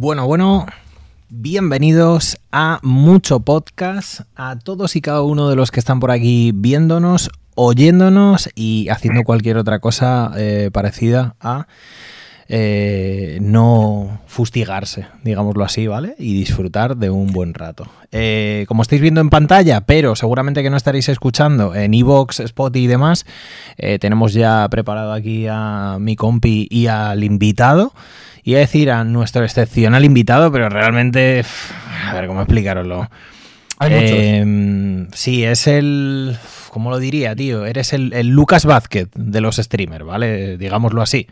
Bueno, bueno, bienvenidos a Mucho Podcast, a todos y cada uno de los que están por aquí viéndonos, oyéndonos y haciendo cualquier otra cosa eh, parecida a eh, no fustigarse, digámoslo así, ¿vale? Y disfrutar de un buen rato. Eh, como estáis viendo en pantalla, pero seguramente que no estaréis escuchando en Evox, Spot y demás, eh, tenemos ya preparado aquí a mi compi y al invitado. Y a decir a nuestro excepcional invitado, pero realmente, a ver cómo explicaroslo. Hay. Eh, sí, es el. ¿Cómo lo diría, tío? Eres el, el Lucas Vázquez de los streamers, ¿vale? Digámoslo así.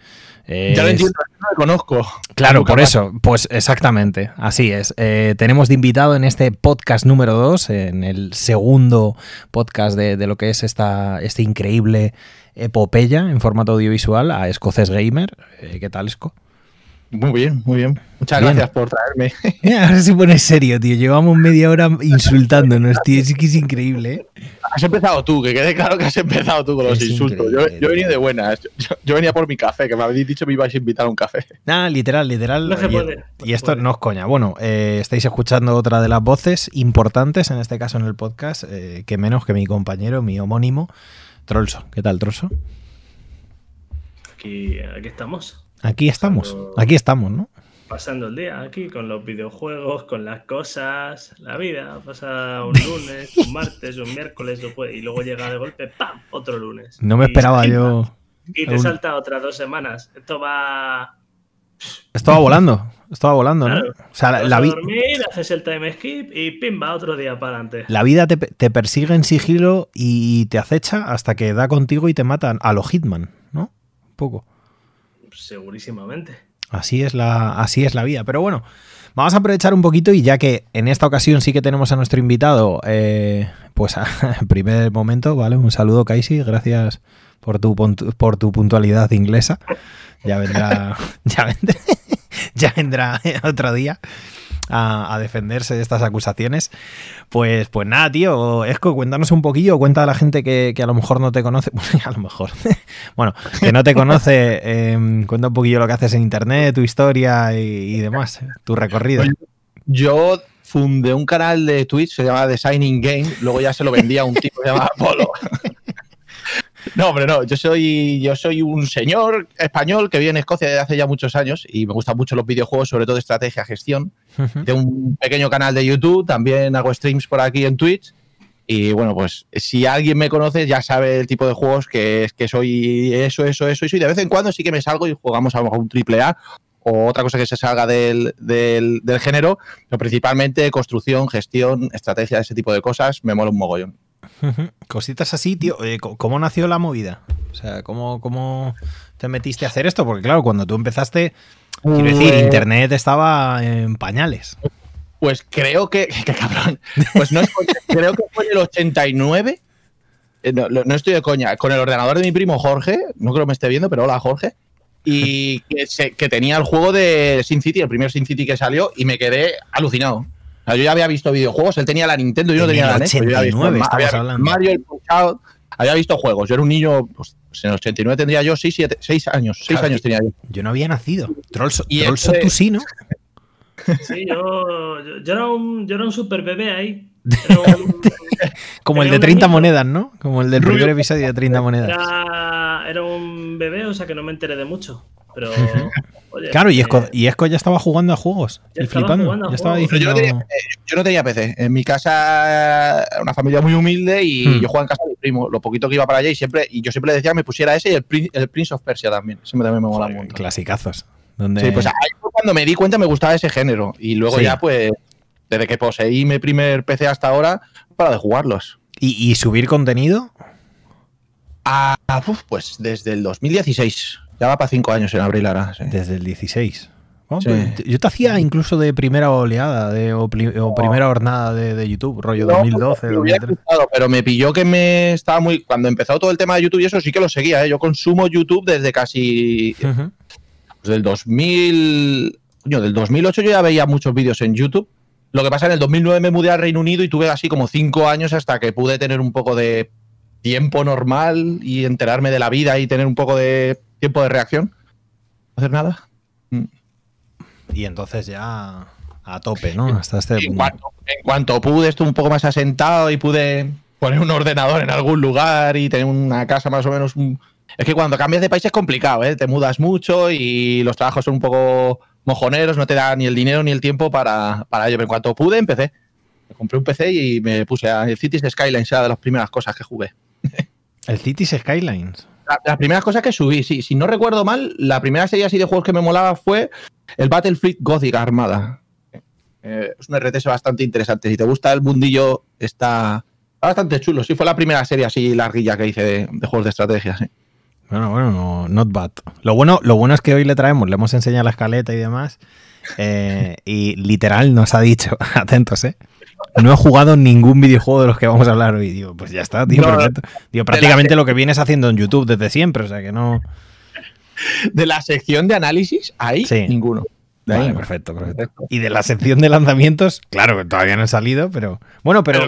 Ya lo entiendo, no lo conozco. Claro, por eso, pues exactamente, así es. Eh, tenemos de invitado en este podcast número 2, en el segundo podcast de, de lo que es esta, este increíble epopeya en formato audiovisual a Escoces Gamer. Eh, ¿Qué tal, Esco? Muy bien, muy bien. Muchas Bien. gracias por traerme. Mira, ahora se pone serio, tío. Llevamos media hora insultándonos, tío. Es que es increíble, ¿eh? Has empezado tú, que quede claro que has empezado tú con los Es insultos. Yo, yo venía de buenas. Yo, yo venía por mi café, que me habéis dicho que me ibais a invitar a un café. Nada, literal, literal. No se y, puede, esto puede. no es coña. Bueno, eh, estáis escuchando otra de las voces importantes, en este caso en el podcast, eh, que menos que mi compañero, mi homónimo, Trolso. ¿Qué tal, Trolso? Aquí, aquí estamos, Aquí estamos, aquí estamos, ¿no? pasando el día aquí con los videojuegos, con las cosas, la vida. Pasa un lunes, un martes, un miércoles y luego llega de golpe, ¡pam! Otro lunes. No me Y- esperaba yo. Y te salta otras dos semanas. Esto va. Estaba volando, estaba volando, ¿no? O sea, la, vas la a vi- dormir, haces el time skip y pimba, otro día para adelante. la vida te, te persigue en sigilo y te acecha hasta que da contigo y te matan a lo Hitman, ¿no? Un poco. Segurísimamente. Así es la, así es la vida. Pero bueno, vamos a aprovechar un poquito y ya que en esta ocasión sí que tenemos a nuestro invitado, eh, pues en primer momento, ¿vale? Un saludo, Kaisi, gracias por tu, por tu puntualidad inglesa. Ya vendrá, ya vendrá, ya vendrá otro día. A, a defenderse de estas acusaciones. Pues, pues nada, tío, Esco, cuéntanos un poquillo, cuenta a la gente que, que a lo mejor no te conoce, bueno, a lo mejor, bueno, que no te conoce, eh, cuenta un poquillo lo que haces en internet, tu historia y, y demás, tu recorrido. Oye, Yo fundé un canal de Twitch, se llama Designing Game, luego ya se lo vendía a un tipo que se llama Polo. No, hombre, no. Yo soy, yo soy un señor español que vive en Escocia desde hace ya muchos años y me gustan mucho los videojuegos, sobre todo de estrategia, gestión. Tengo un pequeño canal de YouTube, también hago streams por aquí en Twitch. Y bueno, pues si alguien me conoce ya sabe el tipo de juegos que es que soy eso, eso, eso, eso. Y de vez en cuando sí que me salgo y jugamos a un triple A o otra cosa que se salga del, del, del género, pero principalmente construcción, gestión, estrategia, ese tipo de cosas, me mola un mogollón. Cositas así, tío. ¿Cómo nació la movida? O sea, ¿cómo, ¿cómo te metiste a hacer esto? Porque claro, cuando tú empezaste, quiero decir, Pues- internet estaba en pañales. Pues creo que. ¡Qué cabrón! Pues no es porque- creo que fue en el 89. eh, No, no estoy de coña. Con el ordenador de mi primo Jorge, no creo que me esté viendo, pero hola Jorge. Y que, se- que tenía el juego de Sin City, el primer Sin City que salió, y me quedé alucinado. Yo ya había visto videojuegos, él tenía la Nintendo, yo no En tenía la NES. había visto 89 Ma- había estamos visto hablando. Mario, el Punch-Out, había visto juegos. Yo era un niño, pues, en el 89 tendría yo 6, años. 6 Claro, años tenía yo. Yo no había nacido. Trolso, Y Trolso este- tú sí, ¿no? Sí, yo, yo, yo era un, yo era un super bebé ahí. Un- Como el de un 30 niño. monedas, ¿no? Como el del Rubio. primer episodio de 30 monedas. Era, era un bebé, o sea que no me enteré de mucho. Pero. Oye, Claro, y eh, Esco, y Esco ya estaba jugando a juegos Ya y flipando. jugando a Ya estaba yo, no diciendo. tenía, yo no tenía PC. En mi casa era una familia muy humilde y Hmm. yo jugaba en casa de mi primo. Lo poquito que iba para allá y siempre y yo siempre le decía que me pusiera ese y el, el Prince of Persia también. Me- también me mola mucho. Clasicazos. Donde... Sí, pues ahí fue cuando me di cuenta me gustaba ese género. Y luego Sí. ya, pues, desde que poseí mi primer PC hasta ahora, para de jugarlos. ¿Y, y subir contenido? Ah, pues desde el 2016. Ya va para cinco años en abril ahora. sí. Desde el 16. Bueno, Sí. pues, yo te hacía incluso de primera oleada de, o, pli- o primera jornada de, de YouTube, rollo No, 2012, me hubiera 2013. gustado, pero me pilló que me estaba muy. Cuando empezó todo el tema de YouTube y eso sí que lo seguía. ¿eh? Yo consumo YouTube desde casi. Ujú. pues, del 2000. Coño, del 2008 yo ya veía muchos vídeos en YouTube. Lo que pasa en el 2009 me mudé al Reino Unido y tuve así como cinco años hasta que pude tener un poco de tiempo normal y enterarme de la vida y tener un poco de tiempo de reacción. No hacer nada. Y entonces ya a tope, ¿no? Hasta este en, cuanto, en cuanto pude, estuve un poco más asentado y pude poner un ordenador en algún lugar y tener una casa más o menos. Es que cuando cambias de país es complicado, ¿eh? Te mudas mucho y los trabajos son un poco mojoneros, no te da ni el dinero ni el tiempo para, para ello. Pero en cuanto pude, empecé. Me compré un PC y me puse a el Cities Skylines, era de las primeras cosas que jugué. El Cities Skylines. La, las primeras cosas que subí, sí. Si no recuerdo mal, la primera serie así de juegos que me molaba fue el Battlefleet Gothic Armada. Eh, es un RTS bastante interesante. Si te gusta el mundillo, está bastante chulo. Sí, fue la primera serie así larguilla que hice de, de juegos de estrategia, sí. Bueno, bueno, no, not bad. Lo bueno, lo bueno es que hoy le traemos, le hemos enseñado la escaleta y demás. eh, y literal nos ha dicho, atentos, ¿eh? No he jugado ningún videojuego de los que vamos a hablar hoy. Digo, pues ya está, tío, No, perfecto. Digo, prácticamente lo que vienes haciendo en YouTube desde siempre, o sea que no. De la sección de análisis, ahí Sí. ninguno. De ahí Vale, no. perfecto, perfecto. Y de la sección de lanzamientos, claro que todavía no han salido, pero. Bueno, pero,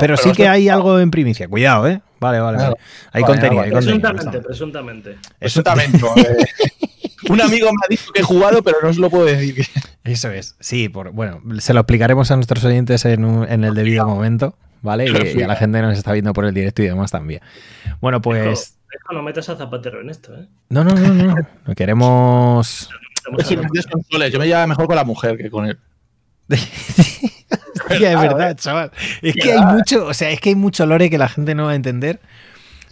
Pero sí pero que hay algo en primicia. Cuidado, ¿eh? Vale, vale, vale. Hay Vale, contenido, vale. hay contenido. Presuntamente, está. presuntamente. Un amigo me ha dicho que he jugado, pero no os lo puedo decir. eso es. Sí, por, bueno, se lo explicaremos a nuestros oyentes en, un- en el debido momento, ¿vale? Y, y a la gente que nos está viendo por el directo y demás también. Bueno, pues. Dejo, no metas a Zapatero en esto, ¿eh? No, no, no, no. No queremos. Estamos Es que hablando- me consoles. Yo me llevaba mejor con la mujer que con él. Hostia, es verdad, chaval. Es que hay mucho, o sea, es que hay mucho lore que la gente no va a entender.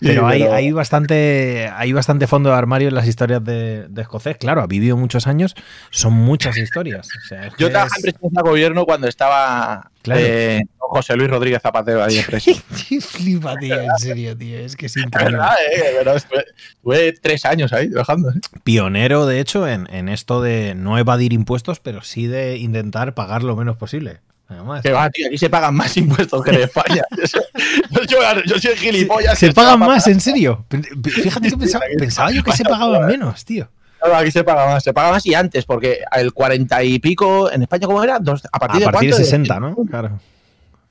Pero, hay, pero- hay bastante hay bastante fondo de armario en las historias de, de escocés. Claro, ha vivido muchos años, son muchas historias. O sea, es Yo trabajé en es- presidencia de gobierno cuando estaba Claro. eh, José Luis Rodríguez Zapatero ahí en presión. Tío, Flipa, tío, en serio, tío. Es que es Es increíble. verdad, eh, pero estuve, estuve tres años ahí trabajando. eh. Pionero, de hecho, en, en esto de no evadir impuestos, pero sí de intentar pagar lo menos posible. Además, Que va, tío, aquí se pagan más impuestos que en España. yo, yo soy gilipollas. se que pagan más, en serio. Fíjate que pensaba, pensaba yo que se pagaban menos, tío. Claro, aquí se paga más, se paga más y antes, porque el 40 y pico, en España, ¿cómo era? Dos- a partir, A de, partir de cuánto? 60, ¿no? Claro.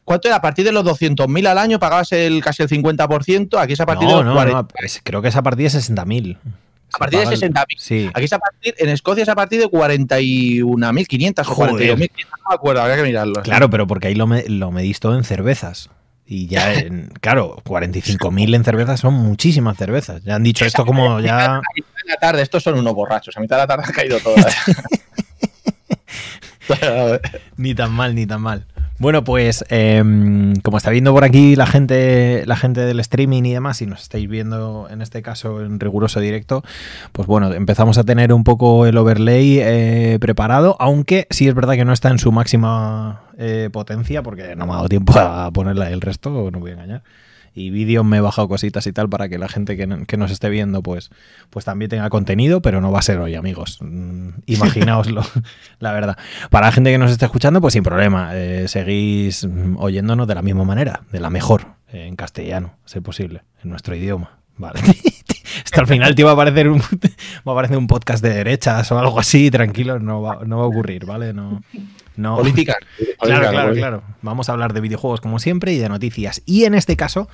¿Cuánto era? A partir de los 200.000 al año pagabas el casi el 50%, aquí es a partir de No, los no, 40. no, creo que es a partir de 60.000. A partir de Se paga el- 60.000. Sí. Aquí es a partir, en Escocia es a partir de 41.500 o Joder. 42.500, no me acuerdo, habría que mirarlo. Claro, pero porque ahí lo, me- lo medís todo en cervezas. Y ya, en, claro, 45.000 en cervezas son muchísimas cervezas. Ya han dicho esto como ya... A mitad de la tarde, estos son unos borrachos, a mitad de la tarde ha caído todo. ¿eh? Ni tan mal, ni tan mal. Bueno, pues em, como está viendo por aquí la gente, la gente del streaming y demás, y nos estáis viendo en este caso en riguroso directo, pues bueno, empezamos a tener un poco el overlay eh, preparado, aunque sí es verdad que no está en su máxima eh, potencia, porque no me ha dado tiempo a ponerla el resto, no voy a engañar. Y vídeos me he bajado cositas y tal para que la gente que, que nos esté viendo pues, pues también tenga contenido, pero no va a ser hoy, amigos. Mm, Imaginaoslo, la verdad. Para la gente que nos esté escuchando, pues sin problema. eh, seguís oyéndonos de la misma manera, de la mejor, en castellano, si es posible, en nuestro idioma. Vale. Hasta el final te va a aparecer un, va a aparecer un podcast de derechas o algo así, tranquilo, no va, no va a ocurrir, ¿vale? No, no. Política. Claro, claro, claro. Vamos a hablar de videojuegos como siempre y de noticias. Y en este caso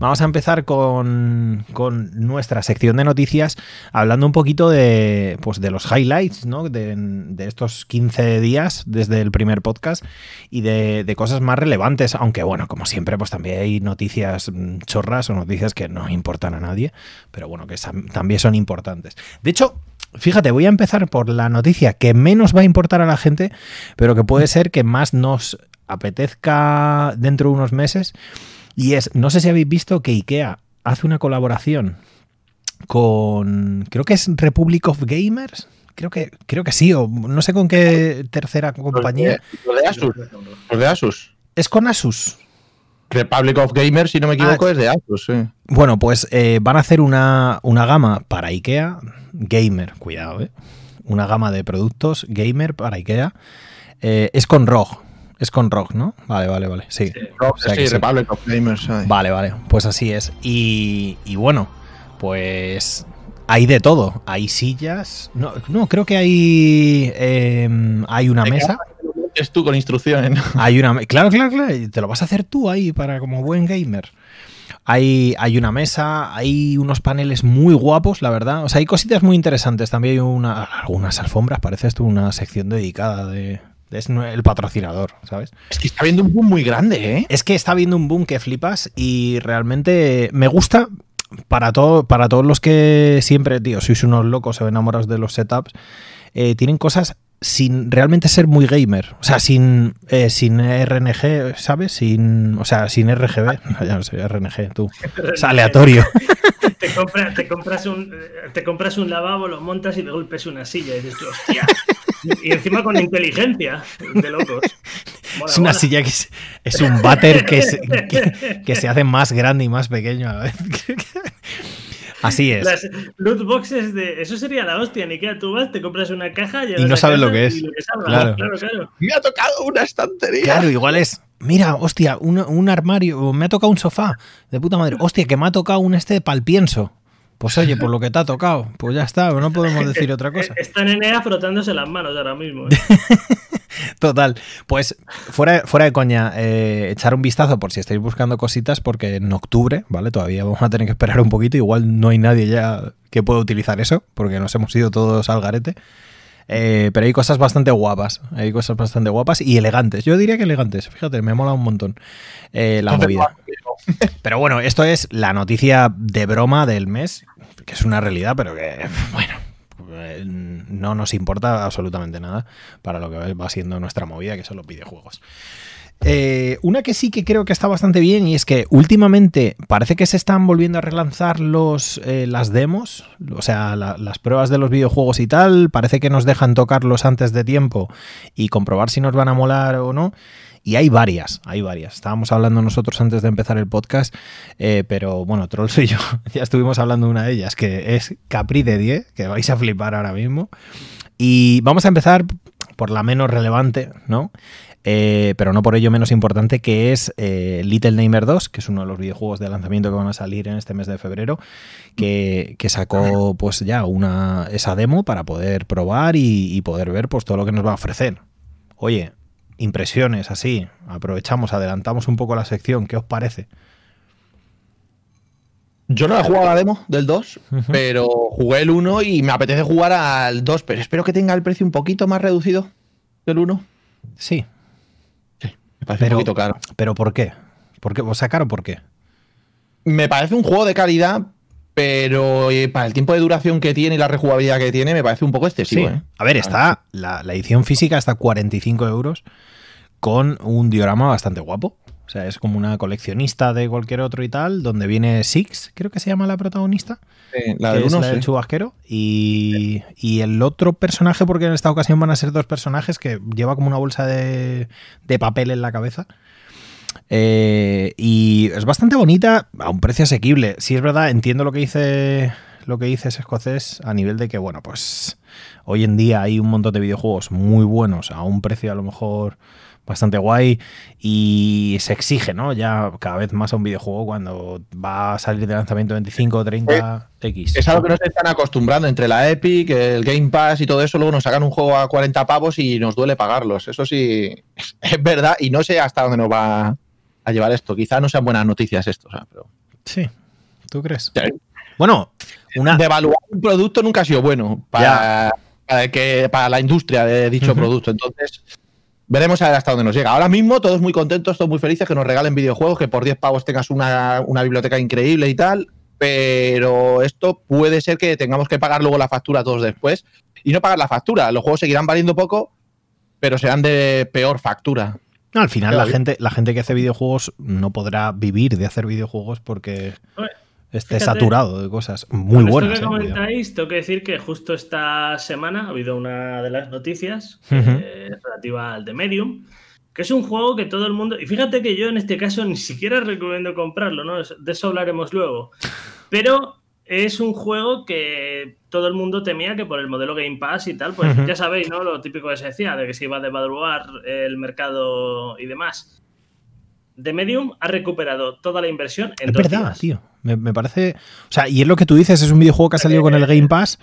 vamos a empezar con, con nuestra sección de noticias hablando un poquito de, pues, de los highlights ¿no? de, de estos 15 días desde el primer podcast y de, de cosas más relevantes. Aunque bueno, como siempre, pues también hay noticias mm, chorras o noticias que no importan a nadie, pero bueno, que también son importantes. De hecho, Fíjate, voy a empezar por la noticia que menos va a importar a la gente, pero que puede ser que más nos apetezca dentro de unos meses. Y es, no sé si habéis visto que IKEA hace una colaboración con, creo que es Republic of Gamers. Creo que, creo que sí, o no sé con qué tercera compañía. Los de Asus. Los de Asus. Es con Asus. Republic of Gamers, si no me equivoco, Ah, es de Asus. sí. Bueno, pues eh, van a hacer una, una gama para IKEA, gamer, cuidado, ¿eh? Una gama de productos gamer para IKEA. Eh, es con ROG, es con ROG, ¿no? Vale, vale, vale, sí. Sí. No, O sea sí, que sí. Republic of Gamers. ay. Vale, vale, pues así es. Y, y bueno, pues hay de todo. Hay sillas. No, no creo que hay, eh, hay una mesa. Es tú con instrucciones, ¿no? Hay una. Claro, claro, claro. Te lo vas a hacer tú ahí para como buen gamer. Hay, hay una mesa, hay unos paneles muy guapos, la verdad. O sea, hay cositas muy interesantes. También hay una, algunas alfombras, parece esto una sección dedicada de, es el patrocinador, ¿sabes? Es que está viendo un boom muy grande, ¿eh? Es que está viendo un boom que flipas y realmente me gusta para, todo, para todos los que siempre, tío, sois unos locos o enamorados de los setups, eh, tienen cosas sin realmente ser muy gamer. O sea, sin, eh, sin RNG, ¿sabes? Sin, o sea, sin RGB. ya no sé, RNG, tú. Es aleatorio. Te, compras un, te compras un lavabo, lo montas y de golpe es una silla y dices, hostia. Y encima con inteligencia, de locos. es una silla que es, un váter que, que, se hace más grande y más pequeño a la vez. Así es. Las loot boxes de. Eso sería la hostia, ni que tú vas, te compras una caja y no sabes lo que es. claro. claro, Me ha tocado una estantería. Claro, igual es. Mira, hostia, un, un armario, me ha tocado un sofá de puta madre. Hostia, que me ha tocado un este de pienso. Pues oye, por lo que te ha tocado, pues ya está, no podemos decir otra cosa. Está Nenea frotándose las manos ahora mismo. ¿eh? Total. Pues fuera, fuera de coña, eh, echar un vistazo por si estáis buscando cositas, porque en octubre, ¿vale? Todavía vamos a tener que esperar un poquito. Igual no hay nadie ya que pueda utilizar eso, porque nos hemos ido todos al garete. Eh, pero hay cosas bastante guapas. Hay cosas bastante guapas y elegantes. Yo diría que elegantes. Fíjate, me mola un montón la movida. Pero bueno, esto es la noticia de broma del mes, que es una realidad, pero que, bueno, eh, no nos importa absolutamente nada para lo que va siendo nuestra movida, que son los videojuegos. Eh, una que sí que creo que está bastante bien y es que últimamente parece que se están volviendo a relanzar los, eh, las demos, o sea, las pruebas de los videojuegos y tal, parece que nos dejan tocarlos antes de tiempo y comprobar si nos van a molar o no. Y hay varias, hay varias. Estábamos hablando nosotros antes de empezar el podcast, eh, pero bueno, Trolls y yo ya estuvimos hablando de una de ellas, que es Capri de 10, que vais a flipar ahora mismo. Y vamos a empezar por la menos relevante, ¿no? Eh, pero no por ello menos importante, que es eh, Little Nightmare 2, que es uno de los videojuegos de lanzamiento que van a salir en este mes de febrero, que, sacó pues ya una, esa demo para poder probar y, y, poder ver pues todo lo que nos va a ofrecer. Oye, impresiones así, aprovechamos, adelantamos un poco la sección, ¿qué os parece? Yo no he jugado a la demo del 2, pero jugué el 1 y me apetece jugar al 2, pero espero que tenga el precio un poquito más reducido del 1. Sí. Sí, me parece un poquito caro. ¿Pero por qué? ¿Por qué? ¿O sea, caro por qué? Me parece un juego de calidad, pero eh, para el tiempo de duración que tiene y la rejugabilidad que tiene, me parece un poco excesivo. ¿eh? A ver, está la, edición física está a 45 euros con un diorama bastante guapo. O sea, es como una coleccionista de cualquier otro y tal, donde viene Six, creo que se llama la protagonista. la de uno, chubasquero. Y, y, el otro personaje, porque en esta ocasión van a ser dos personajes que lleva como una bolsa de, de papel en la cabeza. Eh, y es bastante bonita a un precio asequible. Si es verdad, entiendo lo que dice lo que dices escocés a nivel de que, bueno, pues hoy en día hay un montón de videojuegos muy buenos a un precio a lo mejor bastante guay y se exige, ¿no? Ya cada vez más a un videojuego cuando va a salir de lanzamiento 25 o 30 X. Es algo que no se están acostumbrando entre la Epic, el Game Pass y todo eso, luego nos sacan un juego a 40 pavos y nos duele pagarlos. Eso sí es verdad y no sé hasta dónde nos va a llevar esto. Quizá no sean buenas noticias esto, pero... Sí, ¿tú crees? Bueno, una... Devaluar un producto nunca ha sido bueno para, que, para la industria de dicho producto. Entonces, veremos a ver hasta dónde nos llega. Ahora mismo todos muy contentos, todos muy felices que nos regalen videojuegos, que por 10 pavos tengas una, una biblioteca increíble y tal, pero esto puede ser que tengamos que pagar luego la factura todos después y no pagar la factura. Los juegos seguirán valiendo poco, pero serán de peor factura al final la gente, la gente que hace videojuegos no podrá vivir de hacer videojuegos porque esté saturado de cosas muy buenas. que eh, comentáis, tengo que decir que justo esta semana ha habido una de las noticias eh, relativa al de Medium, que es un juego que todo el mundo. Y fíjate que yo en este caso ni siquiera recomiendo comprarlo, ¿no? De eso hablaremos luego. Pero es un juego que todo el mundo temía que por el modelo Game Pass y tal, pues ya sabéis, ¿no? Lo típico que se decía, de que se iba a devaluar el mercado y demás. The Medium ha recuperado toda la inversión en Es verdad, tío. Me, parece. O sea, y es lo que tú dices, es un videojuego que ha salido con el Game Pass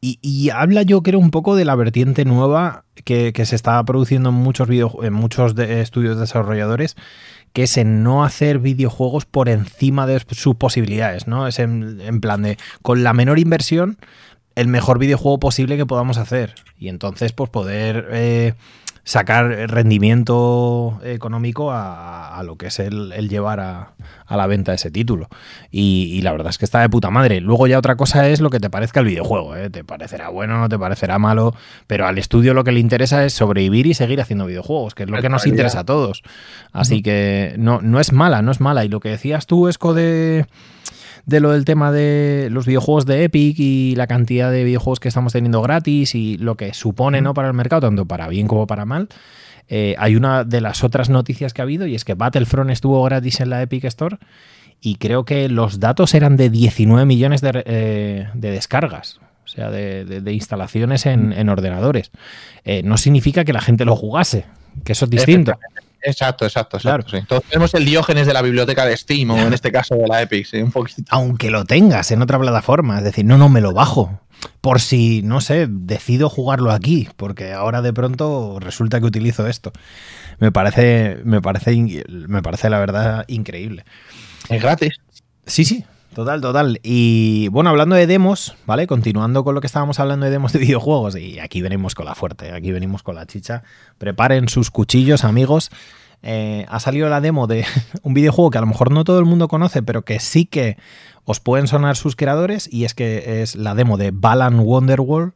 Y, habla yo creo un poco de la vertiente nueva que, se está produciendo en muchos, en muchos estudios desarrolladores, que es en no hacer videojuegos por encima de sus posibilidades, ¿no? Es en, plan de, con la menor inversión, el mejor videojuego posible que podamos hacer. Y entonces, pues poder... Eh, sacar rendimiento económico a, lo que es el, llevar a, la venta ese título. Y, la verdad es que está de puta madre. Luego ya otra cosa es lo que te parezca el videojuego. ¿eh? Te parecerá bueno, no te parecerá malo, pero al estudio lo que le interesa es sobrevivir y seguir haciendo videojuegos, que es lo que nos interesa a todos. Así que no, no es mala, no es mala. Y lo que decías tú, Esco, de de lo del tema de los videojuegos de Epic y la cantidad de videojuegos que estamos teniendo gratis y lo que supone ¿no? para el mercado, tanto para bien como para mal. Eh, hay una de las otras noticias que ha habido y es que Battlefront estuvo gratis en la Epic Store y creo que los datos eran de 19 millones de, eh, descargas. O sea, de, instalaciones en, ordenadores. Eh, no significa que la gente lo jugase, que eso es distinto. Exacto, exacto, Claro. Entonces tenemos el Diógenes de la biblioteca de Steam o en este caso de la Epic, sí, un poquito. Aunque lo tengas en otra plataforma, es decir, no, no me lo bajo. Por si, no sé, decido jugarlo aquí, porque ahora de pronto resulta que utilizo esto. Me parece, me parece, me parece la verdad increíble. Es gratis. Sí, sí, Total, total. Y bueno, hablando de demos, ¿vale? Continuando con lo que estábamos hablando de demos de videojuegos, y aquí venimos con la fuerte, aquí venimos con la chicha. Preparen sus cuchillos, amigos. Eh, ha salido la demo de un videojuego que a lo mejor no todo el mundo conoce, pero que sí que os pueden sonar sus creadores, y es que es la demo de Balan Wonderworld.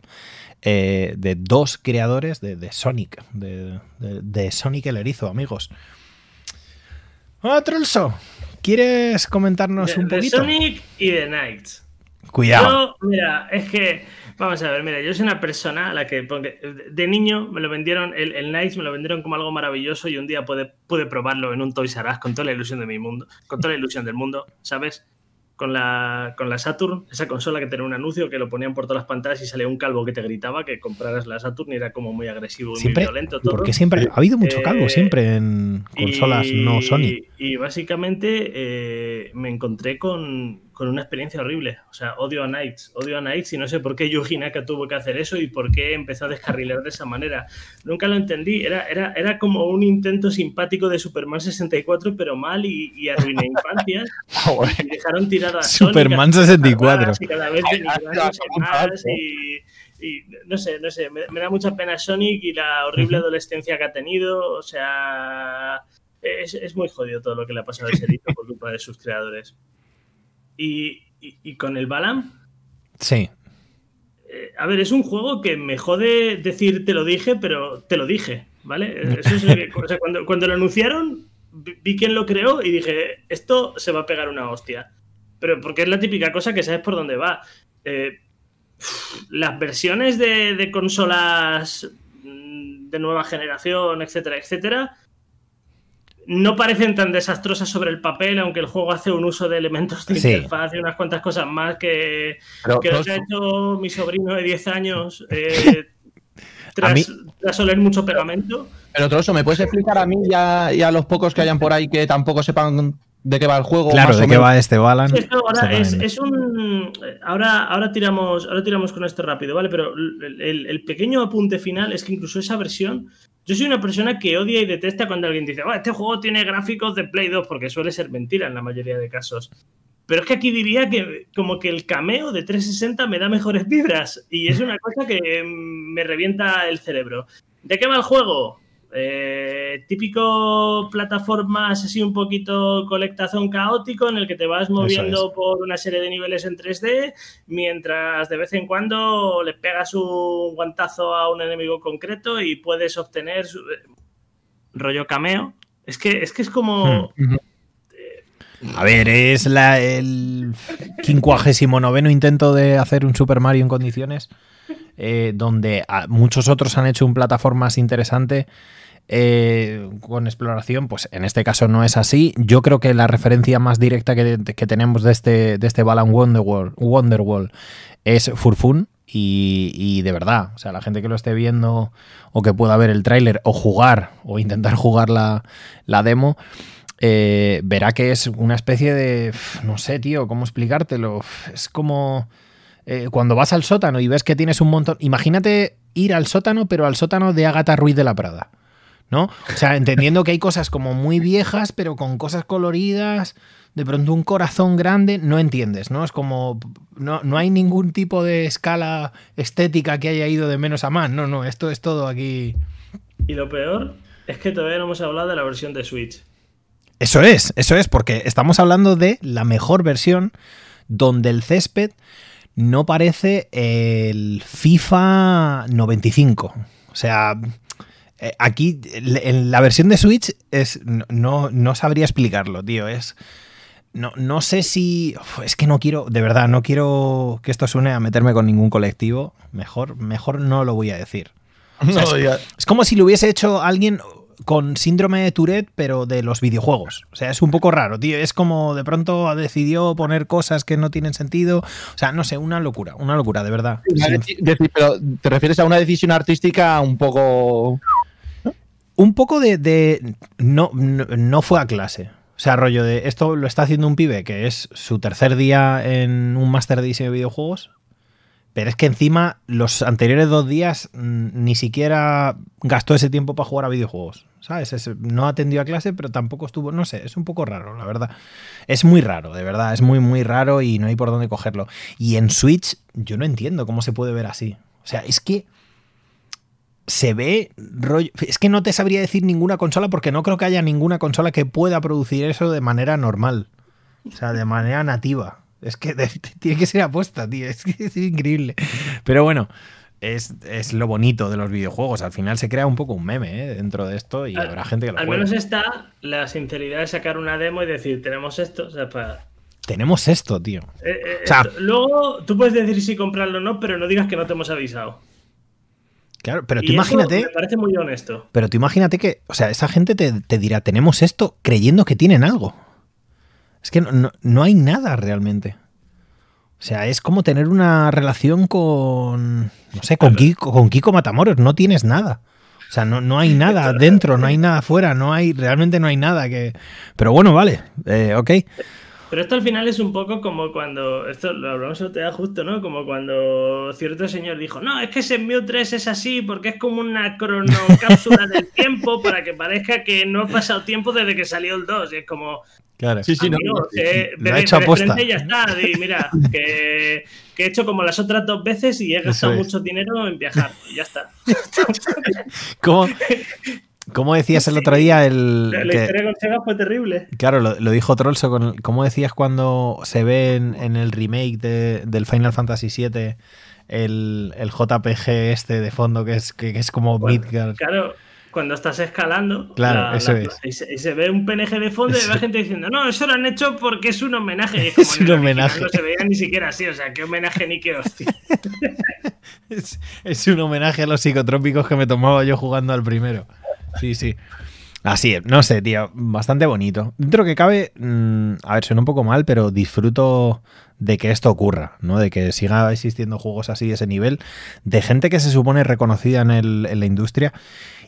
Eh, de dos creadores de, Sonic, de, Sonic el Erizo, amigos. ¡Ah, Trolso! ¿Quieres comentarnos un poquito? De Sonic y de Knights. Cuidado. mira, es que, vamos a ver, mira, yo soy una persona a la que de niño me lo vendieron, el, el Knights me lo vendieron como algo maravilloso y un día pude, pude probarlo en un Toys R Us con toda la ilusión de mi mundo, con toda la ilusión del mundo, ¿sabes? Con la, con la Saturn, esa consola que tenía un anuncio que lo ponían por todas las pantallas y salía un calvo que te gritaba que compraras la Saturn y era como muy agresivo y muy violento. Todo. Porque siempre ha habido mucho calvo, eh, siempre en consolas no Sony. Y básicamente eh, me encontré con, con una experiencia horrible. O sea, odio a Knights, odio a Knights y no sé por qué Yuji Naka tuvo que hacer eso y por qué empezó a descarrilar de esa manera. Nunca lo entendí. Era, era, era como un intento simpático de Superman 64, pero mal y, y arruiné infancias. Ah, y dejaron tirada a Superman 64. Y cada vez más y, no sé, no sé, me, da mucha pena Sonic y la horrible adolescencia que ha tenido. O sea, es, es, muy jodido todo lo que le ha pasado a ese disco por culpa de sus creadores. Y, con el Balam. Sí. Eh, a ver, es un juego que me jode decir te lo dije, pero te lo dije, ¿vale? cuando, lo anunciaron, vi quién lo creó y dije, esto se va a pegar una hostia. Pero porque es la típica cosa que sabes por dónde va. Eh, las versiones de, de, consolas mm, de nueva generación, etcétera, etcétera, no parecen tan desastrosas sobre el papel, aunque el juego hace un uso de elementos de interfaz y unas cuantas cosas más que, que ha hecho mi sobrino de 10 años eh, tras, tras, oler mucho pegamento. Pero eso, ¿me puedes explicar a mí y a, los pocos que hayan por ahí que tampoco sepan de qué va el juego. Claro, de qué va este Balan. ahora, es, un, ahora, ahora, tiramos, ahora tiramos con esto rápido, ¿vale? Pero el, el, pequeño apunte final es que incluso esa versión yo soy una persona que odia y detesta cuando alguien dice, este juego tiene gráficos de Play 2, porque suele ser mentira en la mayoría de casos. Pero es que aquí diría que como que el cameo de 360 me da mejores vibras y es una cosa que me revienta el cerebro. ¿De qué va el juego? Eh, típico plataformas así un poquito colectazón caótico en el que te vas moviendo por una serie de niveles en 3D mientras de vez en cuando le pegas un guantazo a un enemigo concreto y puedes obtener eh, rollo cameo. Es que es, que es como... Hmm. A ver, es la, el 59 intento de hacer un Super Mario en condiciones, eh, donde muchos otros han hecho un plataformas interesante eh, con exploración, pues en este caso no es así. Yo creo que la referencia más directa que, tenemos de este, de este Balan Wonderworld, Wonderworld es Furfun. Y, de verdad, o sea, la gente que lo esté viendo o que pueda ver el tráiler o jugar o intentar jugar la, demo, eh, verá que es una especie de, no sé, tío, cómo explicártelo. Es como eh, cuando vas al sótano y ves que tienes un montón. Imagínate ir al sótano, pero al sótano de Agatha Ruiz de la Prada. ¿No? O sea, entendiendo que hay cosas como muy viejas, pero con cosas coloridas, de pronto un corazón grande, no entiendes, ¿no? Es como. No, no hay ningún tipo de escala estética que haya ido de menos a más. No, no, esto es todo aquí. Y lo peor es que todavía no hemos hablado de la versión de Switch. Eso es, eso es, porque estamos hablando de la mejor versión donde el césped no parece el FIFA 95. O sea, eh, aquí en la versión de Switch es no, no sabría explicarlo, tío. Es no, no sé si es que no quiero, de verdad, no quiero que esto suene a meterme con ningún colectivo. Mejor, mejor no lo voy a decir. es, es, como si lo hubiese hecho alguien con síndrome de Tourette, pero de los videojuegos. O sea, es un poco raro, tío. Es como de pronto decidió poner cosas que no tienen sentido. O sea, no sé, una locura, una locura, de verdad. pero te refieres a una decisión artística un poco. Un poco de. no, no, fue a clase. O sea, rollo de esto lo está haciendo un pibe que es su tercer día en un máster de diseño de videojuegos. Pero es que encima los anteriores dos días mm, ni siquiera gastó ese tiempo para jugar a videojuegos. ¿Sabes? no atendió a clase, pero tampoco estuvo. No sé, es un poco raro, la verdad. Es muy raro, de verdad. Es muy, muy raro y no hay por dónde cogerlo. Y en Switch, yo no entiendo cómo se puede ver así. O sea, es que se ve rollo. Es que no te sabría decir ninguna consola porque no creo que haya ninguna consola que pueda producir eso de manera normal. O sea, de manera nativa. Es que tiene que ser apuesta, tío. Es que es increíble. Pero bueno, es, lo bonito de los videojuegos. Al final se crea un poco un meme ¿eh? dentro de esto y habrá gente que lo Al menos está la sinceridad de sacar una demo y decir, tenemos esto. Tenemos esto, tío. Eh, eh, luego tú puedes decir si comprarlo o no, pero no digas que no te hemos avisado. Claro, pero tú imagínate. me parece muy honesto. Pero tú imagínate que, o sea, esa gente te, te dirá, tenemos esto creyendo que tienen algo. Es que no, hay nada realmente. O sea, es como tener una relación con. No sé, con Kiko, con Kiko Matamoros. No tienes nada. O sea, no, no hay nada dentro, no hay nada afuera, no hay, realmente no hay nada que. Pero bueno, vale, eh, ok. Pero esto al final es un poco como cuando, esto lo hablamos te da justo, ¿no? Como cuando cierto señor dijo, no, es que ese Mew 3 es así porque es como una cronocápsula del tiempo para que parezca que no ha pasado tiempo desde que salió el 2. Y es como, Claro. Sí, sí, no, eh, lo ha hecho aposta. ya está. Y mira, que, que, he hecho como las otras dos veces y he gastado mucho dinero en viajar. Y ya está. ¿Cómo, ¿Cómo decías el otro día? El, la, historia con Sega fue terrible. Claro, lo, dijo Trollso. Con, ¿Cómo decías cuando se ve en, el remake de, del Final Fantasy VII el, el, JPG este de fondo que es, que, es como Midgard? Claro cuando estás escalando. Claro, eso es. Y se, ve un PNG de fondo y ve gente diciendo, no, eso lo han hecho porque es un homenaje. Es, un homenaje. No se veía ni siquiera así, o sea, qué homenaje ni qué hostia. es, un homenaje a los psicotrópicos que me tomaba yo jugando al primero. Sí, sí. Así no sé, tío, bastante bonito. Dentro que cabe, mm, a ver, suena un poco mal, pero disfruto de que esto ocurra, ¿no? De que siga existiendo juegos así de ese nivel, de gente que se supone reconocida en, el, en la industria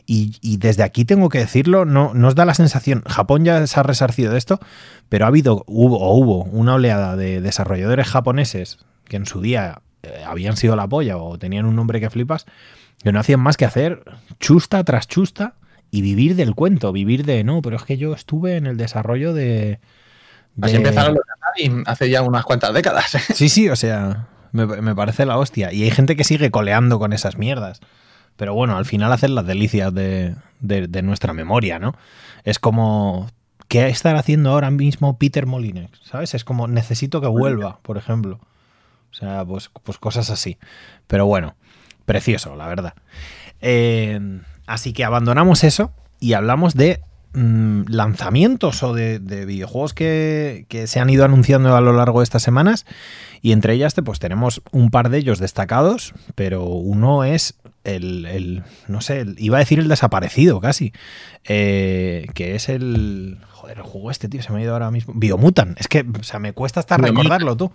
y, desde aquí tengo que decirlo, no nos da la sensación, Japón ya se ha resarcido de esto, pero ha habido hubo, o hubo una oleada de desarrolladores japoneses que en su día eh, habían sido la polla o tenían un nombre que flipas, que no hacían más que hacer chusta tras chusta y vivir del cuento, vivir de, no, pero es que yo estuve en el desarrollo de... Así empezaron los hace ya unas cuantas décadas. Sí, sí, o sea, me, me parece la hostia. Y hay gente que sigue coleando con esas mierdas. Pero bueno, al final hacen las delicias de, nuestra memoria, ¿no? Es como, ¿qué estar haciendo ahora mismo Peter Molyneux? ¿Sabes? Es como, necesito que vuelva, por ejemplo. O sea, pues, pues cosas así. Pero bueno, precioso, la verdad. Eh, así que abandonamos eso y hablamos de mm, lanzamientos o de, videojuegos que, que, se han ido anunciando a lo largo de estas semanas. Y entre ellas, pues tenemos un par de ellos destacados, pero uno es el, no sé, iba a decir el desaparecido casi, eh, que es el, joder, el juego este, tío, se me ha ido ahora mismo, Biomutant, es que, o sea, me cuesta hasta recordarlo tú.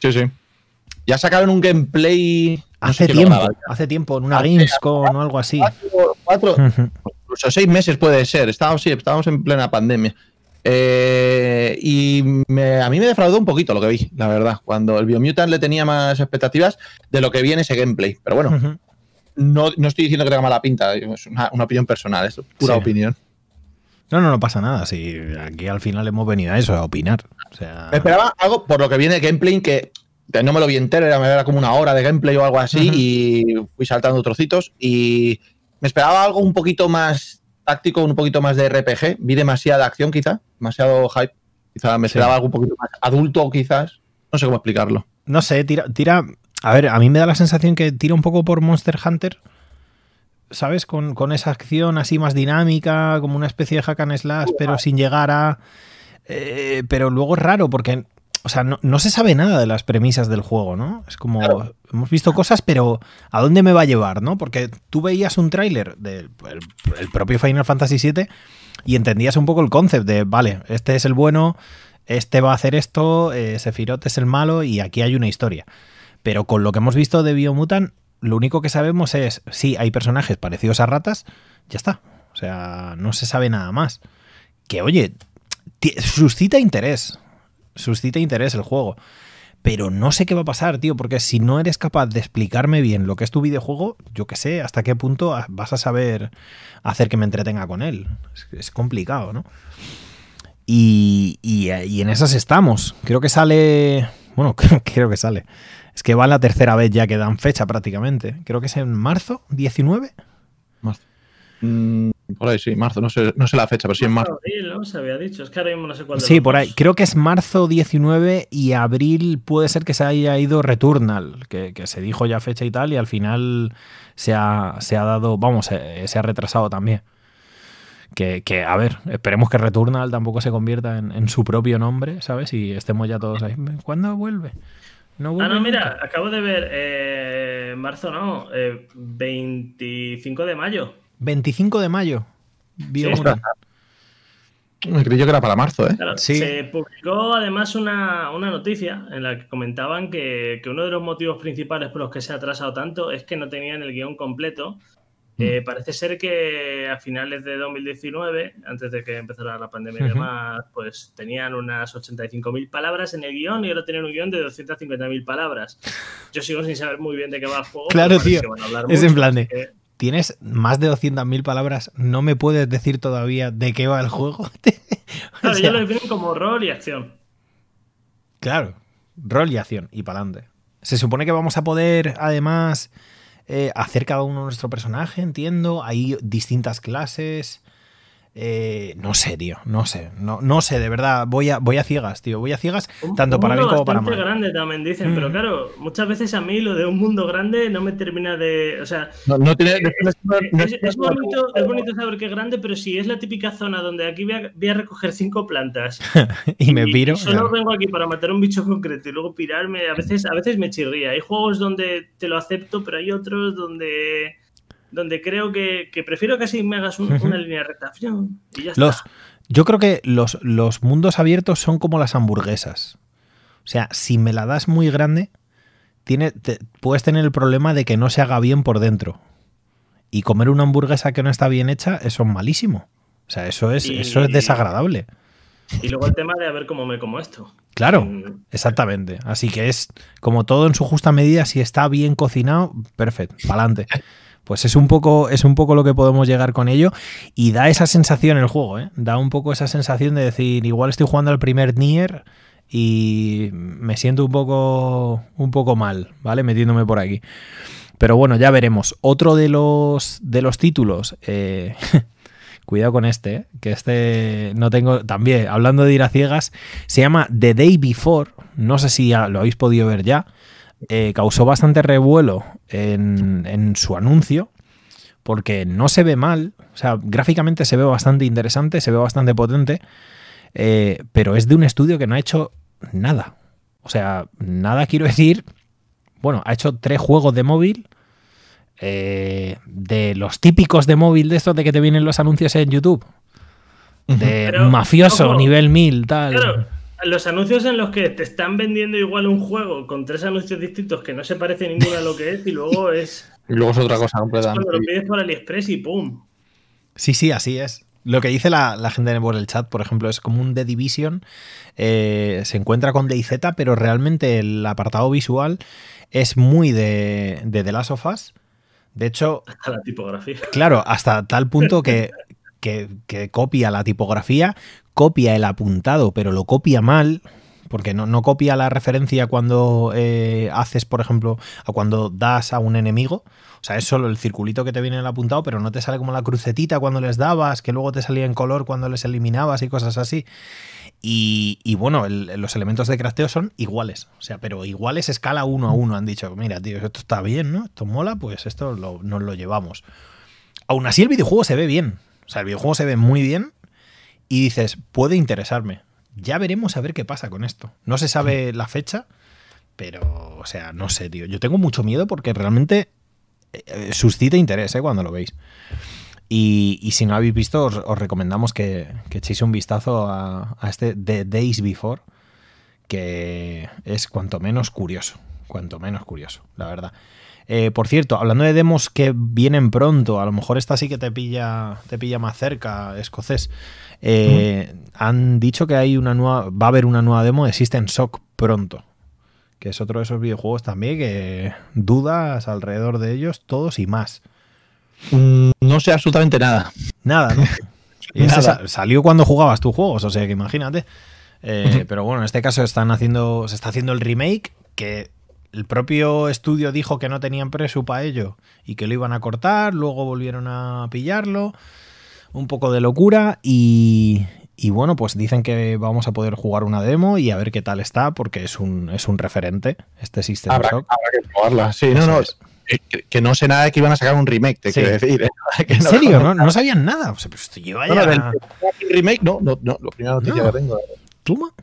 Sí, sí. Ya sacaron un gameplay... hace tiempo, hace tiempo, en una Gamescom o algo así. Cuatro, incluso seis meses puede ser, estábamos, sí, estábamos en plena pandemia. Eh, y a mí me defraudó un poquito lo que vi, la verdad. Cuando el Biomutant le tenía más expectativas de lo que viene ese gameplay. Pero bueno, no, estoy diciendo que tenga mala pinta, es una, opinión personal, es pura opinión. No, no, no pasa nada. Si aquí al final hemos venido a eso, a opinar. Me esperaba algo por lo que viene de gameplay que no me lo vi entero, era, era como una hora de gameplay o algo así y fui saltando trocitos y me esperaba algo un poquito más táctico, un poquito más de RPG. Vi demasiada acción quizá, demasiado hype. Quizá me esperaba algo un poquito más adulto quizás. No sé cómo explicarlo. No sé, tira, tira... A ver, a mí me da la sensación que tira un poco por Monster Hunter. ¿Sabes? Con, con esa acción así más dinámica, como una especie de hack and slash, pero sin llegar a... Eh, pero luego es raro porque o sea, no, se sabe nada de las premisas del juego, ¿no? Es como, hemos visto cosas, pero ¿a dónde me va a llevar, no? Porque tú veías un tráiler del propio Final Fantasy VII y entendías un poco el concepto de, vale, este es el bueno, este va a hacer esto, eh, Sephiroth es el malo y aquí hay una historia. Pero con lo que hemos visto de Biomutant, lo único que sabemos es, sí, hay personajes parecidos a ratas, ya está. O sea, no se sabe nada más. Que, oye, suscita interés suscita interés el juego. Pero no sé qué va a pasar, tío, porque si no eres capaz de explicarme bien lo que es tu videojuego, yo qué sé, hasta qué punto vas a saber hacer que me entretenga con él. Es, complicado, ¿no? Y, y, en esas estamos. Creo que sale. Bueno, creo que sale. Es que va la tercera vez ya que dan fecha prácticamente. Creo que es en marzo 19. Mm, por ahí sí, marzo, no sé, no sé la fecha, pero sí en marzo. Abril, ¿no? Se había dicho, es que ahora mismo no sé cuándo. Sí, por ahí, creo que es marzo 19 y abril puede ser que se haya ido Returnal, que, se dijo ya fecha y tal, y al final se ha, se ha dado, vamos, se, ha retrasado también. Que, a ver, esperemos que Returnal tampoco se convierta en, su propio nombre, ¿sabes? Y estemos ya todos ahí. ¿Cuándo vuelve? No vuelve ah, no, mira, acabo de ver, eh, marzo no, 25 eh, de mayo. 25 de mayo. Sí, Me creí yo que era para marzo, ¿eh? Se publicó además una, noticia en la que comentaban que, uno de los motivos principales por los que se ha atrasado tanto es que no tenían el guion completo. Mm. Eh, parece ser que a finales de 2019, antes de que empezara la pandemia y demás, pues tenían unas 85.000 palabras en el guion y ahora tienen un guion de 250.000 palabras. Yo sigo sin saber muy bien de qué va el juego. Claro, tío. Es en plan de tienes más de 200.000 palabras, no me puedes decir todavía de qué va el juego. claro, yo lo defino como rol y acción. Claro, rol y acción, y para adelante. Se supone que vamos a poder, además, eh, hacer cada uno nuestro personaje, entiendo. Hay distintas clases. Eh, no sé, tío, no sé, no, no sé, de verdad, voy a, voy a ciegas, tío, voy a ciegas, tanto para bien como para mal. grande también dicen, pero mm. claro, muchas veces a mí lo de un mundo grande no me termina de, o sea, no, tiene, es, bonito, es, bonito, saber que es grande, pero si es la típica zona donde aquí voy a, recoger cinco plantas y me piro, solo vengo aquí para matar un bicho concreto y luego pirarme, a veces, a veces me chirría. Hay juegos donde te lo acepto, pero hay otros donde donde creo que, prefiero que así me hagas una línea de rectación y ya los, Yo creo que los, los mundos abiertos son como las hamburguesas. O sea, si me la das muy grande, tiene, puedes tener el problema de que no se haga bien por dentro. Y comer una hamburguesa que no está bien hecha, eso es malísimo. O sea, eso es, eso es desagradable. Y luego el tema de a ver cómo me como esto. Claro, exactamente. Así que es como todo en su justa medida, si está bien cocinado, perfecto, para adelante. Pues es un poco, es un poco lo que podemos llegar con ello. Y da esa sensación el juego, ¿eh? Da un poco esa sensación de decir, igual estoy jugando al primer Nier y me siento un poco, un poco mal, ¿vale? Metiéndome por aquí. Pero bueno, ya veremos. Otro de los, de los títulos. Eh, cuidado con este, ¿eh? que este no tengo. También, hablando de ir a ciegas, se llama The Day Before. No sé si lo habéis podido ver ya. Eh, causó bastante revuelo en, su anuncio, porque no se ve mal, o sea, gráficamente se ve bastante interesante, se ve bastante potente, eh, pero es de un estudio que no ha hecho nada. O sea, nada quiero decir, bueno, ha hecho tres juegos de móvil, eh, de los típicos de móvil de estos de que te vienen los anuncios en YouTube. De mafioso, nivel 1000, tal los anuncios en los que te están vendiendo igual un juego con tres anuncios distintos que no se parece ninguno a lo que es y luego es. Y luego es otra cosa completamente. Cuando lo pides por AliExpress y ¡pum! Sí, sí, así es. Lo que dice la, gente por el chat, por ejemplo, es como un The Division. Eh, se encuentra con DayZ, pero realmente el apartado visual es muy de, de The Last of Us. De hecho. Hasta la tipografía. Claro, hasta tal punto que, que, copia la tipografía, copia el apuntado, pero lo copia mal. Porque no, no copia la referencia cuando eh, haces, por ejemplo, a cuando das a un enemigo, o sea, es solo el circulito que te viene en el apuntado, pero no te sale como la crucetita cuando les dabas, que luego te salía en color cuando les eliminabas y cosas así. Y, bueno, los elementos de crafteo son iguales, o sea, pero iguales escala uno a uno. Han dicho, mira, tío, esto está bien, ¿no? Esto mola, pues esto nos lo llevamos. Aún así, el videojuego se ve bien. O sea, el videojuego se ve muy bien y dices, puede interesarme. Ya veremos a ver qué pasa con esto. No se sabe la fecha, pero, o sea, no sé, tío. Yo tengo mucho miedo porque realmente eh, suscita interés ¿eh? cuando lo veis. Y, si no habéis visto, os, recomendamos que, echéis un vistazo a, este The Days Before, que es cuanto menos curioso. Cuanto menos curioso, la verdad. Eh, por cierto, hablando de demos que vienen pronto, a lo mejor esta sí que te pilla, te pilla más cerca, escocés. Han dicho que hay una nueva, va a haber una nueva demo de System Shock pronto que es otro de esos videojuegos también que dudas alrededor de ellos, todos y más. Mm, no sé absolutamente nada. Nada, ¿no? Y salió cuando jugabas tus juegos, o sea que imagínate. Eh, pero bueno, en este caso están haciendo, se está haciendo el remake, que el propio estudio dijo que no tenían presu para ello y que lo iban a cortar, luego volvieron a pillarlo. Un poco de locura y, y bueno, pues dicen que vamos a poder jugar una demo y a ver qué tal está, porque es un, es un referente este System habrá, Shock. Habrá que probarla. Sí, no, no. Que, no sé nada de que iban a sacar un remake, te quiero decir. ¿eh? ¿En serio? ¿No, ¿No, sabían nada? O sea, pues yo vaya... no, del remake, no, no, no, la primera noticia que tengo. ¿Tuma?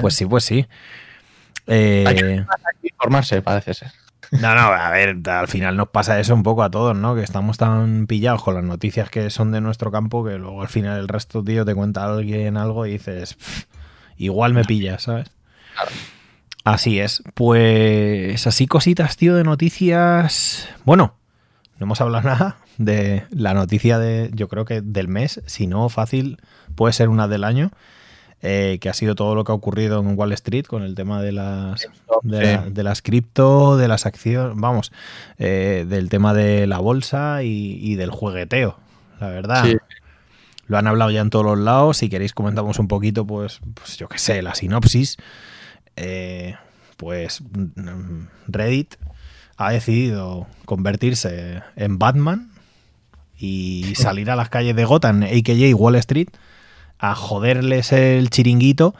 Pues sí, pues sí. Eh... Hay que informarse, parece ser. No, no, a ver, al final nos pasa eso un poco a todos, ¿no? Que estamos tan pillados con las noticias que son de nuestro campo que luego al final el resto, tío, te cuenta alguien algo y dices, igual me pillas, ¿sabes? Así es. Pues así cositas, tío, de noticias. Bueno, no hemos hablado nada de la noticia de, yo creo que del mes, si no fácil, puede ser una del año. Eh, que ha sido todo lo que ha ocurrido en Wall Street con el tema de las, de, las cripto, de las acciones, vamos, eh, del tema de la bolsa y, del juegueteo, la verdad. Lo han hablado ya en todos los lados. Si queréis comentamos un poquito, pues, pues yo qué sé, la sinopsis. Eh, pues mm, Reddit ha decidido convertirse en Batman y salir a las calles de Gotham, a.k.a. Wall Street, a joderles el chiringuito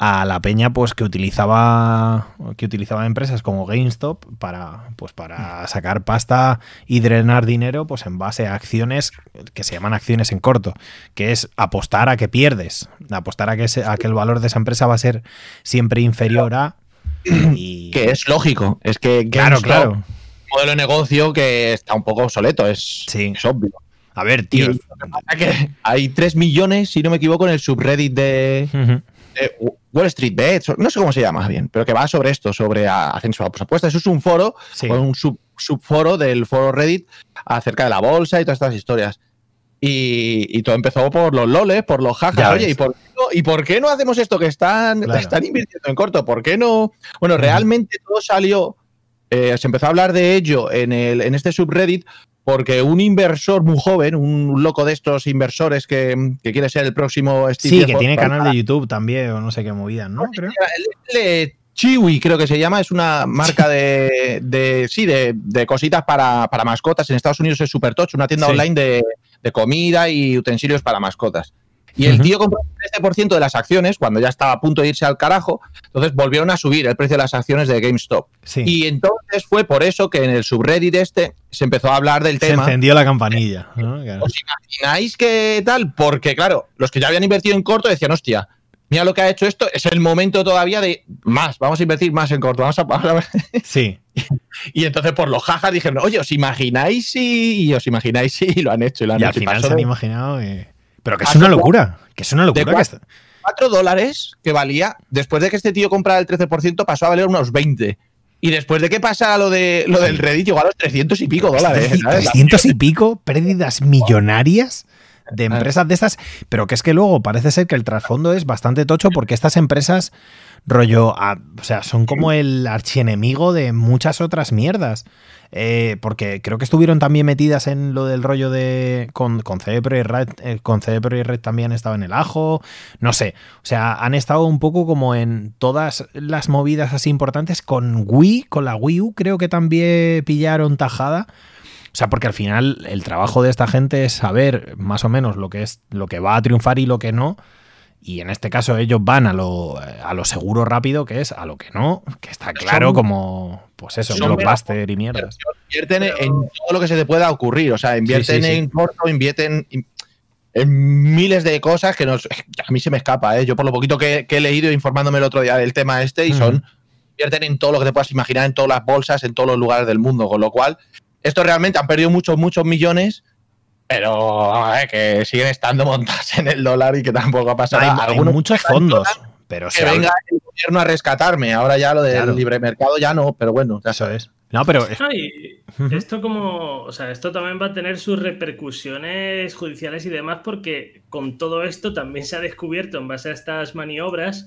a la peña pues que utilizaba que utilizaba empresas como GameStop para pues para sacar pasta y drenar dinero pues en base a acciones que se llaman acciones en corto, que es apostar a que pierdes, apostar a que a que el valor de esa empresa va a ser siempre inferior a y... que es lógico, es que claro, claro. modelo de negocio que está un poco obsoleto, es, es obvio. A ver, tío. hay 3 millones, si no me equivoco, en el subreddit de, Wall Street Bets, no sé cómo se llama bien, pero que va sobre esto, sobre ascenso a apuestas. Eso es un foro, un subforo del foro Reddit acerca de la bolsa y todas estas historias. Y, todo empezó por los loles, por los jajas. Oye, ¿y por, qué no, ¿y por, qué no, hacemos esto que están, están invirtiendo en corto? ¿Por qué no? Bueno, realmente todo salió. Eh, se empezó a hablar de ello en, el, en este subreddit porque un inversor muy joven, un loco de estos inversores que, quiere ser el próximo Steve Sí, que tiene canal de YouTube también, o no sé qué movida, ¿no? Creo. Chiwi, creo que se llama, es una marca de, sí, de, cositas para, mascotas. En Estados Unidos es super tocho, una tienda online de, de comida y utensilios para mascotas. Y el tío compró el 13% de las acciones cuando ya estaba a punto de irse al carajo. Entonces volvieron a subir el precio de las acciones de GameStop. Y entonces fue por eso que en el subreddit este se empezó a hablar del tema. Se encendió la campanilla. ¿Os imagináis qué tal? Porque, claro, los que ya habían invertido en corto decían, hostia, mira lo que ha hecho esto, es el momento todavía de más, vamos a invertir más en corto, vamos a... Sí. Y entonces por los jajas dijeron, oye, ¿os imagináis si...? Y os imagináis si lo han hecho. Y, lo han al final se han imaginado... Pero que es una locura. Que es una locura. que 4 dólares que valía, después de que este tío comprara el 13%, pasó a valer unos 20. Y después de que pasa lo, de, lo del Reddit, llegó a los 300 y pico dólares. ¿300 y pico? ¿Pérdidas millonarias? De empresas de estas, pero que es que luego parece ser que el trasfondo es bastante tocho porque estas empresas, rollo, o sea, son como el archienemigo de muchas otras mierdas. Eh, porque creo que estuvieron también metidas en lo del rollo de. Con, con y Red. Eh, con y Red también estaba en el ajo. No sé. O sea, han estado un poco como en todas las movidas así importantes. Con Wii, con la Wii U, creo que también pillaron tajada. O sea, porque al final el trabajo de esta gente es saber más o menos lo que es lo que va a triunfar y lo que no. Y en este caso ellos van a lo, a lo seguro rápido, que es a lo que no, que está claro como, pues eso, blockbuster y mierdas. Invierten en todo lo que se te pueda ocurrir, o sea, invierten en corto, invierten en miles de cosas que nos, a mí se me escapa, ¿eh? yo por lo poquito que, he leído informándome el otro día del tema este y son, invierten en todo lo que te puedas imaginar, en todas las bolsas, en todos los lugares del mundo, con lo cual esto realmente han perdido muchos, muchos millones, pero a ver, que siguen estando montados en el dólar y que tampoco ha pasado. Hay, muchos fondos. Pero que venga el gobierno a rescatarme. Ahora ya lo del libre mercado ya no, pero bueno, eso es. No, pero. esto como. O sea, esto también va a tener sus repercusiones judiciales y demás, porque con todo esto también se ha descubierto, en base a estas maniobras,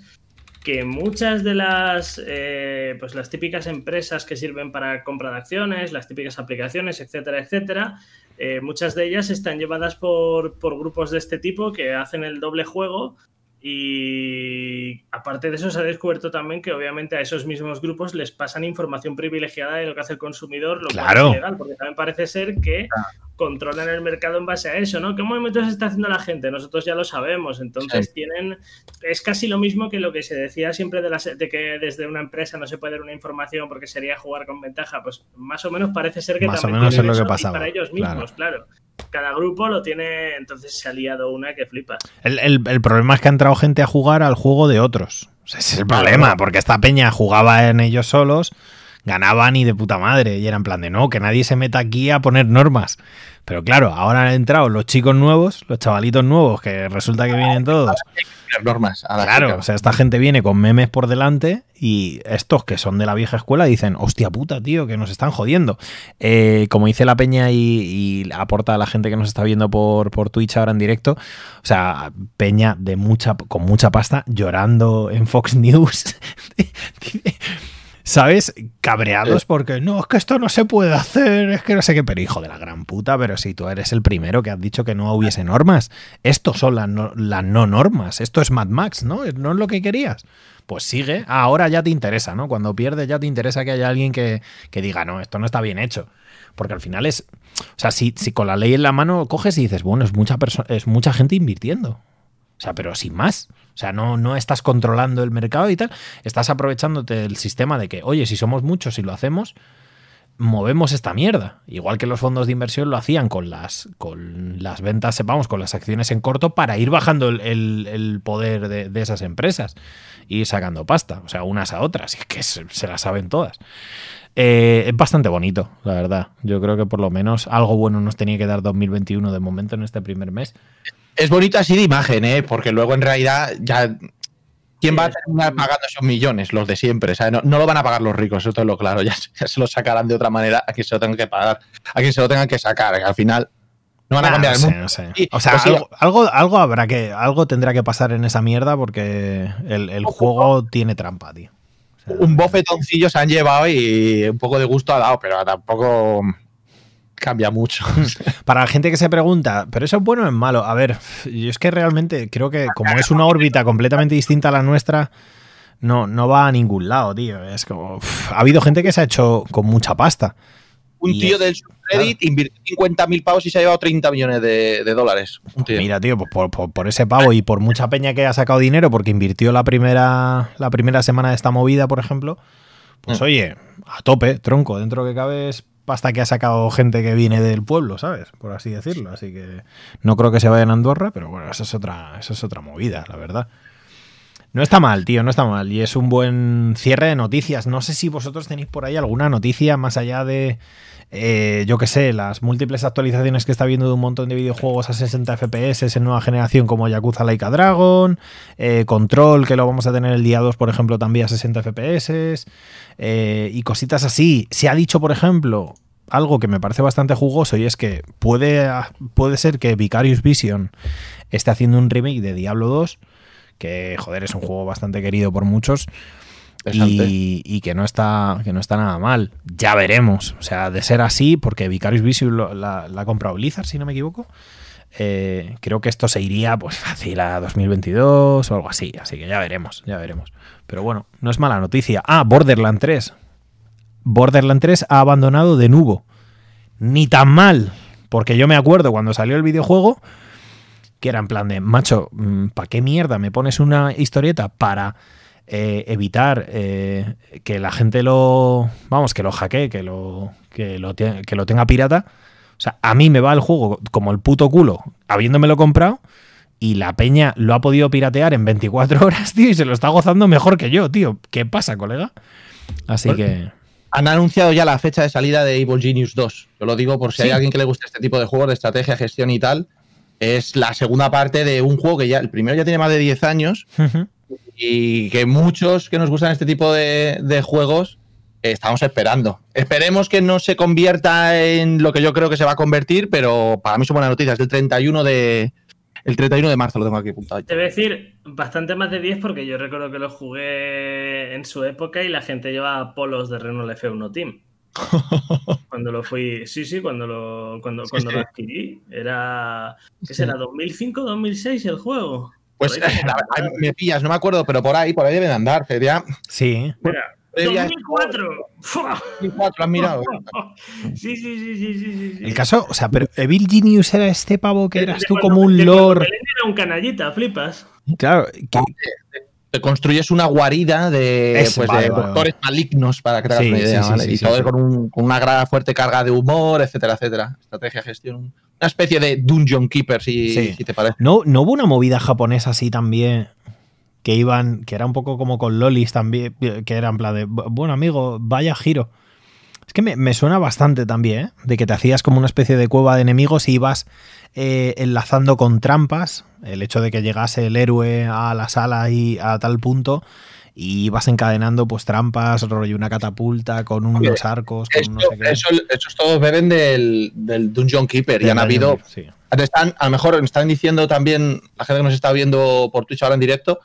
que muchas de las, eh, pues las típicas empresas que sirven para compra de acciones, las típicas aplicaciones, etcétera, etcétera, eh, muchas de ellas están llevadas por, por, grupos de este tipo que hacen el doble juego y aparte de eso se ha descubierto también que obviamente a esos mismos grupos les pasan información privilegiada de lo que hace el consumidor, lo cual es ilegal, porque también parece ser que controlan el mercado en base a eso, ¿no? ¿Qué movimientos está haciendo la gente? Nosotros ya lo sabemos, entonces tienen, es casi lo mismo que lo que se decía siempre de, de que desde una empresa no se puede dar una información porque sería jugar con ventaja, pues más o menos parece ser que también o menos es lo que pasa para ellos mismos, claro cada grupo lo tiene, entonces se ha liado una que flipas. El, problema es que ha entrado gente a jugar al juego de otros. ese es el problema, porque esta peña jugaba en ellos solos, ganaban y de puta madre, y era en plan de no, que nadie se meta aquí a poner normas. Pero claro, ahora han entrado los chicos nuevos, los chavalitos nuevos, que resulta que vienen todos normas. claro, o sea, esta gente viene con memes por delante y estos que son de la vieja escuela dicen, hostia puta, tío, que nos están jodiendo. Eh, como dice la peña y, aporta a la gente que nos está viendo por, por Twitch ahora en directo, o sea, peña de mucha, con mucha pasta llorando en Fox News. ¿Sabes? Cabreados porque no, es que esto no se puede hacer, es que no sé qué, pero hijo de la gran puta, pero si tú eres el primero que has dicho que no hubiese normas, estos son las no, las no normas, esto es Mad Max, ¿no? ¿No es lo que querías? Pues sigue, ahora ya te interesa, ¿no? Cuando pierdes ya te interesa que haya alguien que, que diga, no, esto no está bien hecho. Porque al final es, o sea, si, si con la ley en la mano coges y dices, bueno, es mucha, es mucha gente invirtiendo. O sea, pero sin más. O sea, no, no estás controlando el mercado y tal, estás aprovechándote del sistema de que, oye, si somos muchos y lo hacemos, movemos esta mierda. Igual que los fondos de inversión lo hacían con las, con las ventas, vamos, con las acciones en corto para ir bajando el, poder de, esas empresas y ir sacando pasta, o sea, unas a otras, y es que se, se las saben todas. Eh, es bastante bonito, la verdad. Yo creo que por lo menos algo bueno nos tenía que dar 2021 de momento en este primer mes es bonito así de imagen, ¿eh? porque luego en realidad ya. ¿Quién va a terminar pagando esos millones? Los de siempre. No, lo van a pagar los ricos, eso es lo claro. Ya, se lo sacarán de otra manera a quien se lo tengan que pagar, a quien se lo tengan que sacar. al final no van a cambiar el mundo. o sea, algo, algo, habrá que, algo tendrá que pasar en esa mierda porque el, juego tiene trampa, tío. un bofetoncillo se han llevado y un poco de gusto ha dado, pero tampoco cambia mucho. Para la gente que se pregunta, ¿pero eso es bueno o es malo? A ver, yo es que realmente creo que como es una órbita completamente distinta a la nuestra, no, no va a ningún lado, tío. Es como. ha habido gente que se ha hecho con mucha pasta. Un tío del subreddit invirtió 50.000 pavos y se ha llevado 30 millones de, dólares. Mira, tío, pues por, ese pavo y por mucha peña que ha sacado dinero porque invirtió la primera, la primera semana de esta movida, por ejemplo, pues mm. oye, a tope, tronco, dentro que cabes pasta que ha sacado gente que viene del pueblo, ¿sabes? Por así decirlo. Así que no creo que se vayan a Andorra, pero bueno, eso es otra, eso es otra movida, la verdad. No está mal, tío, no está mal. Y es un buen cierre de noticias. No sé si vosotros tenéis por ahí alguna noticia más allá de, eh, yo qué sé, las múltiples actualizaciones que está viendo de un montón de videojuegos a 60 FPS en nueva generación como Yakuza Laika Dragon, eh, Control, que lo vamos a tener el día 2, por ejemplo, también a 60 FPS, eh, y cositas así. Se ha dicho, por ejemplo, algo que me parece bastante jugoso y es que puede, puede ser que Vicarious Vision esté haciendo un remake de Diablo 2, que joder, es un juego bastante querido por muchos. Y, que no está que no está nada mal. Ya veremos. O sea, de ser así, porque Vicarious Vision la, la ha comprado Blizzard, si no me equivoco. Eh, creo que esto se iría pues fácil a 2022 o algo así, así que ya veremos, ya veremos. Pero bueno, no es mala noticia. Ah, Borderland 3. Borderland 3 ha abandonado de nuevo. Ni tan mal, porque yo me acuerdo cuando salió el videojuego que era en plan de, macho, mm, ¿para qué mierda me pones una historieta para eh, evitar eh, que la gente lo, vamos, que lo hackee, que lo, que lo, que lo tenga pirata? O sea, a mí me va el juego como el puto culo, habiéndomelo comprado, y la peña lo ha podido piratear en 24 horas, tío, y se lo está gozando mejor que yo, tío. ¿Qué pasa, colega? Así pues, que. Han anunciado ya la fecha de salida de Evil Genius 2. Yo lo digo por si hay alguien que le guste este tipo de juegos de estrategia, gestión y tal. Es la segunda parte de un juego que ya, el primero ya tiene más de 10 años. Y que muchos que nos gustan este tipo de, de juegos estamos esperando. Esperemos que no se convierta en lo que yo creo que se va a convertir, pero para mí son buenas noticias. El 31 de, el 31 de marzo lo tengo aquí apuntado. Te voy a decir bastante más de 10 porque yo recuerdo que lo jugué en su época y la gente llevaba polos de Renault F1 Team. cuando lo fui, sí, sí, cuando lo, cuando, cuando lo adquirí, era, ¿qué será? ¿2005, 2006 el juego? Pues me pillas, no me acuerdo, pero por ahí, por ahí deben andar, sería. Sí. Mira, 2004. 2004, has mirado. Sí, sí, sí, sí, sí, El caso, o sea, pero Evil Genius era este pavo que eras tú como un lord. Era un canallita, flipas. Claro, que... te construyes una guarida de, pues, de doctores malignos para que te hagas una idea, ¿vale? y todo con, con, una gran fuerte carga de humor, etcétera, etcétera. Estrategia, gestión. Una especie de Dungeon Keeper, si, si te parece. No, no hubo una movida japonesa así también que iban, que era un poco como con lolis también, que era en plan de, bueno amigo, vaya giro. Es que me, suena bastante también, ¿eh? de que te hacías como una especie de cueva de enemigos y ibas eh, enlazando con trampas, el hecho de que llegase el héroe a la sala y a tal punto y ibas encadenando pues trampas, rollo una catapulta con unos arcos. Con no sé qué. Eso, esos todos beben del, del Dungeon Keeper y han habido... Están, a lo mejor están diciendo también, la gente que nos está viendo por Twitch ahora en directo,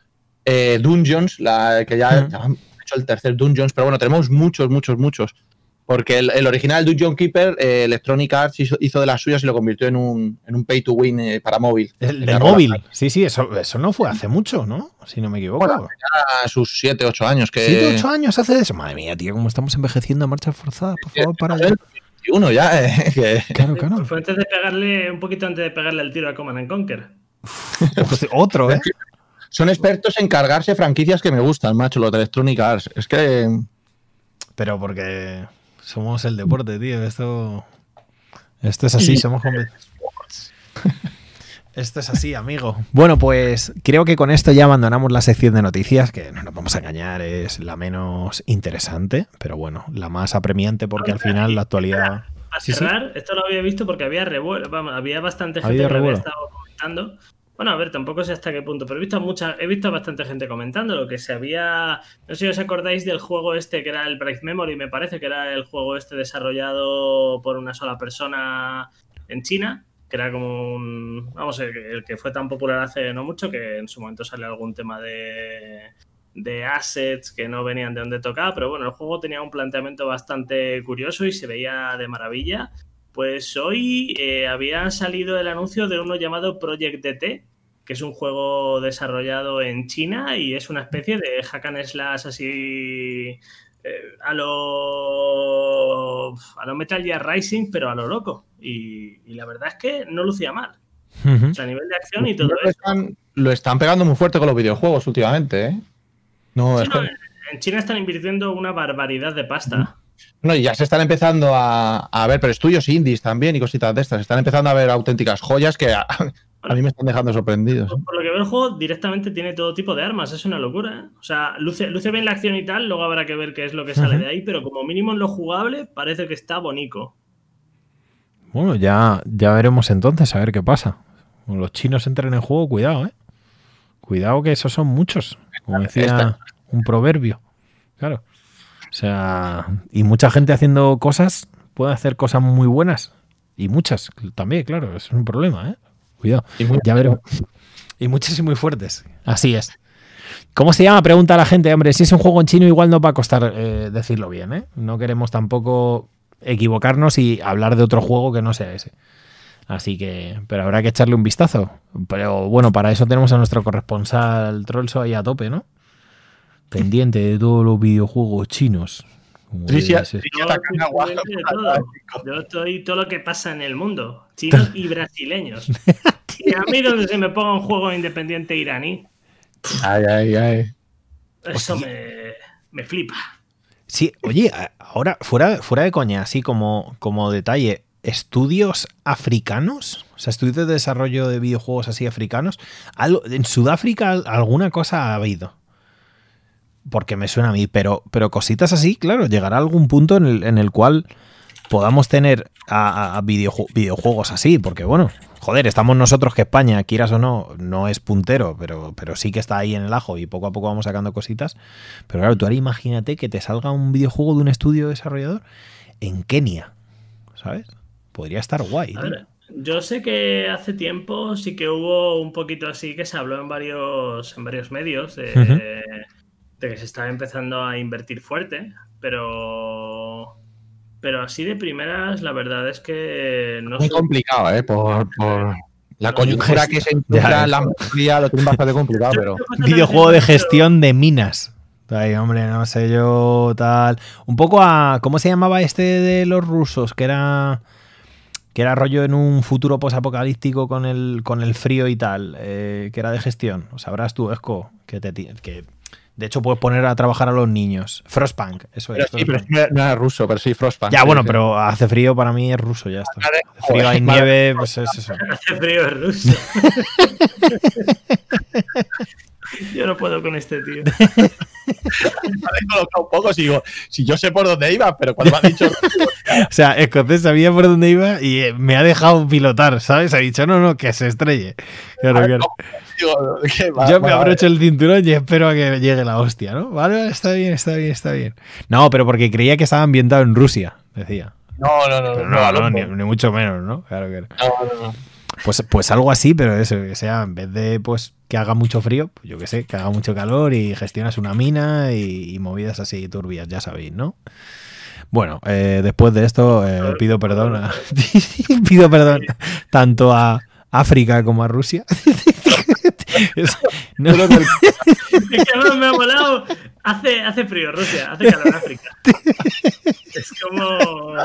eh, Dungeons, la, que ya, han hecho el tercer Dungeons, pero bueno, tenemos muchos, muchos, muchos. Porque el, original Dungeon Keeper, eh, Electronic Arts hizo, de las suyas y lo convirtió en un, en un pay to win eh, para móvil. El de móvil, sí, sí, eso, eso no fue hace mucho, ¿no? Si no me equivoco. Bueno, ya sus 7, 8 años. Que... 7, 8 años hace de eso. Madre mía, tío, cómo estamos envejeciendo a marcha forzada. Por favor, para allá. Uno ya, eh, Claro, claro. Fue antes de pegarle, un poquito antes de pegarle el tiro a Command and Conquer. pues otro, ¿eh? son expertos en cargarse franquicias que me gustan, macho, los de Electronic Arts. Es que. Pero porque somos el deporte, tío. Esto. Esto es así, somos Esto es así, amigo. Bueno, pues creo que con esto ya abandonamos la sección de noticias, que no nos vamos a engañar, es la menos interesante, pero bueno, la más apremiante porque al final la actualidad. A cerrar, esto lo había visto porque había revuelo, había bastante gente que lo había estado comentando bueno, a ver, tampoco sé hasta qué punto, pero he visto mucha, he visto bastante gente comentando lo que se había. No sé si os acordáis del juego este que era el Bright Memory, me parece que era el juego este desarrollado por una sola persona en China, que era como un. Vamos, el, el que fue tan popular hace no mucho que en su momento salió algún tema de, de assets que no venían de donde tocaba, pero bueno, el juego tenía un planteamiento bastante curioso y se veía de maravilla. Pues hoy eh, había salido el anuncio de uno llamado Project DT, que es un juego desarrollado en China y es una especie de hack and slash así eh, a lo a lo Metal Gear Rising, pero a lo loco. Y, la verdad es que no lucía mal. o sea, a nivel de acción y todo eso. lo están pegando muy fuerte con los videojuegos últimamente, ¿eh? No, En China están invirtiendo una barbaridad de pasta. No, y ya se están empezando a, ver, pero estudios indies también y cositas de estas. Están empezando a ver auténticas joyas que a, mí me están dejando sorprendidos. Por, lo que veo, el juego directamente tiene todo tipo de armas. Es una locura. ¿eh? O sea, luce, luce bien la acción y tal. Luego habrá que ver qué es lo que sale de ahí. Pero como mínimo en lo jugable, parece que está bonito. Bueno, ya, ya veremos entonces a ver qué pasa. Cuando los chinos entren en juego, cuidado, ¿eh? Cuidado que esos son muchos. Como decía un proverbio. Claro. O sea, y mucha gente haciendo cosas puede hacer cosas muy buenas. Y muchas también, claro, es un problema, ¿eh? Cuidado. ya veremos. Y muchas y muy fuertes. Así es. ¿Cómo se llama? Pregunta a la gente. Hombre, si es un juego en chino, igual no va a costar eh, decirlo bien, ¿eh? No queremos tampoco equivocarnos y hablar de otro juego que no sea ese. Así que, pero habrá que echarle un vistazo. Pero bueno, para eso tenemos a nuestro corresponsal Trollso ahí a tope, ¿no? Pendiente de todos los videojuegos chinos. Sí, sí, yo estoy todo lo que pasa en el mundo, chinos y brasileños. y a mí donde se me ponga un juego independiente iraní. Ay, ay, ay. Eso me, me, flipa. Sí, oye, ahora, fuera, fuera de coña, así como, como detalle, estudios africanos, o sea, estudios de desarrollo de videojuegos así africanos, en Sudáfrica alguna cosa ha habido porque me suena a mí, pero, pero cositas así, claro, llegará algún punto en el, en el cual podamos tener a, videojuegos así, porque bueno, joder, estamos nosotros que España, quieras o no, no es puntero, pero, pero sí que está ahí en el ajo y poco a poco vamos sacando cositas. Pero claro, tú ahora imagínate que te salga un videojuego de un estudio desarrollador en Kenia, ¿sabes? Podría estar guay. yo sé que hace tiempo sí que hubo un poquito así que se habló en varios, en varios medios de de que se está empezando a invertir fuerte, pero pero así de primeras la verdad es que no es complicado, ¿eh? Por, la coyuntura que se encuentra la mayoría lo tiene bastante complicado, pero videojuego de gestión de minas. Ay, hombre, no sé yo tal. Un poco a ¿cómo se llamaba este de los rusos? Que era que era rollo en un futuro posapocalíptico con el con el frío y tal, eh, que era de gestión. Sabrás tú, Esco, que te que de hecho, puedes poner a trabajar a los niños. Frostpunk, eso es. Sí, pero no era ruso, pero sí, Frostpunk. Ya, bueno, pero hace frío para mí es ruso, ya está. Hace frío, hay nieve, pues es eso. Hace frío es ruso. Yo no puedo con este tío. un poco, si, digo, si yo sé por dónde iba, pero cuando me ha dicho. o sea, Escocés sabía por dónde iba y eh, me ha dejado pilotar, ¿sabes? Ha dicho, no, no, que se estrelle. Claro, claro. yo me abrocho el cinturón y espero a que llegue la hostia, ¿no? Vale, está bien, está bien, está bien. No, pero porque creía que estaba ambientado en Rusia, decía. No, no, no. no, no, ni, ni, mucho menos, ¿no? Claro que No, no, no. Pues, pues algo así, pero eso, que sea, en vez de pues que haga mucho frío, pues yo que sé, que haga mucho calor y gestionas una mina y, movidas así turbias, ya sabéis, ¿no? Bueno, eh, después de esto eh, pido perdón pido perdón tanto a África como a Rusia. es, que me ha volado. Hace, hace frío Rusia, hace calor África. Es como...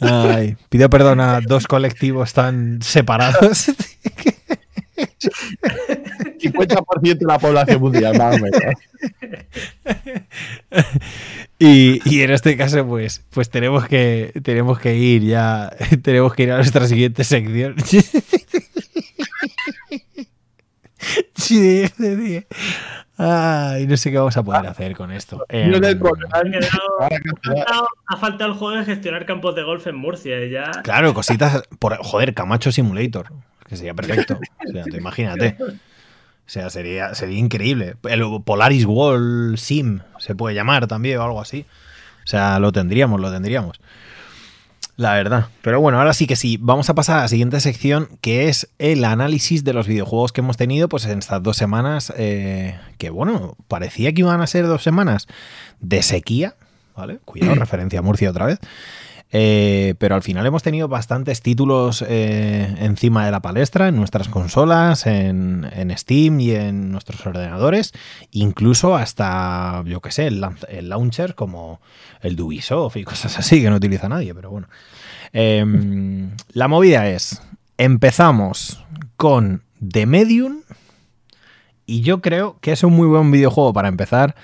Ay, pido perdón a dos colectivos tan separados. 50% de la población mundial, más o menos. Y, en este caso, pues, pues tenemos que tenemos que ir ya. Tenemos que ir a nuestra siguiente sección. Sí, Ay, no sé qué vamos a poder hacer con esto. Eh, ha faltado el juego de gestionar campos de golf en Murcia. Ya... Claro, cositas. Por, joder, Camacho Simulator. Que sería perfecto. O sea, imagínate. O sea, sería, sería increíble. El Polaris Wall Sim se puede llamar también o algo así. O sea, lo tendríamos, lo tendríamos. La verdad. Pero bueno, ahora sí que sí. Vamos a pasar a la siguiente sección, que es el análisis de los videojuegos que hemos tenido pues en estas dos semanas. Eh, que bueno, parecía que iban a ser dos semanas de sequía. ¿Vale? Cuidado, referencia a Murcia otra vez. Eh, pero al final hemos tenido bastantes títulos eh, encima de la palestra en nuestras consolas, en, Steam y en nuestros ordenadores, incluso hasta, yo qué sé, el, launcher como el Ubisoft y cosas así que no utiliza nadie, pero bueno. Em, la movida es, empezamos con The Medium y yo creo que es un muy buen videojuego para empezar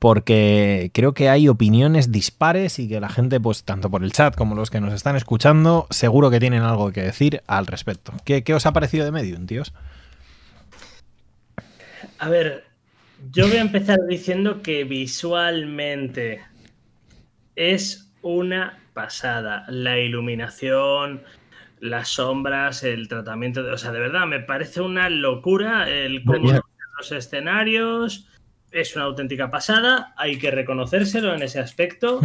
porque creo que hay opiniones dispares y que la gente, pues tanto por el chat como los que nos están escuchando, seguro que tienen algo que decir al respecto. ¿Qué, os ha parecido de Medium, tíos? A ver, yo voy a empezar diciendo que visualmente es una pasada. La iluminación, las sombras, el tratamiento de. O sea, de verdad, me parece una locura el cómo los escenarios es una auténtica pasada, hay que reconocérselo en ese aspecto.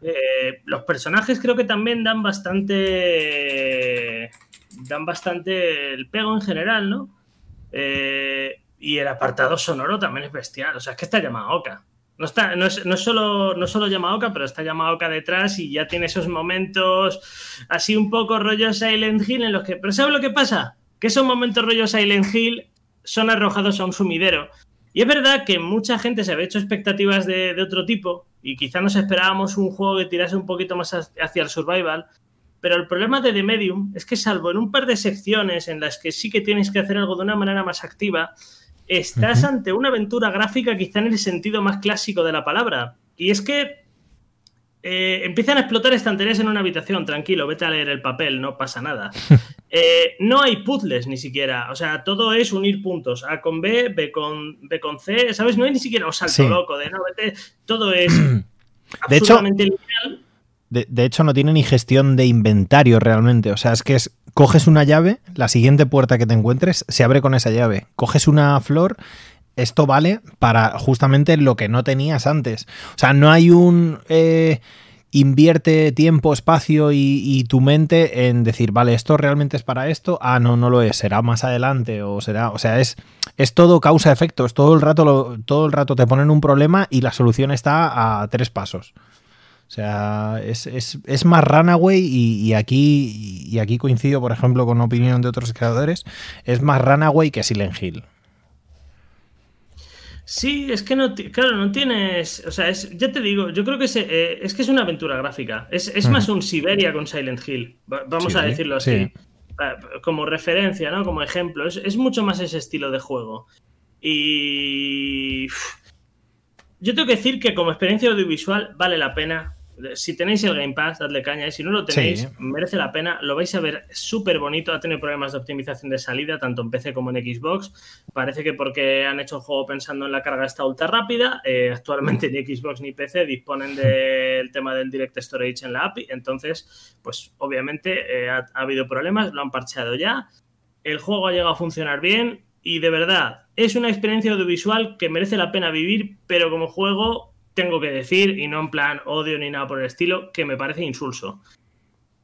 Eh, los personajes creo que también dan bastante. dan bastante el pego en general, ¿no? Eh, y el apartado sonoro también es bestial. O sea, es que está Yamaoka. No, está, no, es, no, solo, no solo Yamaoka, pero está Yamaoka detrás y ya tiene esos momentos así un poco rollo Silent Hill en los que. Pero ¿sabes lo que pasa? Que esos momentos rollo Silent Hill son arrojados a un sumidero. Y es verdad que mucha gente se había hecho expectativas de, de otro tipo y quizá nos esperábamos un juego que tirase un poquito más hacia el survival. Pero el problema de The Medium es que salvo en un par de secciones en las que sí que tienes que hacer algo de una manera más activa, estás ante una aventura gráfica quizá en el sentido más clásico de la palabra. Y es que eh, empiezan a explotar estanterías en una habitación, tranquilo, vete a leer el papel, no pasa nada. Eh, no hay puzzles ni siquiera, o sea, todo es unir puntos, A con B, B con, B con C, ¿sabes? No hay ni siquiera un salto loco de no, vete, todo es de hecho, de, de, hecho, no tiene ni gestión de inventario realmente, o sea, es que es, coges una llave, la siguiente puerta que te encuentres se abre con esa llave, coges una flor esto vale para justamente lo que no tenías antes. O sea, no hay un... Eh, invierte tiempo, espacio y, tu mente en decir, vale, esto realmente es para esto, ah, no, no lo es, será más adelante o será, o sea, es, es todo causa-efecto, es todo el rato, todo el rato te ponen un problema y la solución está a tres pasos. O sea, es, es, es más Runaway y, y, aquí, y aquí coincido, por ejemplo, con opinión de otros creadores, es más Runaway que Silent Hill. Sí, es que no, claro, no tienes, o sea, es, ya te digo, yo creo que eh, es que es una aventura gráfica, es, es más un Siberia con Silent Hill, vamos a decirlo así, como referencia, ¿no? Como ejemplo, es, es, mucho más ese estilo de juego. Y yo tengo que decir que como experiencia audiovisual vale la pena si tenéis el Game Pass, dadle caña. Y si no lo tenéis, merece la pena. Lo vais a ver súper bonito. Ha tenido problemas de optimización de salida, tanto en PC como en Xbox. Parece que porque han hecho el juego pensando en la carga esta ultra rápida. Eh, actualmente ni Xbox ni PC disponen del tema del Direct Storage en la API. Entonces, pues obviamente eh, ha, ha habido problemas. Lo han parcheado ya. El juego ha llegado a funcionar bien. Y de verdad, es una experiencia audiovisual que merece la pena vivir, pero como juego tengo que decir, y no en plan odio ni nada por el estilo, que me parece insulso.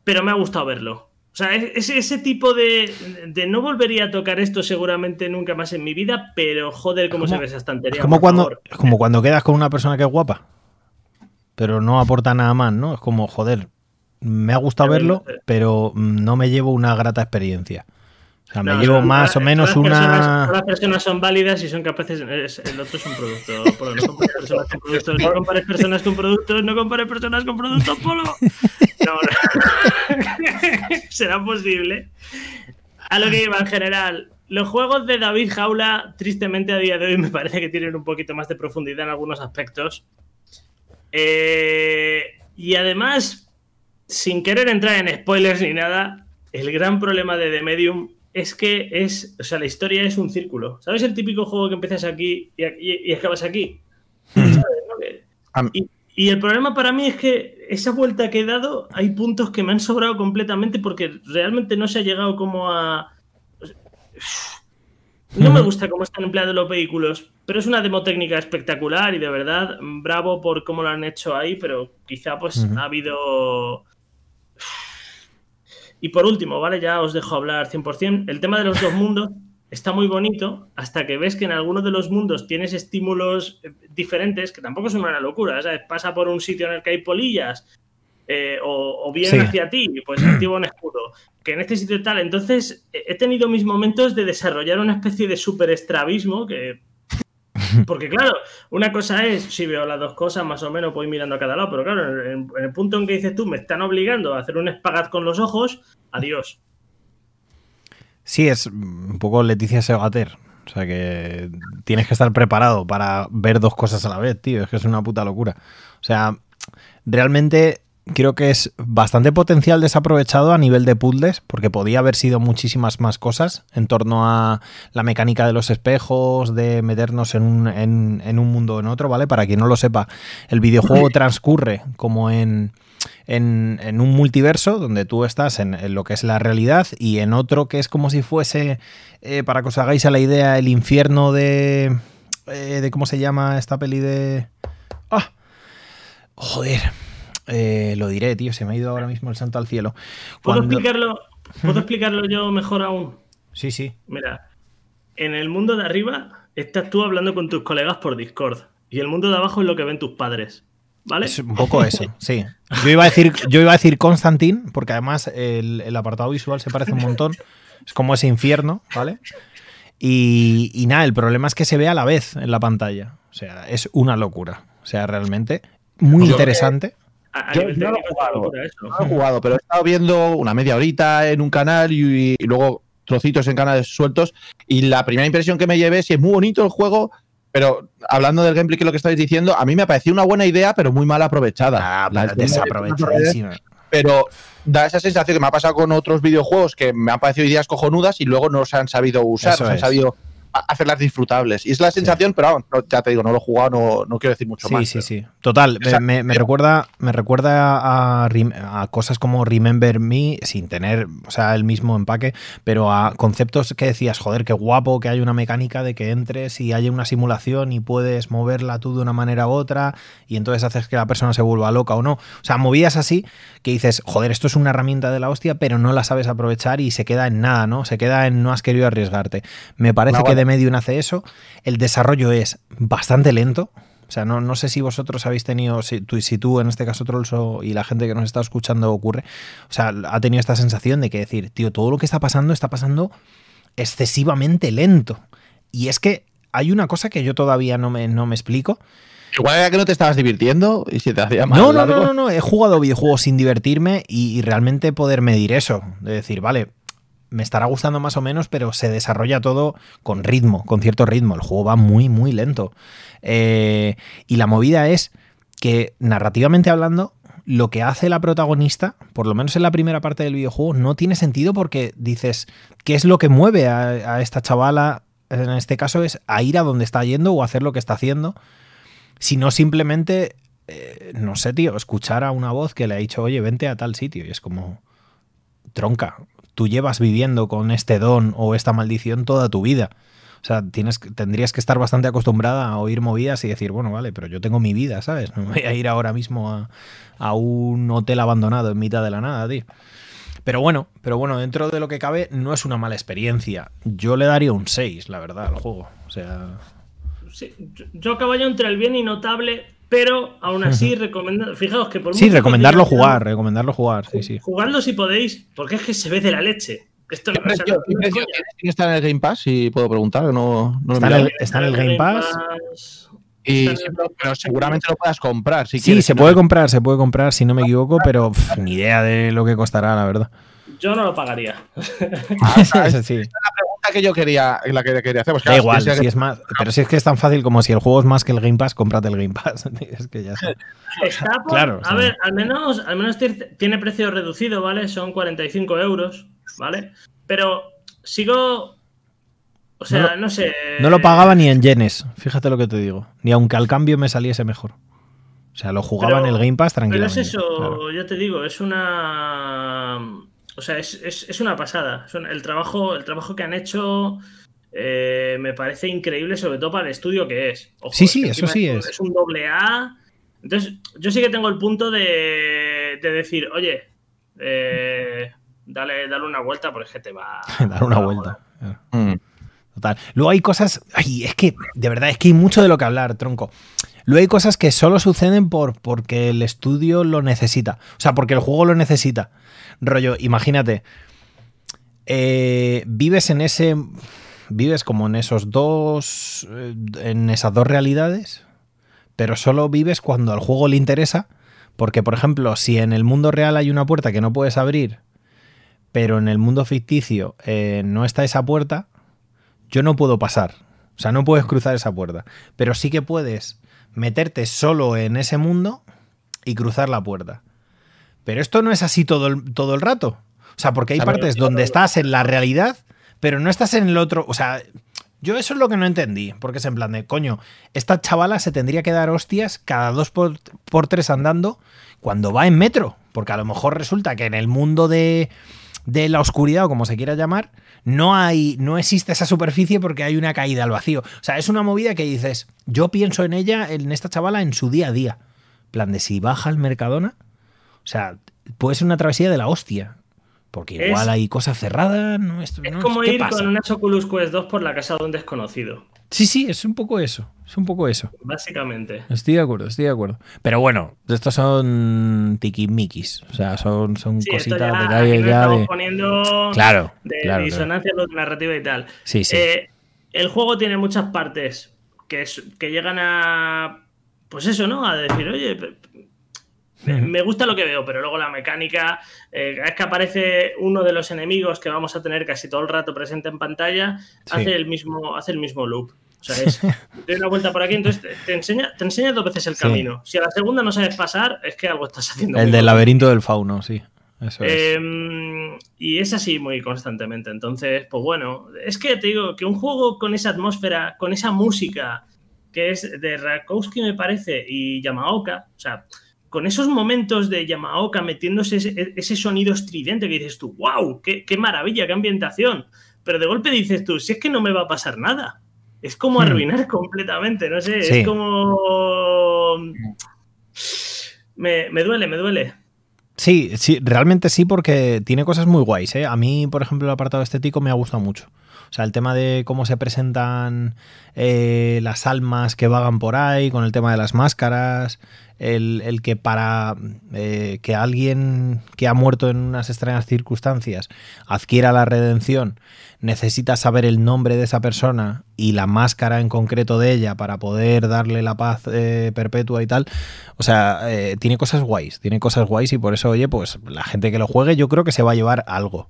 Pero me ha gustado verlo. O sea, ese, ese tipo de, de, no volvería a tocar esto seguramente nunca más en mi vida, pero joder, cómo se ve esa estantería. Es como, cuando, como cuando quedas con una persona que es guapa, pero no aporta nada más, ¿no? Es como, joder, me ha gustado verlo, pero no me llevo una grata experiencia sea, me llevo más o menos una. Personas, las personas son válidas y son capaces. el otro es un producto. Polo. No compares personas con productos, no compares personas con productos, no compares personas con productos, Polo. No, no. Será posible. A lo que iba en general. Los juegos de David Jaula, tristemente a día de hoy, me parece que tienen un poquito más de profundidad en algunos aspectos. Eh, y además, sin querer entrar en spoilers ni nada, el gran problema de The Medium es que es, o sea, la historia es un círculo. ¿Sabes el típico juego que empiezas aquí y, y, y acabas aquí? y, y, el problema para mí es que esa vuelta que he dado, hay puntos que me han sobrado completamente porque realmente no se ha llegado como a... No me gusta cómo están empleados los vehículos, pero es una demo técnica espectacular y de verdad, bravo por cómo lo han hecho ahí, pero quizá pues uh -huh. ha habido y por último, ¿vale? Ya os dejo hablar 100%. El tema de los dos mundos está muy bonito hasta que ves que en algunos de los mundos tienes estímulos eh, diferentes, que tampoco son una locura, ¿sabes? Pasa por un sitio en el que hay polillas eh, o, o sí. hacia ti, pues activa un escudo. Que en este sitio tal. Entonces, he tenido mis momentos de desarrollar una especie de super estrabismo que porque claro, una cosa es, si veo las dos cosas, más o menos voy mirando a cada lado, pero claro, en, en el punto en que dices tú, me están obligando a hacer un espagat con los ojos, adiós. Sí, es un poco Leticia Segater. O sea que tienes que estar preparado para ver dos cosas a la vez, tío. Es que es una puta locura. O sea, realmente creo que es bastante potencial desaprovechado a nivel de puzzles, porque podía haber sido muchísimas más cosas en torno a la mecánica de los espejos, de meternos en un, en, en un mundo o en otro, ¿vale? Para quien no lo sepa, el videojuego transcurre como en, en, en un multiverso donde tú estás en, en, lo que es la realidad y en otro que es como si fuese, eh, para que os hagáis a la idea, el infierno de... Eh, de ¿Cómo se llama esta peli de...? ¡Ah! Joder Eh, lo diré, tío, se me ha ido ahora mismo el santo al cielo. ¿Puedo, explicarlo, ¿Puedo explicarlo yo mejor aún? Sí, sí. Mira, en el mundo de arriba estás tú hablando con tus colegas por Discord. Y el mundo de abajo es lo que ven tus padres. ¿Vale? Es un poco eso, sí. Yo iba a decir, yo iba a decir Constantin, porque además el, apartado visual se parece un montón. Es como ese infierno, ¿vale? Y, nada, el problema es que se ve a la vez en la pantalla. O sea, es una locura. O sea, realmente muy interesante. Yo no lo, he jugado, no he jugado, pero he estado viendo una media horita en un canal y, luego trocitos en canales sueltos. Y la primera impresión que me llevé es que es muy bonito el juego, pero hablando del gameplay, que es lo que estáis diciendo, a mí me pareció una buena idea, pero muy mal aprovechada. Ah, desaprovechadísima. Pero da esa sensación que me ha pasado con otros videojuegos que me han parecido ideas cojonudas y luego no se han sabido usar, no se han sabido hacerlas disfrutables. Y es la sensación, pero ya te digo, no lo he jugado, no, quiero decir mucho más. Sí, sí, sí. Total, me, recuerda, me recuerda a, a, cosas como Remember Me, sin tener, o sea, el mismo empaque, pero a conceptos que decías, joder, qué guapo que hay una mecánica de que entres y hay una simulación y puedes moverla tú de una manera u otra y entonces haces que la persona se vuelva loca o no. O sea, movías así que dices, joder, esto es una herramienta de la hostia, pero no la sabes aprovechar y se queda en nada, ¿no? Se queda en no has querido arriesgarte. Me parece que de medio hace eso. El desarrollo es bastante lento. O sea, no, no sé si vosotros habéis tenido, si tú, si tú en este caso Trollso y la gente que nos está escuchando ocurre, o sea, ha tenido esta sensación de que decir, tío, todo lo que está pasando está pasando excesivamente lento. Y es que hay una cosa que yo todavía no me, no me explico. Igual era que no te estabas divirtiendo y si te hacía mal. No, no, no, no, no, he jugado videojuegos sin divertirme y, y, realmente poder medir eso. De decir, vale, me estará gustando más o menos, pero se desarrolla todo con ritmo, con cierto ritmo. El juego va muy, muy lento. Eh, y la movida es que, narrativamente hablando, lo que hace la protagonista, por lo menos en la primera parte del videojuego, no tiene sentido porque dices, ¿qué es lo que mueve a, esta chavala? En este caso es a ir a donde está yendo o hacer lo que está haciendo, sino simplemente, eh, no sé, tío, escuchar a una voz que le ha dicho, oye, vente a tal sitio. Y es como, tronca, tú llevas viviendo con este don o esta maldición toda tu vida. O sea, tendrías que estar bastante acostumbrada a oír movidas y decir, bueno, vale, pero yo tengo mi vida, ¿sabes? No voy a ir ahora mismo a, a un hotel abandonado en mitad de la nada, tío. Pero bueno, pero bueno, dentro de lo que cabe, no es una mala experiencia. Yo le daría un 6, la verdad, al juego. O sea. Sí, yo yo entre el bien y notable, pero aún así, recomendar, fijaos que por Sí, recomendarlo jugar, recomendarlo jugar, sí, sí. Jugadlo si podéis, porque es que se ve de la leche. Esto ¿Qué precio, tiene que estar en el Game Pass? Si puedo preguntar, no, no está, en el, está, en el, Game Pass. Y, pero seguramente lo puedas comprar. Si sí, se puede comprar, se puede comprar, si no me equivoco, pero ni idea de lo que costará, la verdad. Yo no lo pagaría. Ah, sí que yo quería, la que quería hacer. Pues da igual, si es más, pero si es que es tan fácil como si el juego es más que el Game Pass, cómprate el Game Pass. es que ya está. claro, a ver, al menos, al menos tiene precio reducido, ¿vale? Son 45 euros, ¿vale? Pero sigo. O sea, no, sé. No lo pagaba ni en yenes, fíjate lo que te digo. Ni aunque al cambio me saliese mejor. O sea, lo jugaba en el Game Pass tranquilamente. Pero es eso, ya te digo, es una o sea, es, una pasada. El trabajo, el trabajo que han hecho eh, me parece increíble, sobre todo para el estudio que es. sí, sí, eso sí es. Es un doble A. Entonces, yo sí que tengo el punto de, decir, oye, eh, dale, dale una vuelta porque es que te va. dar una vuelta. Mm. Luego hay cosas. Ay, es que, de verdad, es que hay mucho de lo que hablar, tronco. Luego hay cosas que solo suceden por, porque el estudio lo necesita. O sea, porque el juego lo necesita. Rollo, imagínate, eh, vives en ese. Vives como en esos dos. Eh, en esas dos realidades. Pero solo vives cuando al juego le interesa. Porque, por ejemplo, si en el mundo real hay una puerta que no puedes abrir. Pero en el mundo ficticio eh, no está esa puerta. Yo no puedo pasar. O sea, no puedes cruzar esa puerta. Pero sí que puedes meterte solo en ese mundo y cruzar la puerta. Pero esto no es así todo el, todo el rato. O sea, porque hay partes donde estás en la realidad, pero no estás en el otro. O sea, yo eso es lo que no entendí. Porque es en plan de, coño, esta chavala se tendría que dar hostias cada dos por, tres andando cuando va en metro. Porque a lo mejor resulta que en el mundo de, de la oscuridad, o como se quiera llamar, no hay. no existe esa superficie porque hay una caída al vacío. O sea, es una movida que dices, yo pienso en ella, en esta chavala, en su día a día. plan de si baja al Mercadona O sea, puede ser una travesía de la hostia. Porque igual hay cosas cerradas. No, es como ir con unas Oculus Quest 2 por la casa de un desconocido. Sí, sí, es un poco eso. Es un poco eso. Básicamente. Estoy de acuerdo, estoy de acuerdo. Pero bueno, estos son tiquimikis. O sea, son, son cositas ya. De... poniendo claro, de claro, disonancia narrativa y tal. Sí, sí. Eh, el juego tiene muchas partes que, que llegan a. Pues eso, ¿no? A decir, oye, me gusta lo que veo, pero luego la mecánica, eh, es que aparece uno de los enemigos que vamos a tener casi todo el rato presente en pantalla, hace, el mismo, hace el mismo loop. O sea, es, doy una vuelta por aquí, entonces te, enseña, te enseña dos veces el camino. Si a la segunda no sabes pasar, es que algo estás haciendo. El del laberinto del fauno, sí. Eso es. Em, y es así muy constantemente. Entonces, pues bueno, es que te digo que un juego con esa atmósfera, con esa música que es de Rakowski, me parece, y Yamaoka, o sea, con esos momentos de Yamaoka metiéndose ese, sonido estridente que dices tú, wow, qué, maravilla, qué ambientación. Pero de golpe dices tú, si es que no me va a pasar nada. Es como hmm. arruinar completamente, no sé, es como... Me, me, duele, me duele. Sí, sí, realmente sí, porque tiene cosas muy guays. ¿eh? A mí, por ejemplo, el apartado estético me ha gustado mucho. O sea, el tema de cómo se presentan eh, las almas que vagan por ahí, con el tema de las máscaras, el, que para eh, que alguien que ha muerto en unas extrañas circunstancias adquiera la redención, necesita saber el nombre de esa persona y la máscara en concreto de ella para poder darle la paz eh, perpetua y tal. O sea, eh, tiene cosas guays, tiene cosas guays y por eso, oye, pues la gente que lo juegue yo creo que se va a llevar algo.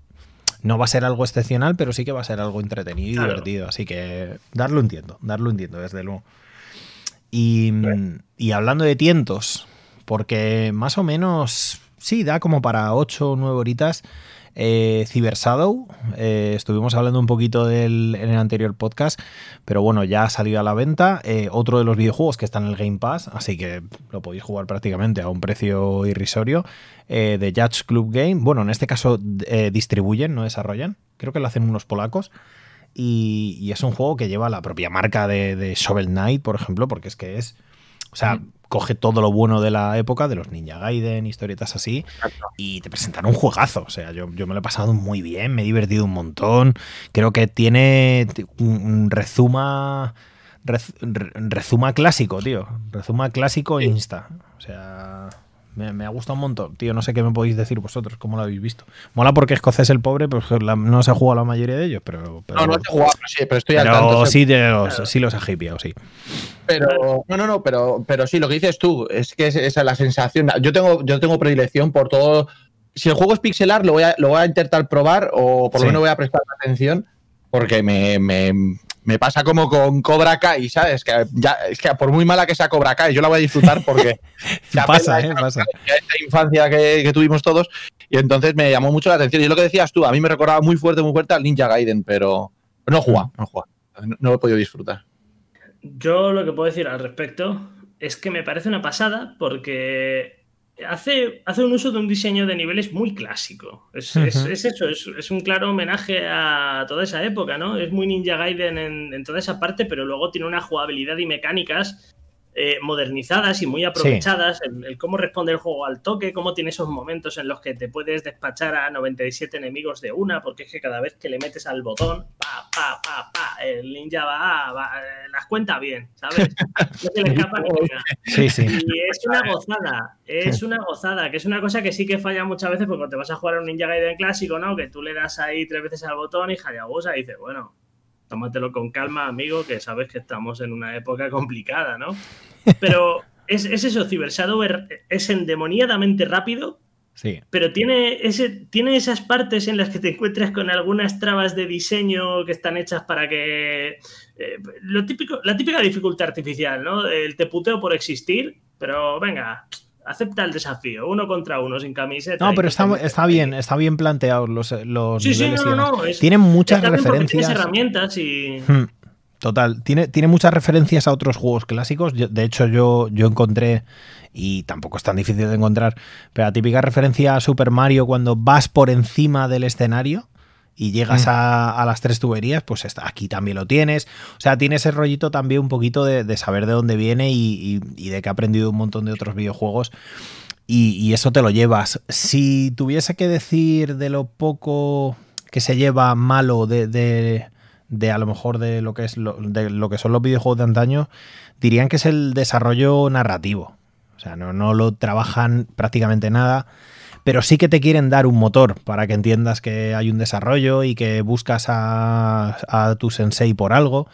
No va a ser algo excepcional, pero sí que va a ser algo entretenido y divertido. Así que darlo entiendo, darlo entiendo, desde luego. Y, hablando de tientos, porque más o menos, sí, da como para 8 o 9 horitas. Eh, eh, estuvimos hablando un poquito del, en el anterior podcast, pero bueno, ya ha salido a la venta. Eh, otro de los videojuegos que está en el Game Pass, así que lo podéis jugar prácticamente a un precio irrisorio. de Judge Club Game, bueno, en este caso distribuyen, no desarrollan. Creo que lo hacen unos polacos. Y, es un juego que lleva la propia marca de, Shovel Knight, por ejemplo, porque es que es. O sea, coge todo lo bueno de la época, de los Ninja Gaiden, historietas así, y te presentan un juegazo. O sea, yo, me lo he pasado muy bien, me he divertido un montón. Creo que tiene un rezuma. Rezuma clásico, tío. Rezuma clásico insta. O sea. Me, ha gustado un montón, tío. No sé qué me podéis decir vosotros, cómo lo habéis visto. Mola porque escocés el pobre, pues no se ha jugado la mayoría de ellos, pero. no, no se ha jugado, sí, pero estoy al tanto. Sí, los, sí los ha hipeado, sí. Pero, no, no, no, pero, pero sí, lo que dices tú, es que esa es la sensación. Yo tengo, yo tengo predilección por todo. Si el juego es pixelar, lo voy a, lo voy a intentar probar, o por lo menos voy a prestar atención, porque me, me pasa como con Cobra Kai, ¿sabes? Que ya, es que por muy mala que sea Cobra Kai, yo la voy a disfrutar porque pasa, ¿eh? pasa. Esta infancia que, tuvimos todos y entonces me llamó mucho la atención. Y lo que decías tú, a mí me recordaba muy fuerte, muy fuerte al Ninja Gaiden, pero no juega, no juega. No, lo he podido disfrutar. Yo lo que puedo decir al respecto es que me parece una pasada porque hace, hace un uso de un diseño de niveles muy clásico. Es, eso, es, un claro homenaje a toda esa época, ¿no? Es muy Ninja Gaiden en, en, toda esa parte, pero luego tiene una jugabilidad y mecánicas eh, modernizadas y muy aprovechadas, el, cómo responde el juego al toque, cómo tiene esos momentos en los que te puedes despachar a 97 enemigos de una, porque es que cada vez que le metes al botón, pa, pa, pa, pa, el ninja va, eh, las cuenta bien, ¿sabes? No se le escapa Sí, sí. Y es una gozada, es una gozada, que es una cosa que sí que falla muchas veces porque te vas a jugar a un Ninja Gaiden clásico, ¿no? Que tú le das ahí tres veces al botón y Hayabusa y dices, bueno, tómatelo con calma, amigo, que sabes que estamos en una época complicada, ¿no? Pero es, eso, Cyber Shadow es endemoniadamente rápido, sí. pero tiene, ese, tiene esas partes en las que te encuentras con algunas trabas de diseño que están hechas para que... Eh, lo típico, la típica dificultad artificial, ¿no? El te puteo por existir, pero venga, acepta el desafío, uno contra uno, sin camiseta. No, pero está, está bien, está bien planteado los, los sí, Sí, no, no, Tienen muchas referencias. herramientas y. Hmm, total, tiene, tiene muchas referencias a otros juegos clásicos. de hecho, yo, yo encontré, y tampoco es tan difícil de encontrar, pero la típica referencia a Super Mario cuando vas por encima del escenario y llegas mm. a, las tres tuberías, pues está, aquí también lo tienes. O sea, tiene ese rollito también un poquito de, saber de dónde viene y, de que ha aprendido un montón de otros videojuegos. y, eso te lo llevas. Si tuviese que decir de lo poco que se lleva malo de, de, a lo mejor de lo que es de lo que son los videojuegos de antaño, dirían que es el desarrollo narrativo. O sea, no, no lo trabajan prácticamente nada pero sí que te quieren dar un motor para que entiendas que hay un desarrollo y que buscas a, a, tu sensei por algo.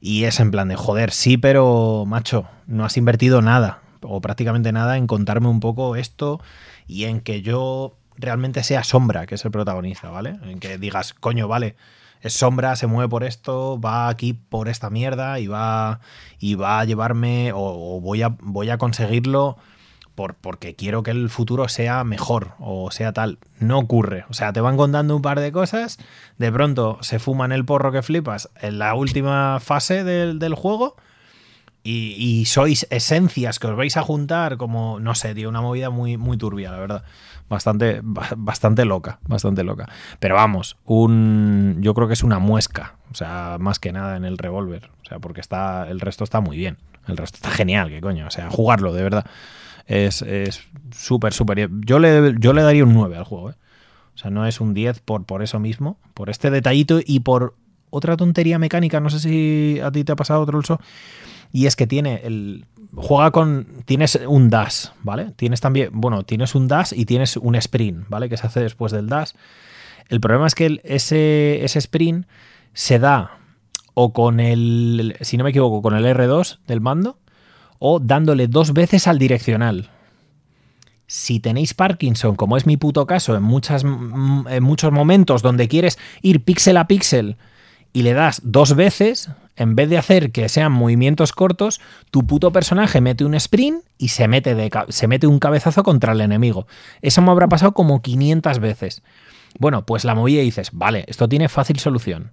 Y es en plan de, joder, sí, pero macho, no has invertido nada o prácticamente nada en contarme un poco esto y en que yo realmente sea Sombra, que es el protagonista, ¿vale? En que digas, coño, vale, es Sombra, se mueve por esto, va aquí por esta mierda y va, y va a llevarme o, voy, a, voy a conseguirlo por, porque quiero que el futuro sea mejor o sea tal. No ocurre. O sea, te van contando un par de cosas, de pronto se fuman el porro que flipas en la última fase del, del juego y, sois esencias que os vais a juntar como, no sé, tío, una movida muy, muy turbia, la verdad. Bastante, bastante loca, bastante loca. Pero vamos, un, yo creo que es una muesca, o sea, más que nada en el revólver. O sea, porque está, el resto está muy bien. El resto está genial, que coño. O sea, jugarlo, de verdad. Es súper, súper. Yo le, yo le daría un 9 al juego, ¿eh? O sea, no es un 10 por, por eso mismo, por este detallito y por otra tontería mecánica. No sé si a ti te ha pasado otro uso y es que tiene el. Juega con. Tienes un dash, ¿vale? Tienes también. Bueno, tienes un dash y tienes un sprint, ¿vale? Que se hace después del dash. El problema es que ese, ese sprint se da o con el. Si no me equivoco, con el R2 del mando. O dándole dos veces al direccional. Si tenéis Parkinson, como es mi puto caso, en, muchas, en muchos momentos donde quieres ir píxel a píxel y le das dos veces, en vez de hacer que sean movimientos cortos, tu puto personaje mete un sprint y se mete, se mete un cabezazo contra el enemigo. Eso me habrá pasado como 500 veces. Bueno, pues la movida y dices, vale, esto tiene fácil solución.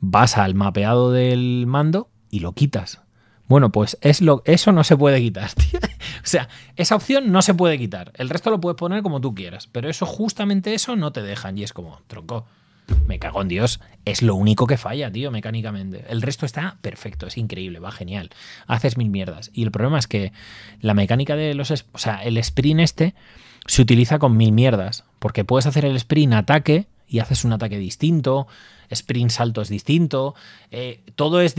Vas al mapeado del mando y lo quitas. Bueno, pues es lo, eso no se puede quitar, tío. O sea, esa opción no se puede quitar. El resto lo puedes poner como tú quieras. Pero eso, justamente eso, no te dejan. Y es como, tronco me cago en Dios, es lo único que falla, tío, mecánicamente. El resto está perfecto, es increíble, va genial. Haces mil mierdas. Y el problema es que la mecánica de los... O sea, el sprint este se utiliza con mil mierdas, porque puedes hacer el sprint ataque y haces un ataque distinto, sprint salto es distinto, eh, todo es...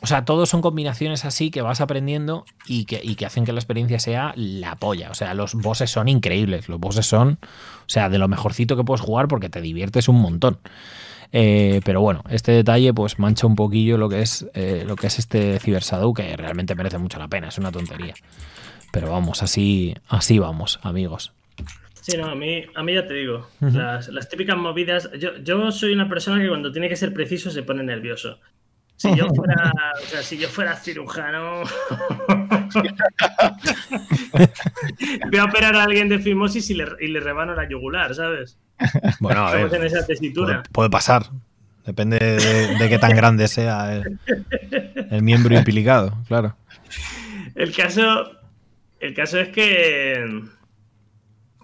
O sea, todos son combinaciones así que vas aprendiendo y que, y que, hacen que la experiencia sea la polla. O sea, los bosses son increíbles. Los bosses son, o sea, de lo mejorcito que puedes jugar porque te diviertes un montón. Eh, pero bueno, este detalle pues mancha un poquillo lo que es eh, lo que es este Cyber que realmente merece mucho la pena, es una tontería. Pero vamos, así, así vamos, amigos. Sí, no, a mí, a mí ya te digo, las, las, típicas movidas, yo, yo soy una persona que cuando tiene que ser preciso se pone nervioso. Si yo fuera, o sea, si yo fuera cirujano, voy a operar a alguien de fimosis y le, y le rebano la yugular, ¿sabes? Bueno, a ver, en esa tesitura. Puede, pasar. Depende de, qué tan grande sea el, el, miembro impilicado, claro. El caso, el caso es que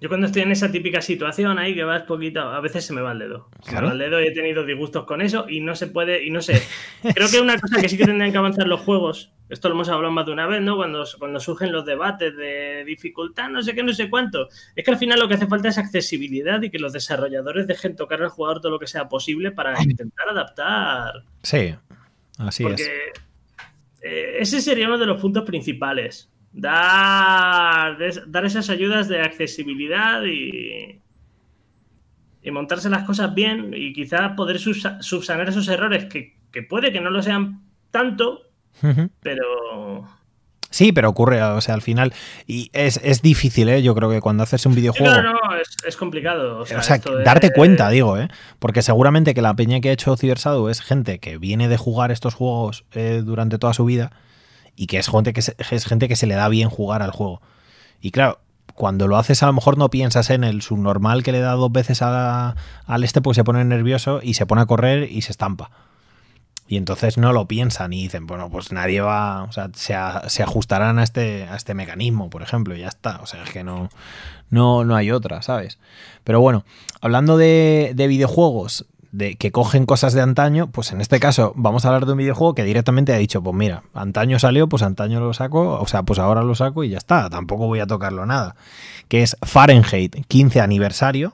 yo cuando estoy en esa típica situación ahí que vas poquito, a veces se me va el dedo. Se me va el dedo y he tenido disgustos con eso y no se puede, y no sé. Creo que una cosa que sí que tendrían que avanzar los juegos, esto lo hemos hablado más de una vez, ¿no? Cuando, cuando surgen los debates de dificultad, no sé qué, no sé cuánto. Es que al final lo que hace falta es accesibilidad y que los desarrolladores dejen tocar al jugador todo lo que sea posible para intentar adaptar. Sí, así es. Eh, ese sería uno de los puntos principales dar, dar esas ayudas de accesibilidad y, y montarse las cosas bien y quizá poder subsanar esos errores que, puede que no lo sean tanto, pero... Sí, pero ocurre, o sea, al final. Y es, difícil, ¿eh? Yo creo que cuando haces un videojuego. No, no, es, complicado. O sea, darte cuenta, digo, ¿eh? Porque seguramente que la peña que ha hecho Cyber es gente que viene de jugar estos juegos eh, durante toda su vida y que es gente que, se, es gente que se le da bien jugar al juego. Y claro, cuando lo haces a lo mejor no piensas en el subnormal que le da dos veces al este, pues se pone nervioso y se pone a correr y se estampa. Y entonces no lo piensan y dicen, bueno, pues nadie va, o sea, se, ajustarán a este, a este mecanismo, por ejemplo, y ya está. O sea, es que no, no, no hay otra, ¿sabes? Pero bueno, hablando de, de videojuegos, de, que cogen cosas de antaño, pues en este caso vamos a hablar de un videojuego que directamente ha dicho, pues mira, antaño salió, pues antaño lo saco, o sea, pues ahora lo saco y ya está, tampoco voy a tocarlo nada. Que es Fahrenheit 15 aniversario,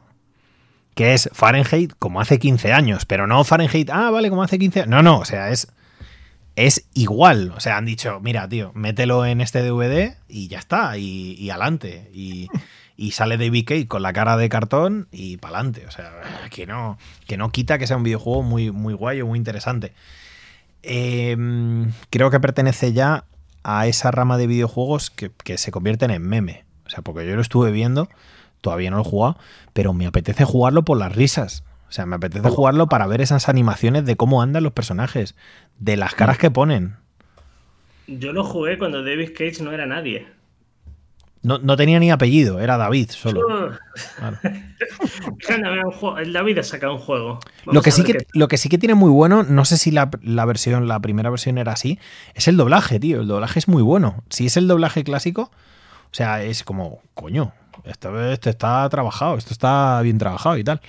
que es Fahrenheit como hace 15 años, pero no Fahrenheit, ah, vale, como hace 15 años. No, no, o sea, es, es igual. O sea, han dicho, mira, tío, mételo en este DVD y ya está, y, y adelante. Y, y sale David Cage con la cara de cartón y para adelante. O sea, que no, que no quita que sea un videojuego muy, muy guay o muy interesante. Em, creo que pertenece ya a esa rama de videojuegos que, que, se convierten en meme. O sea, porque yo lo estuve viendo, todavía no lo he jugado, pero me apetece jugarlo por las risas. O sea, me apetece jugarlo para ver esas animaciones de cómo andan los personajes, de las caras que ponen. Yo lo jugué cuando David Cage no era nadie. No, no, tenía ni apellido, era David solo. Claro. el David ha sacado un juego. Lo que, sí que, lo que sí que tiene muy bueno, no sé si la, la, versión, la primera versión era así, es el doblaje, tío. El doblaje es muy bueno. Si es el doblaje clásico, o sea, es como, coño, esto, esto está trabajado, esto está bien trabajado y tal.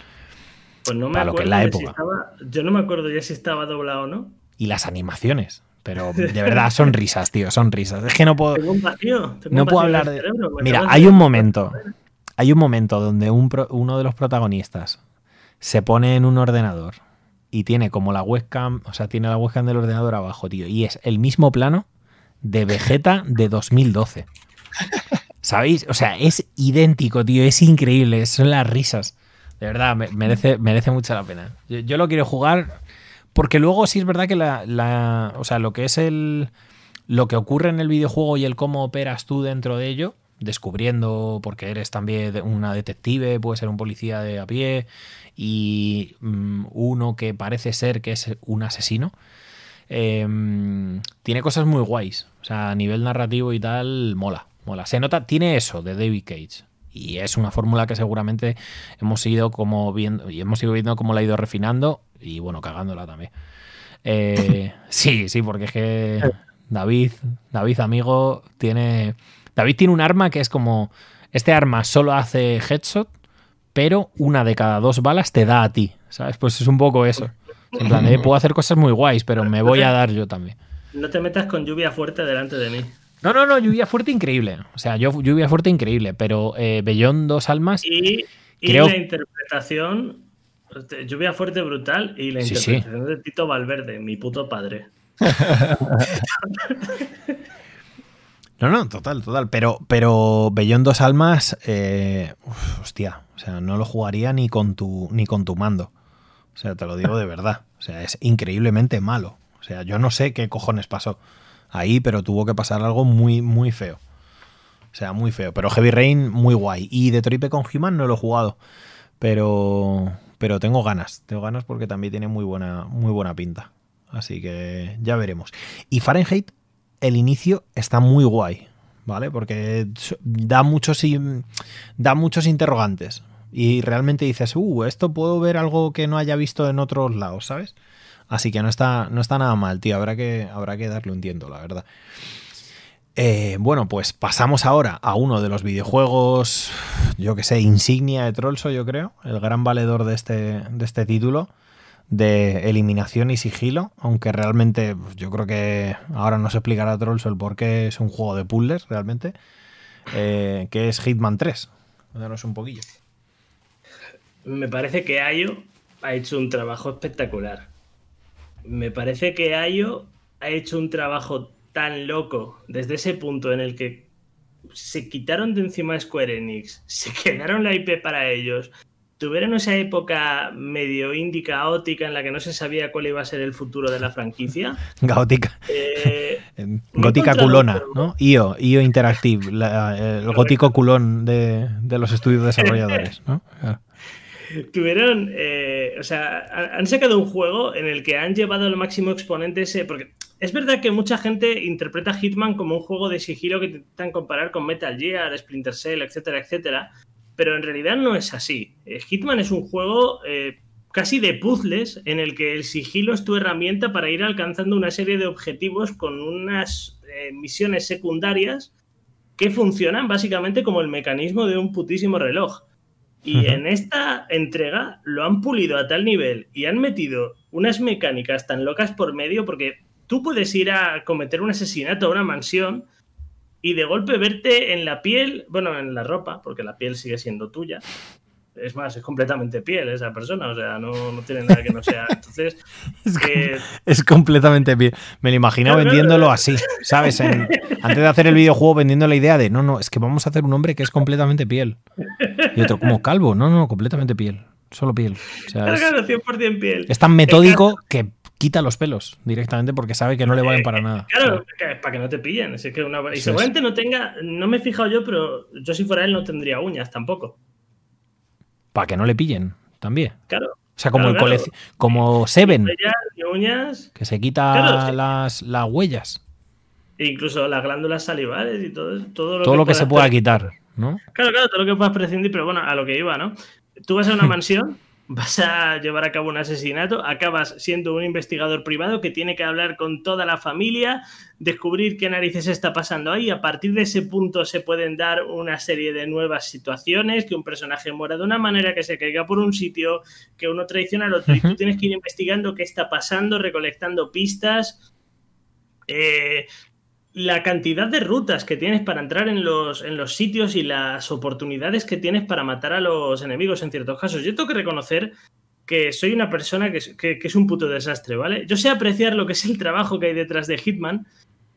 Pues no me Para lo que es la época. Si estaba, yo no me acuerdo ya si estaba doblado o no. Y las animaciones. Pero de verdad son risas, tío, son risas. Es que no puedo. Tengo un vacío, tengo no un puedo hablar de. cerebro, Mira, hay un momento. Hay un momento donde un pro- uno de los protagonistas se pone en un ordenador y tiene como la webcam, o sea, tiene la webcam del ordenador abajo, tío. Y es el mismo plano de Vegeta de 2012. ¿Sabéis? O sea, es idéntico, tío. Es increíble. Son las risas. De verdad, me- merece, merece mucho la pena. Yo, yo lo quiero jugar porque luego sí es verdad que la, la- o sea, lo que es el lo que ocurre en el videojuego y el cómo operas tú dentro de ello, descubriendo porque eres también una detective, puede ser un policía de a pie y mm, uno que parece ser que es un asesino. eh, tiene cosas muy guays. O sea, a nivel narrativo y tal, mola, mola. Se nota, tiene eso de David Cage. Y es una fórmula que seguramente hemos ido como viendo, y hemos ido viendo cómo la ha ido refinando y bueno, cagándola también. Eh, sí, sí, porque es que David, David, amigo, tiene. David tiene un arma que es como. Este arma solo hace headshot, pero una de cada dos balas te da a ti. ¿Sabes? Pues es un poco eso. En plan, eh, puedo hacer cosas muy guays, pero me voy a dar yo también. No te metas con lluvia fuerte delante de mí. No, no, no, lluvia fuerte increíble. O sea, yo lluvia fuerte increíble, pero eh, Bellón dos almas. Y, y Creo- la interpretación. Lluvia fuerte brutal y la Sí, sí. interpretación de Tito Valverde, mi puto padre. No, no, total, total. Pero, pero Bellón dos almas, eh, uf, hostia, o sea, no lo jugaría ni con tu ni con tu mando. O sea, te lo digo de verdad. O sea, es increíblemente malo. O sea, yo no sé qué cojones pasó ahí, pero tuvo que pasar algo muy, muy feo. O sea, muy feo. Pero Heavy Rain, muy guay. Y Detroit con Human no lo he jugado. Pero, pero tengo ganas. Tengo ganas porque también tiene muy buena, muy buena pinta. Así que ya veremos. Y Fahrenheit, el inicio está muy guay. ¿Vale? Porque da muchos, da muchos interrogantes. Y realmente dices, uh, esto puedo ver algo que no haya visto en otros lados, ¿sabes? Así que no está, no está nada mal, tío. Habrá que, habrá que darle un tiento, la verdad. Eh, bueno, pues pasamos ahora a uno de los videojuegos, yo que sé, insignia de Trollso, yo creo, el gran valedor de este, de este título, de eliminación y sigilo, aunque realmente pues, yo creo que ahora nos explicará Trollso el por qué es un juego de puzzles, realmente, eh, que es Hitman 3. Danos un poquillo. Me parece que Ayo ha hecho un trabajo espectacular. Me parece que Ayo ha hecho un trabajo tan loco desde ese punto en el que se quitaron de encima Square Enix, se quedaron la IP para ellos, tuvieron esa época medio indie caótica en la que no se sabía cuál iba a ser el futuro de la franquicia. Gótica. Eh, Gótica encontrado culona, ¿no? IO, IO Interactive, la- el gótico culón de, de los estudios desarrolladores, ¿no? Claro. tuvieron, eh, o sea, han han sacado un juego en el que han llevado al máximo exponente ese, porque es verdad que mucha gente interpreta Hitman como un juego de sigilo que intentan comparar con Metal Gear, Splinter Cell, etcétera, etcétera, pero en realidad no es así. Eh, Hitman es un juego eh, casi de puzzles en el que el sigilo es tu herramienta para ir alcanzando una serie de objetivos con unas eh, misiones secundarias que funcionan básicamente como el mecanismo de un putísimo reloj. Y en esta entrega lo han pulido a tal nivel y han metido unas mecánicas tan locas por medio porque tú puedes ir a cometer un asesinato a una mansión y de golpe verte en la piel, bueno, en la ropa, porque la piel sigue siendo tuya, es más, es completamente piel esa persona, o sea, no, tiene nada que no sea. Entonces. es, completamente piel. Me lo imagino vendiéndolo así, ¿sabes? antes de hacer el videojuego, vendiendo la idea de no, no, es que vamos a hacer un hombre que es completamente piel. Y otro, como calvo, no, no, completamente piel. Solo piel. O sea, es, 100% piel. Es tan metódico que quita los pelos directamente porque sabe que no le valen para eh, nada. Claro, para que no te pillen. que una... Y seguramente no tenga, no me he fijado yo, pero yo si fuera él no tendría uñas tampoco para que no le pillen también. Claro. O sea, como el como Seven. uñas. Que se quita las, las, huellas. E incluso las glándulas salivares y todo, todo lo todo que, lo que se pueda quitar, ¿no? Claro, claro, todo lo que puedas prescindir, pero bueno, a lo que iba, ¿no? Tú vas a una mansión vas a llevar a cabo un asesinato, acabas siendo un investigador privado que tiene que hablar con toda la familia, descubrir qué narices está pasando ahí, a partir de ese punto se pueden dar una serie de nuevas situaciones, que un personaje muera de una manera, que se caiga por un sitio, que uno traiciona al otro, y tú tienes que ir investigando qué está pasando, recolectando pistas. Eh, la cantidad de rutas que tienes para entrar en los, en los sitios y las oportunidades que tienes para matar a los enemigos en ciertos casos. Yo tengo que reconocer que soy una persona que que, es un puto desastre, ¿vale? Yo sé apreciar lo que es el trabajo que hay detrás de Hitman,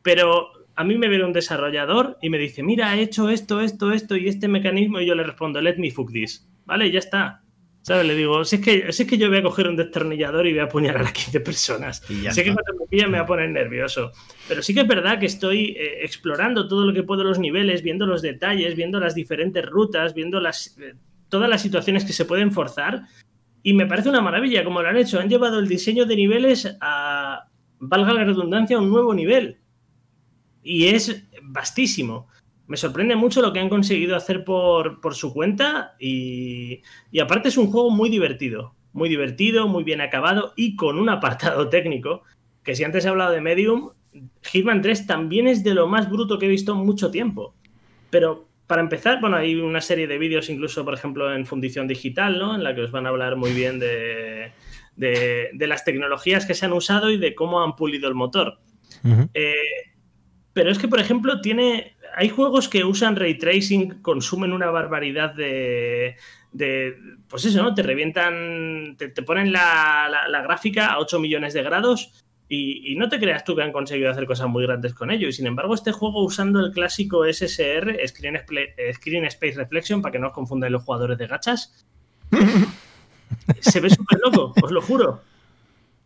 pero a mí me viene un desarrollador y me dice, mira, he hecho esto, esto, esto y este mecanismo, y yo le respondo, let me fuck this, ¿vale? ya está. ¿Sabes? Le digo, si es, que, es que yo voy a coger un destornillador y voy a apuñalar a 15 personas. sé que cuando me me va a poner nervioso. Pero sí que es verdad que estoy eh, explorando todo lo que puedo los niveles, viendo los detalles, viendo las diferentes rutas, viendo las, eh, todas las situaciones que se pueden forzar. Y me parece una maravilla como lo han hecho. Han llevado el diseño de niveles a, valga la redundancia, a un nuevo nivel. Y es vastísimo me sorprende mucho lo que han conseguido hacer por, su cuenta y, aparte es un juego muy divertido, muy divertido, muy bien acabado y con un apartado técnico, que si antes he hablado de Medium, Hitman 3 también es de lo más bruto que he visto en mucho tiempo. Pero para empezar, bueno, hay una serie de vídeos incluso, por ejemplo, en Fundición Digital, ¿no? En la que os van a hablar muy bien de, de, las tecnologías que se han usado y de cómo han pulido el motor. Eh, pero es que, por ejemplo, tiene hay juegos que usan ray tracing, consumen una barbaridad de, pues eso, ¿no? Te revientan, te, ponen la, gráfica a 8 millones de grados y, no te creas tú que han conseguido hacer cosas muy grandes con ello. Y sin embargo, este juego usando el clásico SSR, Screen, Screen Space Reflection, para que no os confundan los jugadores de gachas, se ve súper loco, os lo juro.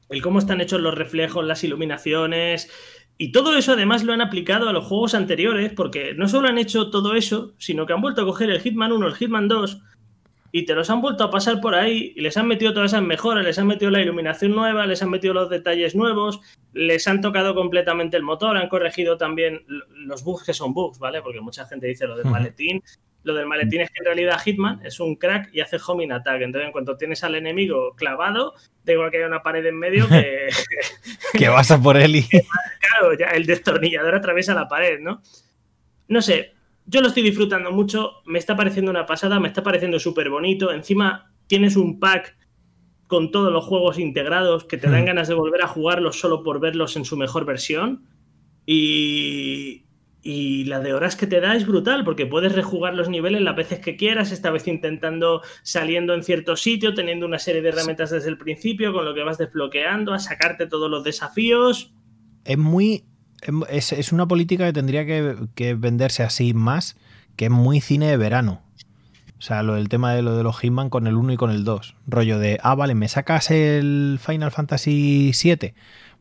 El cómo están hechos los reflejos, las iluminaciones, y todo eso además lo han aplicado a los juegos anteriores, porque no solo han hecho todo eso, sino que han vuelto a coger el Hitman 1, el Hitman 2, y te los han vuelto a pasar por ahí y les han metido todas esas mejoras, les han metido la iluminación nueva, les han metido los detalles nuevos, les han tocado completamente el motor, han corregido también los bugs que son bugs, ¿vale? Porque mucha gente dice lo del maletín, lo del maletín es que en realidad Hitman es un crack y hace homing attack. Entonces, en cuanto tienes al enemigo clavado, da igual que haya una pared en medio que. que vas a por él y. claro, ya el destornillador atraviesa la pared, ¿no? No sé, yo lo estoy disfrutando mucho, me está pareciendo una pasada, me está pareciendo súper bonito. Encima, tienes un pack con todos los juegos integrados que te dan hmm. ganas de volver a jugarlos solo por verlos en su mejor versión. Y, y la de horas que te da es brutal, porque puedes rejugar los niveles las veces que quieras, esta vez intentando saliendo en cierto sitio, teniendo una serie de herramientas desde el principio, con lo que vas desbloqueando, a sacarte todos los desafíos. Es muy. Es, una política que tendría que, venderse así más, que es muy cine de verano. O sea, lo del tema de lo de los Hitman con el 1 y con el 2. Rollo de, ah, vale, ¿me sacas el Final Fantasy 7?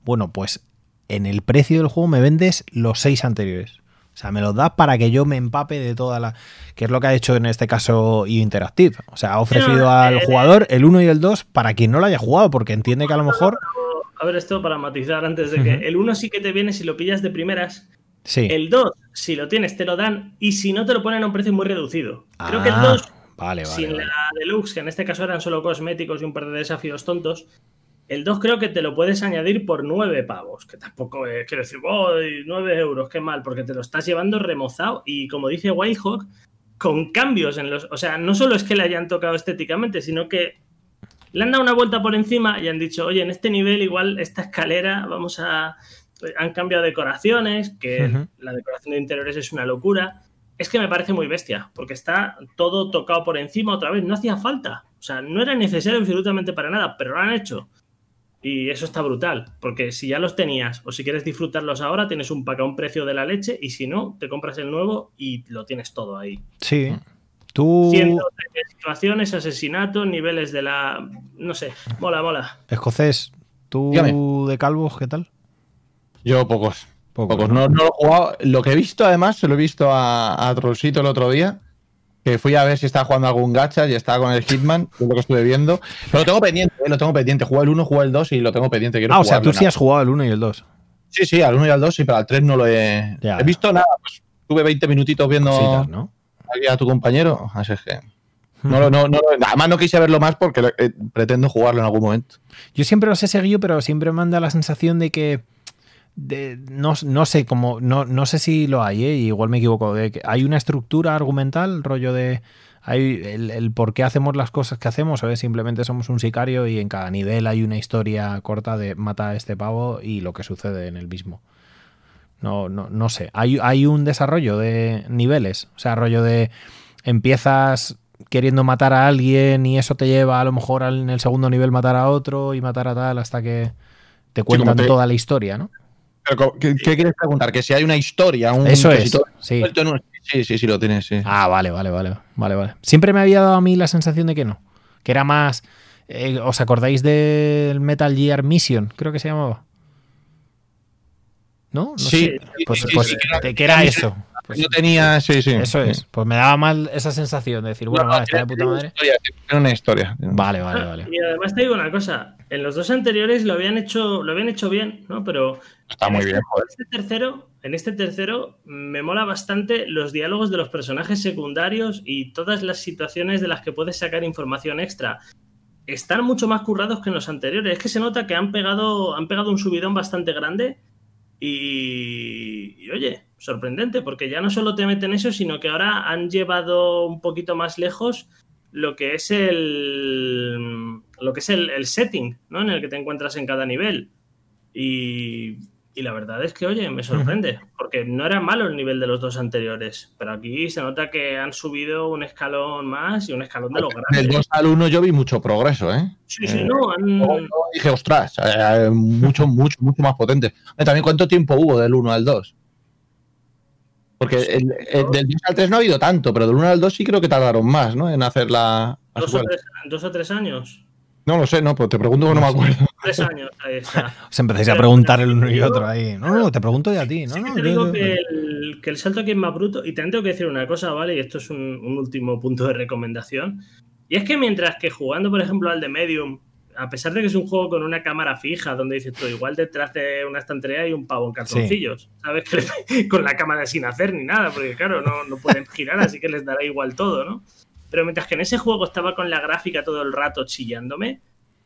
Bueno, pues en el precio del juego me vendes los 6 anteriores. O sea, me los das para que yo me empape de toda la. que es lo que ha hecho en este caso IO Interactive. O sea, ha ofrecido al eh, jugador el 1 y el 2 para quien no lo haya jugado, porque entiende que a lo mejor. A ver, esto para matizar antes de que. El 1 sí que te viene si lo pillas de primeras. Sí. El 2, si lo tienes, te lo dan. Y si no, te lo ponen a un precio muy reducido. Creo que el 2, ah, vale, vale, sin la deluxe, que en este caso eran solo cosméticos y un par de desafíos tontos, el 2 creo que te lo puedes añadir por 9 pavos, que tampoco es, quiero decir, oh, 9 euros, qué mal, porque te lo estás llevando remozado. Y como dice Wildhawk, con cambios en los. O sea, no solo es que le hayan tocado estéticamente, sino que le han dado una vuelta por encima y han dicho, oye, en este nivel, igual esta escalera, vamos a. Han cambiado decoraciones, que la decoración de interiores es una locura. Es que me parece muy bestia, porque está todo tocado por encima otra vez. No hacía falta. O sea, no era necesario absolutamente para nada, pero lo han hecho. Y eso está brutal, porque si ya los tenías o si quieres disfrutarlos ahora, tienes un pack a un precio de la leche y si no, te compras el nuevo y lo tienes todo ahí. Sí. Tú... Cientos de situaciones, asesinatos, niveles de la... No sé, mola, mola. Escocés, ¿tú Dígame. de calvos qué tal? Yo pocos. Pocos, Pocos. ¿no? No, no lo he jugado. Lo que he visto, además, se lo he visto a, a Trollsito el otro día. Que fui a ver si estaba jugando algún gacha y estaba con el Hitman, es lo que estuve viendo. Pero lo tengo pendiente, eh, lo tengo pendiente. Jugué el 1, jugué el 2 y lo tengo pendiente. Quiero Ah, o sea, tú sí has jugado el 1 y el 2. Sí, sí, al 1 y al 2 sí, pero al 3 no lo he. Ya. He visto nada, pues tuve 20 minutitos viendo Cositas, ¿no? aquí a tu compañero. Así es que. No, lo- no, no, lo- además no quise verlo más porque eh, pretendo jugarlo en algún momento. Yo siempre los he seguido, pero siempre me da la sensación de que. De- no, no sé cómo. No, no sé si lo hay, ¿eh? igual me equivoco. De que hay una estructura argumental, rollo de. Hay el, el por qué hacemos las cosas que hacemos, o es simplemente somos un sicario y en cada nivel hay una historia corta de mata a este pavo y lo que sucede en el mismo. No, no, no sé. Hay, hay un desarrollo de niveles. O sea, rollo de. Empiezas queriendo matar a alguien y eso te lleva a lo mejor al- en el segundo nivel matar a otro y matar a tal hasta que te cuentan te- toda la historia, ¿no? Pero, ¿qué, qué quieres preguntar? Que si hay una historia, un Eso es, sí. Sí, sí, sí, lo tienes, sí. Ah, vale, vale, vale, vale, vale. Siempre me había dado a mí la sensación de que no. Que era más... eh, ¿Os acordáis del Metal Gear Mission? Creo que se llamaba. ¿No? No Sí, sé. Pues, pues, sí, que era- que era eso. Pues Yo tenía, sí, sí. eso sí. es. Pues me daba mal esa sensación de decir, bueno, No, no, va, está de puta madre. historia, tiene una historia. Vale, vale, vale. Y además te digo una cosa, en los dos anteriores lo habían hecho, lo habían hecho bien, ¿no? Pero Está muy bien, en joder. este tercero, en este tercero me mola bastante los diálogos de los personajes secundarios y todas las situaciones de las que puedes sacar información extra. Están mucho más currados que en los anteriores. Es que se nota que han pegado, han pegado un subidón bastante grande y, y, oye, sorprendente, porque ya no solo te meten eso, sino que ahora han llevado un poquito más lejos lo que es el lo que es el, el setting, ¿no? En el que te encuentras en cada nivel. Y, y la verdad es que, oye, me sorprende, porque no era malo el nivel de los dos anteriores, pero aquí se nota que han subido un escalón más y un escalón de lo Del grande. 2 al 1 yo vi mucho progreso, ¿eh? Sí, sí, Eh, no, han- dije, ostras, eh, mucho, mucho, mucho más potente. Eh, También, ¿cuánto tiempo hubo del 1 al 2? Porque el, el del 2 al 3 no ha habido tanto, pero del 1 al 2 sí creo que tardaron más, ¿no? En hacer la. la dos, o tres, dos o tres años. No lo sé, no, pues te pregunto que no me acuerdo. Tres años, ahí está. Os empezáis a preguntar el uno y otro ahí. No, no, te pregunto yo a ti. No, Sí no, te yo- digo yo- que el, que el salto aquí es más bruto. Y también tengo que decir una cosa, ¿vale? Y esto es un, un último punto de recomendación. Y es que mientras que jugando, por ejemplo, al de Medium, a pesar de que es un juego con una cámara fija, donde dices tú, igual detrás de una estantería hay un pavo en calzoncillos, ¿sabes? Que con la cámara sin hacer ni nada, porque claro, no, no pueden girar, así que les dará igual todo, ¿no? Pero mientras que en ese juego estaba con la gráfica todo el rato chillándome,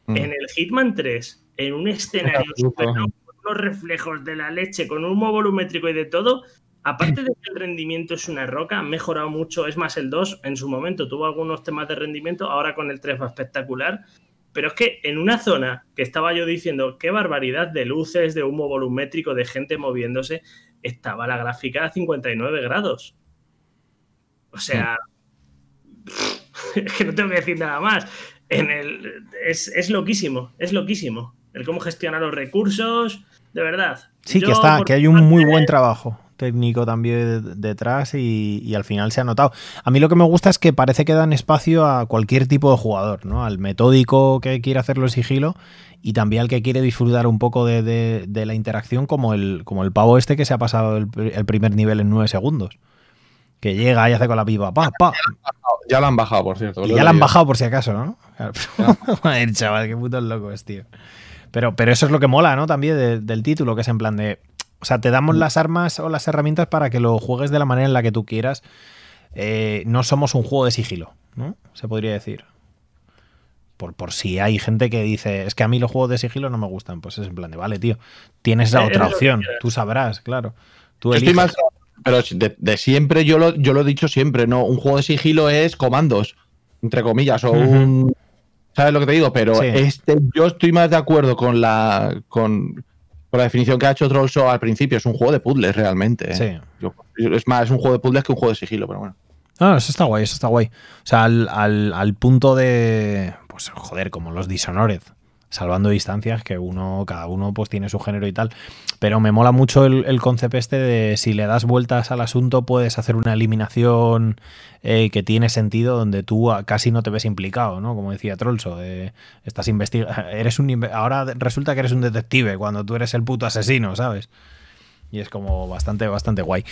Mm. en el Hitman 3, en un escenario super con unos reflejos de la leche, con un humo volumétrico y de todo, aparte de que el rendimiento es una roca, ha mejorado mucho. Es más, el 2 en su momento tuvo algunos temas de rendimiento, ahora con el 3 va espectacular. Pero es que en una zona que estaba yo diciendo, qué barbaridad de luces, de humo volumétrico, de gente moviéndose, estaba la gráfica a 59 grados. O sea, es que no tengo que decir nada más. En el, es, es loquísimo, es loquísimo. El cómo gestiona los recursos, de verdad. Sí, Yo, que está, que hay un muy buen trabajo técnico también de- detrás y, y al final se ha notado. A mí lo que me gusta es que parece que dan espacio a cualquier tipo de jugador, ¿no? Al metódico que quiere hacerlo en sigilo y también al que quiere disfrutar un poco de, de- de la interacción como el, como el pavo este que se ha pasado el, pr- el primer nivel en nueve segundos. Que llega y hace con la pipa, pa, pa. Ya la han bajado, por cierto. Y ya la han bajado por si acaso, ¿no? Joder, chaval, qué puto loco es, tío. Pero, pero eso es lo que mola, ¿no? También de- del título, que es en plan de. O sea, te damos las armas o las herramientas para que lo juegues de la manera en la que tú quieras. Eh, no somos un juego de sigilo, ¿no? Se podría decir. Por, por si hay gente que dice, es que a mí los juegos de sigilo no me gustan. Pues es en plan de, vale, tío, tienes la Eh, otra es lo que opción. Tú sabrás, claro. Tú Yo estoy más, pero de, siempre yo lo, yo lo he dicho siempre, ¿no? Un juego de sigilo es comandos, entre comillas, o un. ¿Sabes lo que te digo? Pero este, yo estoy más de acuerdo con la. Con, la definición que ha hecho Trollso al principio. Es un juego de puzzles realmente. ¿eh? Sí. es más, es un juego de puzzles que un juego de sigilo, pero bueno. No, eso está guay, eso está guay. O sea, al, al, al punto de. Pues joder, como los Dishonored salvando distancias, que uno, cada uno pues tiene su género y tal. Pero me mola mucho el, concepto este de si le das vueltas al asunto, puedes hacer una eliminación eh, que tiene sentido donde tú casi no te ves implicado, ¿no? Como decía Trolso, estás investigando. Eres un ahora resulta que eres un detective cuando tú eres el puto asesino, ¿sabes? Y es como bastante, bastante guay.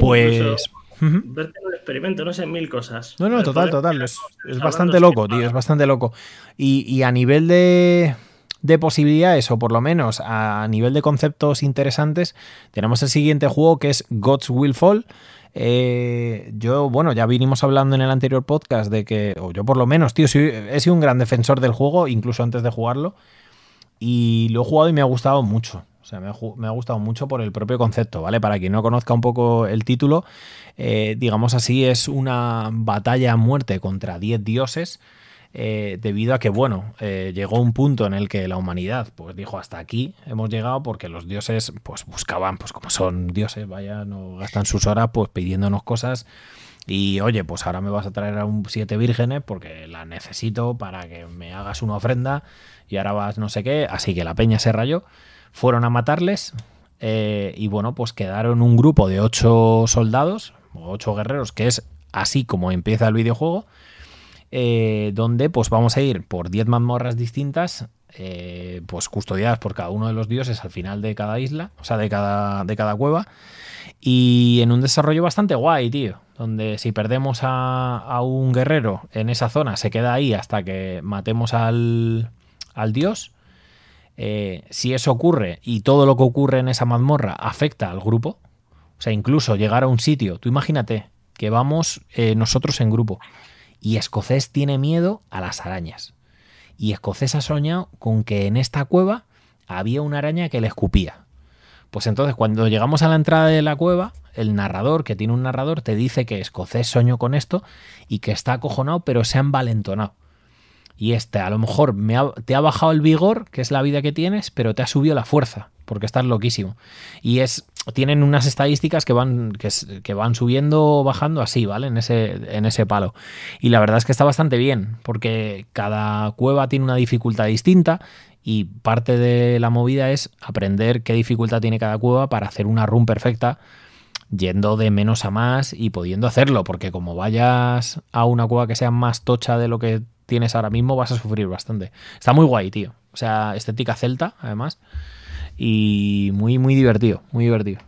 Pues. Verte experimento, no sé, mil cosas. No, no, total, total. Es, bastante loco, tío, es bastante loco. Y, a nivel de, de posibilidades, o por lo menos a nivel de conceptos interesantes, tenemos el siguiente juego que es Gods Will Fall. Eh, yo, bueno, ya vinimos hablando en el anterior podcast de que, o yo por lo menos, tío, he sido un gran defensor del juego, incluso antes de jugarlo. Y lo he jugado y me ha gustado mucho. O sea, me ha, gustado mucho por el propio concepto, ¿vale? Para quien no conozca un poco el título, eh, digamos así, es una batalla a muerte contra 10 dioses. Eh, debido a que, bueno, eh, llegó un punto en el que la humanidad, pues dijo hasta aquí hemos llegado porque los dioses, pues buscaban, pues como son dioses, vaya, no gastan sus horas, pues pidiéndonos cosas y oye, pues ahora me vas a traer a un siete vírgenes porque la necesito para que me hagas una ofrenda y ahora vas no sé qué, así que la peña se rayó fueron a matarles y bueno, pues quedaron un grupo de ocho soldados, ocho guerreros, que es así como empieza el videojuego, eh, donde pues vamos a ir por diez mazmorras distintas, eh, pues custodiadas por cada uno de los dioses al final de cada isla, o sea, de cada, de cada cueva, y en un desarrollo bastante guay, tío, donde si perdemos a, a un guerrero en esa zona, se queda ahí hasta que matemos al, al dios eh, si eso ocurre y todo lo que ocurre en esa mazmorra afecta al grupo, o sea, incluso llegar a un sitio, tú imagínate que vamos eh, nosotros en grupo y Escocés tiene miedo a las arañas. Y Escocés ha soñado con que en esta cueva había una araña que le escupía. Pues entonces cuando llegamos a la entrada de la cueva, el narrador, que tiene un narrador, te dice que Escocés soñó con esto y que está acojonado, pero se ha envalentonado y este a lo mejor me te ha bajado el vigor, que es la vida que tienes, pero te ha subido la fuerza, porque estás loquísimo. Y es tienen unas estadísticas que van, que, van subiendo o bajando así, ¿vale? En ese, en ese palo. Y la verdad es que está bastante bien, porque cada cueva tiene una dificultad distinta y parte de la movida es aprender qué dificultad tiene cada cueva para hacer una run perfecta yendo de menos a más y pudiendo hacerlo, porque como vayas a una cueva que sea más tocha de lo que tienes ahora mismo, vas a sufrir bastante. Está muy guay, tío. O sea, estética celta, además. Y muy, muy divertido, muy divertido.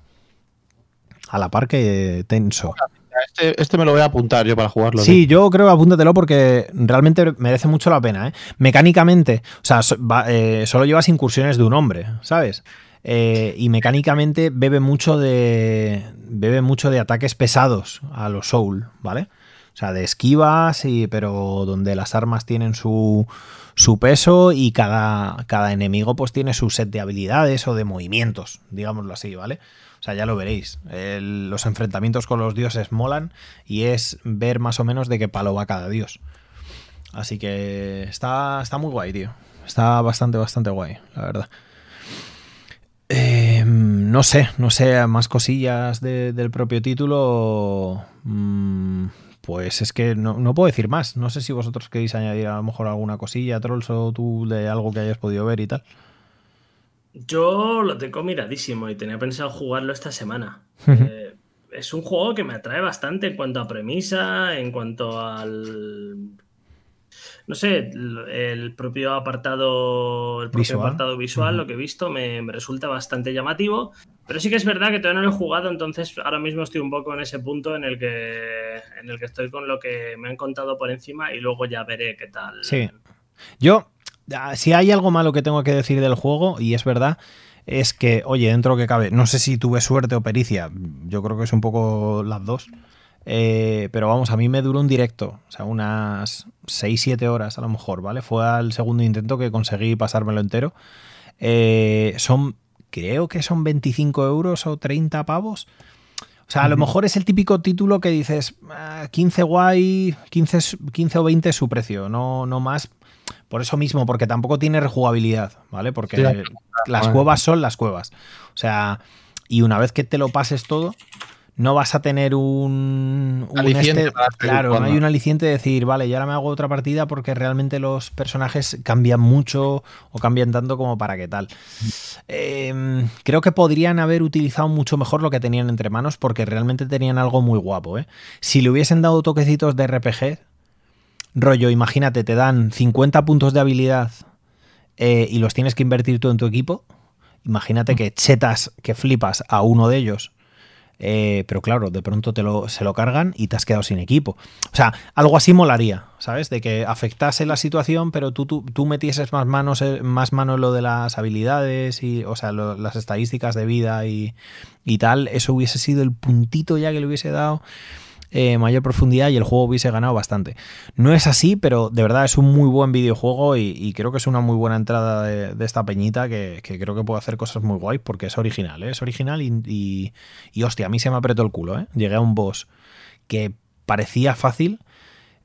A la par que tenso. Este, este, me lo voy a apuntar yo para jugarlo. Sí, yo creo que apúntatelo porque realmente merece mucho la pena. ¿eh? Mecánicamente, o sea, eh, solo llevas incursiones de un hombre, ¿sabes? Eh, y mecánicamente bebe mucho de. Bebe mucho de ataques pesados a los Soul, ¿vale? O sea, de esquivas, y, pero donde las armas tienen su, su peso y cada, cada enemigo pues tiene su set de habilidades o de movimientos, digámoslo así, ¿vale? O sea, ya lo veréis. los enfrentamientos con los dioses molan y es ver más o menos de qué palo va cada dios. Así que está, está muy guay, tío. Está bastante, bastante guay, la verdad. Em, no sé, no sé, más cosillas del propio título. Mm, pues es que no, puedo decir más. No sé si vosotros queréis añadir a lo mejor alguna cosilla, Trolls, o tú de algo que hayas podido ver y tal. Yo lo tengo miradísimo y tenía pensado jugarlo esta semana. Eh, es un juego que me atrae bastante en cuanto a premisa, en cuanto al no sé, el propio apartado, el propio visual, apartado visual lo que he visto, me, resulta bastante llamativo. Pero sí que es verdad que todavía no lo he jugado, entonces ahora mismo estoy un poco en ese punto en el que, en el que estoy con lo que me han contado por encima y luego ya veré qué tal. Sí. Yo, ah, si hay algo malo que tengo que decir del juego, y es verdad, es que, oye, dentro que cabe, no sé si tuve suerte o pericia, yo creo que es un poco las dos. Eh, pero vamos, a mí me duró un directo, o sea, unas 6-7 horas a lo mejor, ¿vale? Fue al segundo intento que conseguí pasármelo entero. Eh, son, creo que son 25 euros o 30 pavos. O sea, a lo mejor es el típico título que dices, 15 ah, guay, 15, 15 o 20 es su precio, no, no más. Por eso mismo, porque tampoco tiene rejugabilidad, ¿vale? Porque las cuevas son las cuevas. O sea, y una vez que te lo pases todo, no vas a tener un, aliciente este, claro, no hay un aliciente de decir, vale, y ahora me hago otra partida porque realmente los personajes cambian mucho o cambian tanto como para qué tal. Em, creo que podrían haber utilizado mucho mejor lo que tenían entre manos porque realmente tenían algo muy guapo. ¿eh? Si le hubiesen dado toquecitos de RPG, rollo, imagínate, te dan 50 puntos de habilidad eh, y los tienes que invertir tú en tu equipo. Imagínate mm. que chetas, que flipas a uno de ellos eh, pero claro, de pronto te lo, se lo cargan y te has quedado sin equipo. O sea, algo así molaría, ¿sabes? De que afectase la situación, pero tú, tú, metieses más manos, eh, más mano en lo de las habilidades y, o sea, las estadísticas de vida y, y tal. Eso hubiese sido el puntito ya que le hubiese dado eh, mayor profundidad y el juego hubiese ganado bastante. No es así, pero de verdad es un muy buen videojuego y, creo que es una muy buena entrada de, esta peñita que, creo que puede hacer cosas muy guays porque es original, ¿eh? es original y, y, hostia, a mí se me apretó el culo. ¿eh? Llegué a un boss que parecía fácil.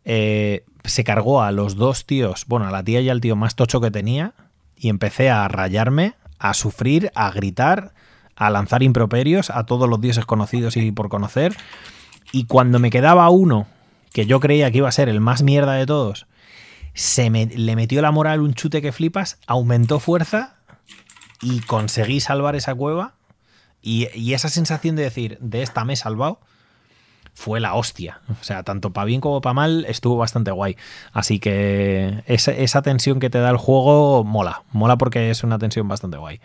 se cargó a los dos tíos, bueno, a la tía y al tío más tocho que tenía, y empecé a rayarme, a sufrir, a gritar, a lanzar improperios a todos los dioses conocidos y por conocer. Y cuando me quedaba uno, que yo creía que iba a ser el más mierda de todos, se me, le metió la moral un chute que flipas, aumentó fuerza y conseguí salvar esa cueva. Y, y esa sensación de decir, de esta me he salvado, fue la hostia. O sea, tanto para bien como para mal estuvo bastante guay. Así que esa, tensión que te da el juego mola. Mola porque es una tensión bastante guay.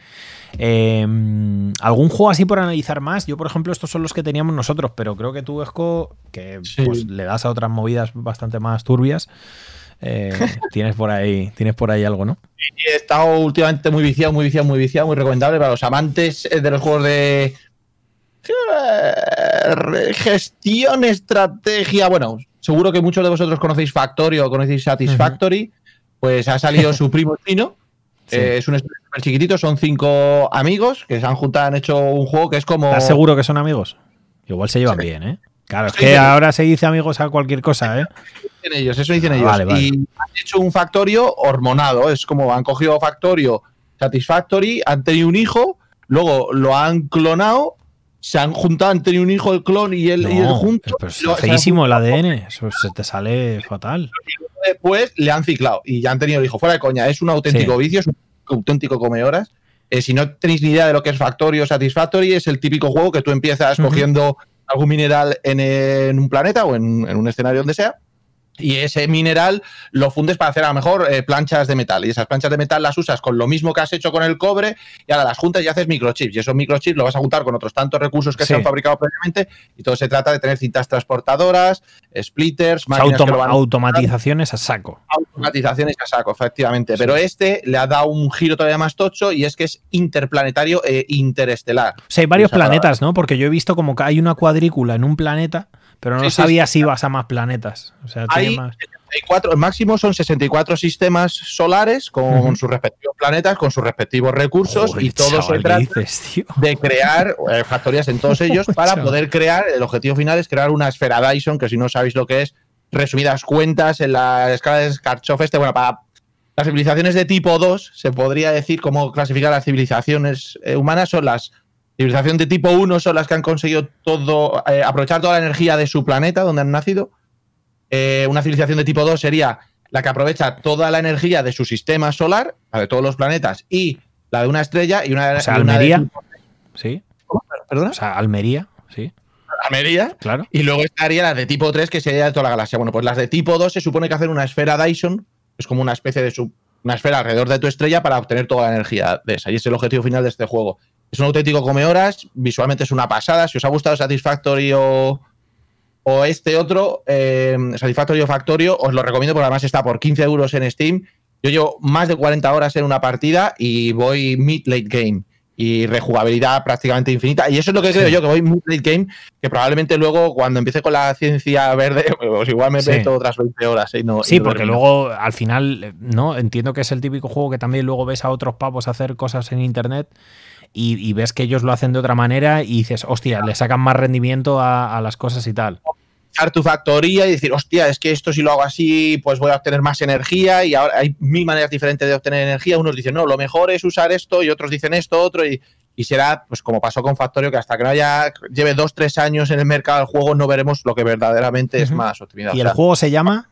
Em, ¿Algún juego así por analizar más? Yo, por ejemplo, estos son los que teníamos nosotros, pero creo que tú, Esco, que pues, le das a otras movidas bastante más turbias. Eh, tienes por ahí tienes por ahí algo, ¿no? He estado últimamente muy viciado, muy viciado, muy viciado, muy recomendable para los amantes de los juegos de Gestión, estrategia. Bueno, seguro que muchos de vosotros conocéis Factory o conocéis Satisfactory. Pues ha salido su primo chino. Eh, es un súper chiquitito, son cinco amigos que se han juntado, han hecho un juego que es como. ¿Estás seguro que son amigos? Igual se llevan bien, ¿eh? Claro, es que ahora se dice amigos a cualquier cosa, ¿eh? Dicen ellos, eso dicen ellos. Y han hecho un Factorio hormonado. Es como han cogido Factorio Satisfactory, han tenido un hijo, luego lo han clonado se han juntado, han tenido un hijo, el clon y él, y juntos. es feísimo el ADN, eso se te sale fatal. Después le han ciclado y ya han tenido el hijo. Fuera de coña, es un auténtico vicio, es un auténtico come horas. Eh, si no tenéis ni idea de lo que es Factory o Satisfactory, es el típico juego que tú empiezas cogiendo algún mineral en, un planeta o en, un escenario donde sea y ese mineral lo fundes para hacer a lo mejor eh, planchas de metal. Y esas planchas de metal las usas con lo mismo que has hecho con el cobre y ahora las juntas y haces microchips. Y esos microchips lo vas a juntar con otros tantos recursos que se han fabricado previamente. Y todo se trata de tener cintas transportadoras, splitters, máquinas automatizaciones a saco. Automatizaciones a saco, efectivamente. Pero este le ha dado un giro todavía más tocho y es que es interplanetario e interestelar. O sea, hay varios planetas, ¿no? Porque yo he visto como que hay una cuadrícula en un planeta pero no sabía si ibas a más planetas. O sea, Hay más... el máximo son 64 sistemas solares con sus respectivos planetas, con sus respectivos recursos y todo se trata de crear eh, factorías en todos ellos para poder crear, el objetivo final es crear una esfera Dyson, que si no sabéis lo que es, resumidas cuentas en la escala de Skarchov este, bueno, para las civilizaciones de tipo 2, se podría decir cómo clasificar las civilizaciones eh, humanas, son las Civilización de tipo 1 son las que han conseguido todo, eh, aprovechar toda la energía de su planeta donde han nacido. Eh, una civilización de tipo 2 sería la que aprovecha toda la energía de su sistema solar, la de todos los planetas, y la de una estrella y una, o sea, Almería. sí. ¿Perdona? O sea, Almería, sí. Almería. Claro. Y luego estaría la de tipo 3, que sería de toda la galaxia. Bueno, pues las de tipo 2 se supone que hacen una esfera Dyson, es como una especie de una esfera alrededor de tu estrella para obtener toda la energía de esa. Y es el objetivo final de este juego. Es un auténtico come horas, visualmente es una pasada. Si os ha gustado Satisfactory o, o este otro, eh, Satisfactory o Factorio, os lo recomiendo porque además está por 15 euros en Steam. Yo llevo más de 40 horas en una partida y voy mid-late game. y rejugabilidad prácticamente infinita. Y eso es lo que creo yo, que voy muy late game, que probablemente luego cuando empiece con la ciencia verde, pues igual me meto otras 20 horas. ¿eh? no, sí, porque luego al final, ¿no? Entiendo que es el típico juego que también luego ves a otros pavos hacer cosas en internet. Y, ves que ellos lo hacen de otra manera y dices, hostia, le sacan más rendimiento a las cosas y tal tu factoría y decir, hostia, es que esto si lo hago así, pues voy a obtener más energía y ahora hay mil maneras diferentes de obtener energía. Unos dicen, no, lo mejor es usar esto y otros dicen esto, otro y, será, pues como pasó con Factorio, que hasta que no haya, lleve dos, tres años en el mercado del juego no veremos lo que verdaderamente es más optimizado. ¿Y el juego se llama?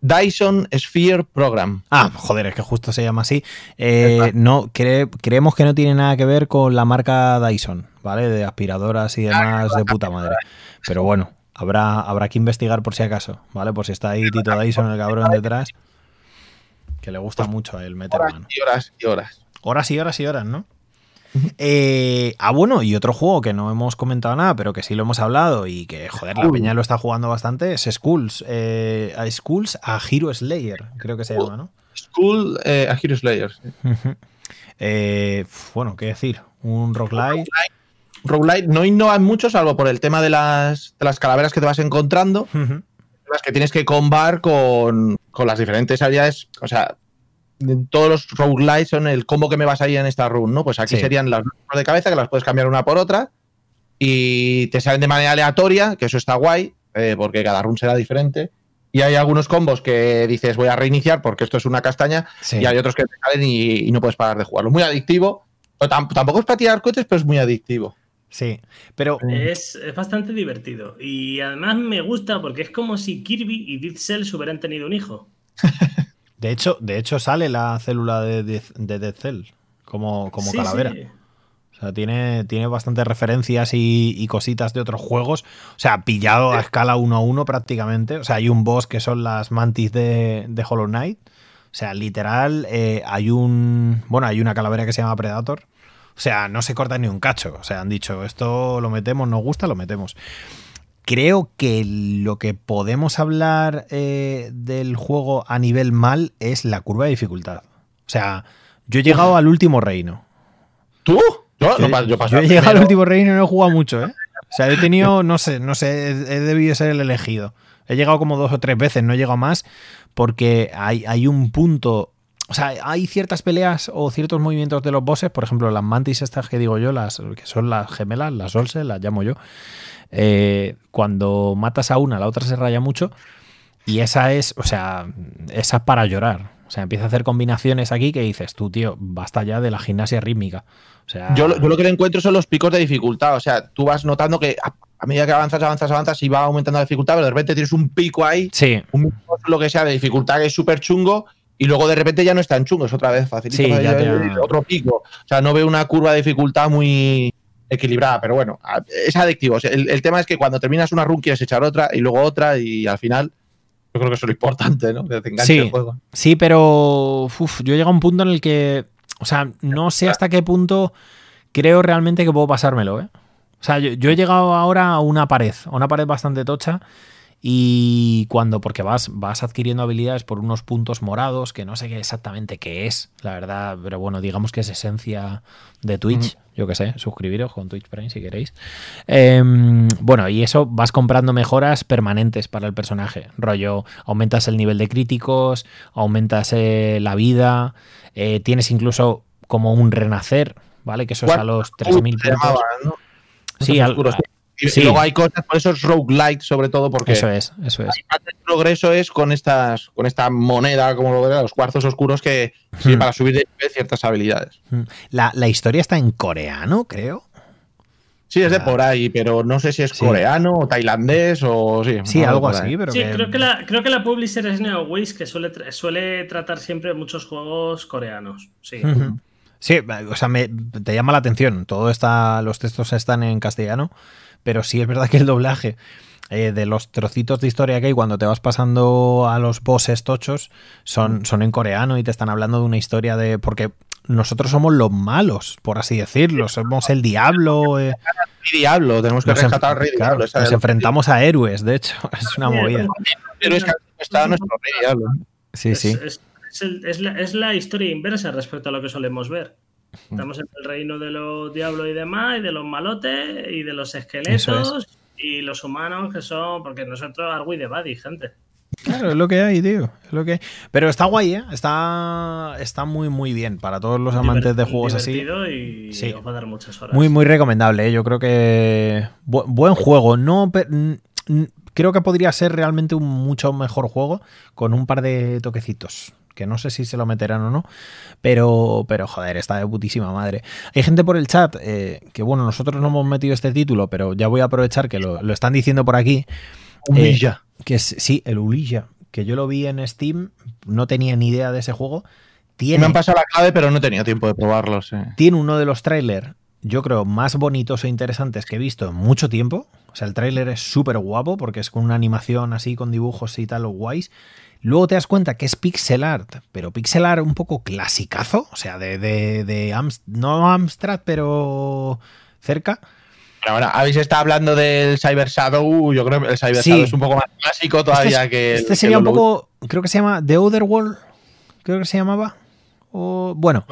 Dyson Sphere Program. Ah, joder, es que justo se llama así. Eh, no, creemos que no tiene nada que ver con la marca Dyson, ¿vale? De aspiradoras y demás de puta madre. Pero bueno, habrá, habrá que investigar por si acaso, ¿vale? Por si está ahí Tito Dyson, el cabrón detrás, que le gusta mucho a él meter horas Y horas y horas. Horas y horas y horas, ¿no? Eh, ah, bueno, y otro juego que no hemos comentado nada, pero que sí lo hemos hablado y que, joder, la peña lo está jugando bastante, es Skulls. Eh, a Skulls a Hero Slayer, creo que se llama, ¿no? Skull eh, a Hero Slayer. bueno, ¿qué decir? Un roguelite. Roguelite no innovan mucho, salvo por el tema de las, de las calaveras que te vas encontrando, las que tienes que combar con, con las diferentes habilidades. O sea, todos los roguelites son el combo que me vas a ir en esta run, ¿no? Pues aquí serían las de cabeza, que las puedes cambiar una por otra, y te salen de manera aleatoria, que eso está guay, eh, porque cada run será diferente. Y hay algunos combos que dices voy a reiniciar porque esto es una castaña, y hay otros que te salen y, no puedes parar de jugarlo. Muy adictivo. Tampoco es para tirar coches, pero es muy adictivo. Sí, pero. Es, bastante divertido. Y además me gusta porque es como si Kirby y Dead Cells hubieran tenido un hijo. De hecho, de hecho sale la célula de, de, Dead Cell como, como calavera. O sea, tiene, tiene bastantes referencias y, cositas de otros juegos. O sea, pillado a escala 1 a 1 prácticamente. O sea, hay un boss que son las mantis de, de Hollow Knight. O sea, literal, eh, hay un. Bueno, hay una calavera que se llama Predator. O sea, no se corta ni un cacho. O sea, han dicho, esto lo metemos, nos gusta, lo metemos creo que lo que podemos hablar eh, del juego a nivel mal es la curva de dificultad. O sea, yo he llegado al último reino. ¿Tú? Yo, he llegado al último reino y no he jugado mucho, ¿eh? O sea, he tenido, no sé, no sé, he debido ser el elegido. He llegado como dos o tres veces, no he llegado más, porque hay, hay un punto o sea, hay ciertas peleas o ciertos movimientos de los bosses, por ejemplo, las mantis estas que digo yo, las que son las gemelas, las olse, las llamo yo, eh, cuando matas a una, la otra se raya mucho. Y esa es, o sea, esa es para llorar. O sea, empieza a hacer combinaciones aquí que dices, tú, tío, basta ya de la gimnasia rítmica. O sea, yo, lo que le encuentro son los picos de dificultad. O sea, tú vas notando que a, medida que avanzas, avanzas, avanzas y va aumentando la dificultad, pero de repente tienes un pico ahí, sí. un lo que sea de dificultad que es súper chungo, y luego de repente ya no es tan chungo, es otra vez fácil. Sí, Otro pico. O sea, no veo una curva de dificultad muy, equilibrada, pero bueno, es adictivo. El, tema es que cuando terminas una run quieres echar otra y luego otra y al final yo creo que eso es lo importante, ¿no? Que te sí, el juego. Sí, pero yo he llegado a un punto en el que, o sea, no sé hasta qué punto creo realmente que puedo pasármelo, ¿eh? O sea, yo, yo he llegado ahora a una pared, a una pared bastante tocha y cuando, porque vas, vas adquiriendo habilidades por unos puntos morados, que no sé exactamente qué es, la verdad, pero bueno, digamos que es esencia de Twitch, yo que sé, suscribiros con Twitch Prime si queréis. Em, bueno, y eso vas comprando mejoras permanentes para el personaje, rollo, aumentas el nivel de críticos, aumentas eh, la vida, eh, tienes incluso como un renacer, ¿vale? Que eso es a los 3.000 puntos. Sí, al, y luego hay cosas, por eso es roguelike sobre todo, porque eso es, eso es. El progreso es con estas, con esta moneda, como lo de los cuarzos oscuros, que sirve hmm. para subir de ciertas habilidades. Hmm. La, historia está en coreano, creo. Sí, es de por ahí, pero no sé si es coreano o tailandés o sí. Sí, algo así, pero. Sí, creo, que la, creo que la publisher es NeoWiz, que suele, suele tratar siempre muchos juegos coreanos. Sí. Sí, o sea, me, te llama la atención. Todo está, los textos están en castellano, pero sí es verdad que el doblaje eh, de los trocitos de historia que hay cuando te vas pasando a los bosses tochos son, son en coreano y te están hablando de una historia de... porque nosotros somos los malos, por así decirlo, somos el diablo. Eh. El diablo, tenemos que rescatar al rey diablo. Nos enfrentamos a héroes, de hecho, es una movida. Pero es que está nuestro rey diablo. Sí, sí. Es, la, es la historia inversa respecto a lo que solemos ver. Estamos en el reino de los diablos y demás, y de los malotes, y de los esqueletos, y los humanos que son. Porque nosotros, Arwi de Buddy, gente. Claro, es lo que hay, tío. Es lo que hay. Pero está guay, ¿eh? Está, está muy, muy bien para todos los amantes de juegos así. Y sí. va a dar muchas horas. Muy, muy recomendable. ¿eh? Yo creo que. buen juego. No. Creo que podría ser realmente un mucho mejor juego con un par de toquecitos que no sé si se lo meterán o no, pero, pero joder, está de putísima madre. Hay gente por el chat eh, que, bueno, nosotros no hemos metido este título, pero ya voy a aprovechar que lo, están diciendo por aquí. Ulilla. Eh, que es, sí, el Ulilla, que yo lo vi en Steam, no tenía ni idea de ese juego. Tiene, Me han pasado la clave, pero no tenido tiempo de probarlo. Tiene uno de los trailers, yo creo, más bonitos e interesantes que he visto en mucho tiempo. O sea, el tráiler es súper guapo porque es con una animación así, con dibujos y tal, guays. Luego te das cuenta que es pixel art, pero pixel art un poco clasicazo, o sea, de, de, no Amstrad, pero cerca. Ahora, habéis estado hablando del Cyber Shadow, yo creo que el Cyber Shadow es un poco más clásico todavía este que... Este sería un poco, creo que se llama The Other World, creo que se llamaba. O, bueno.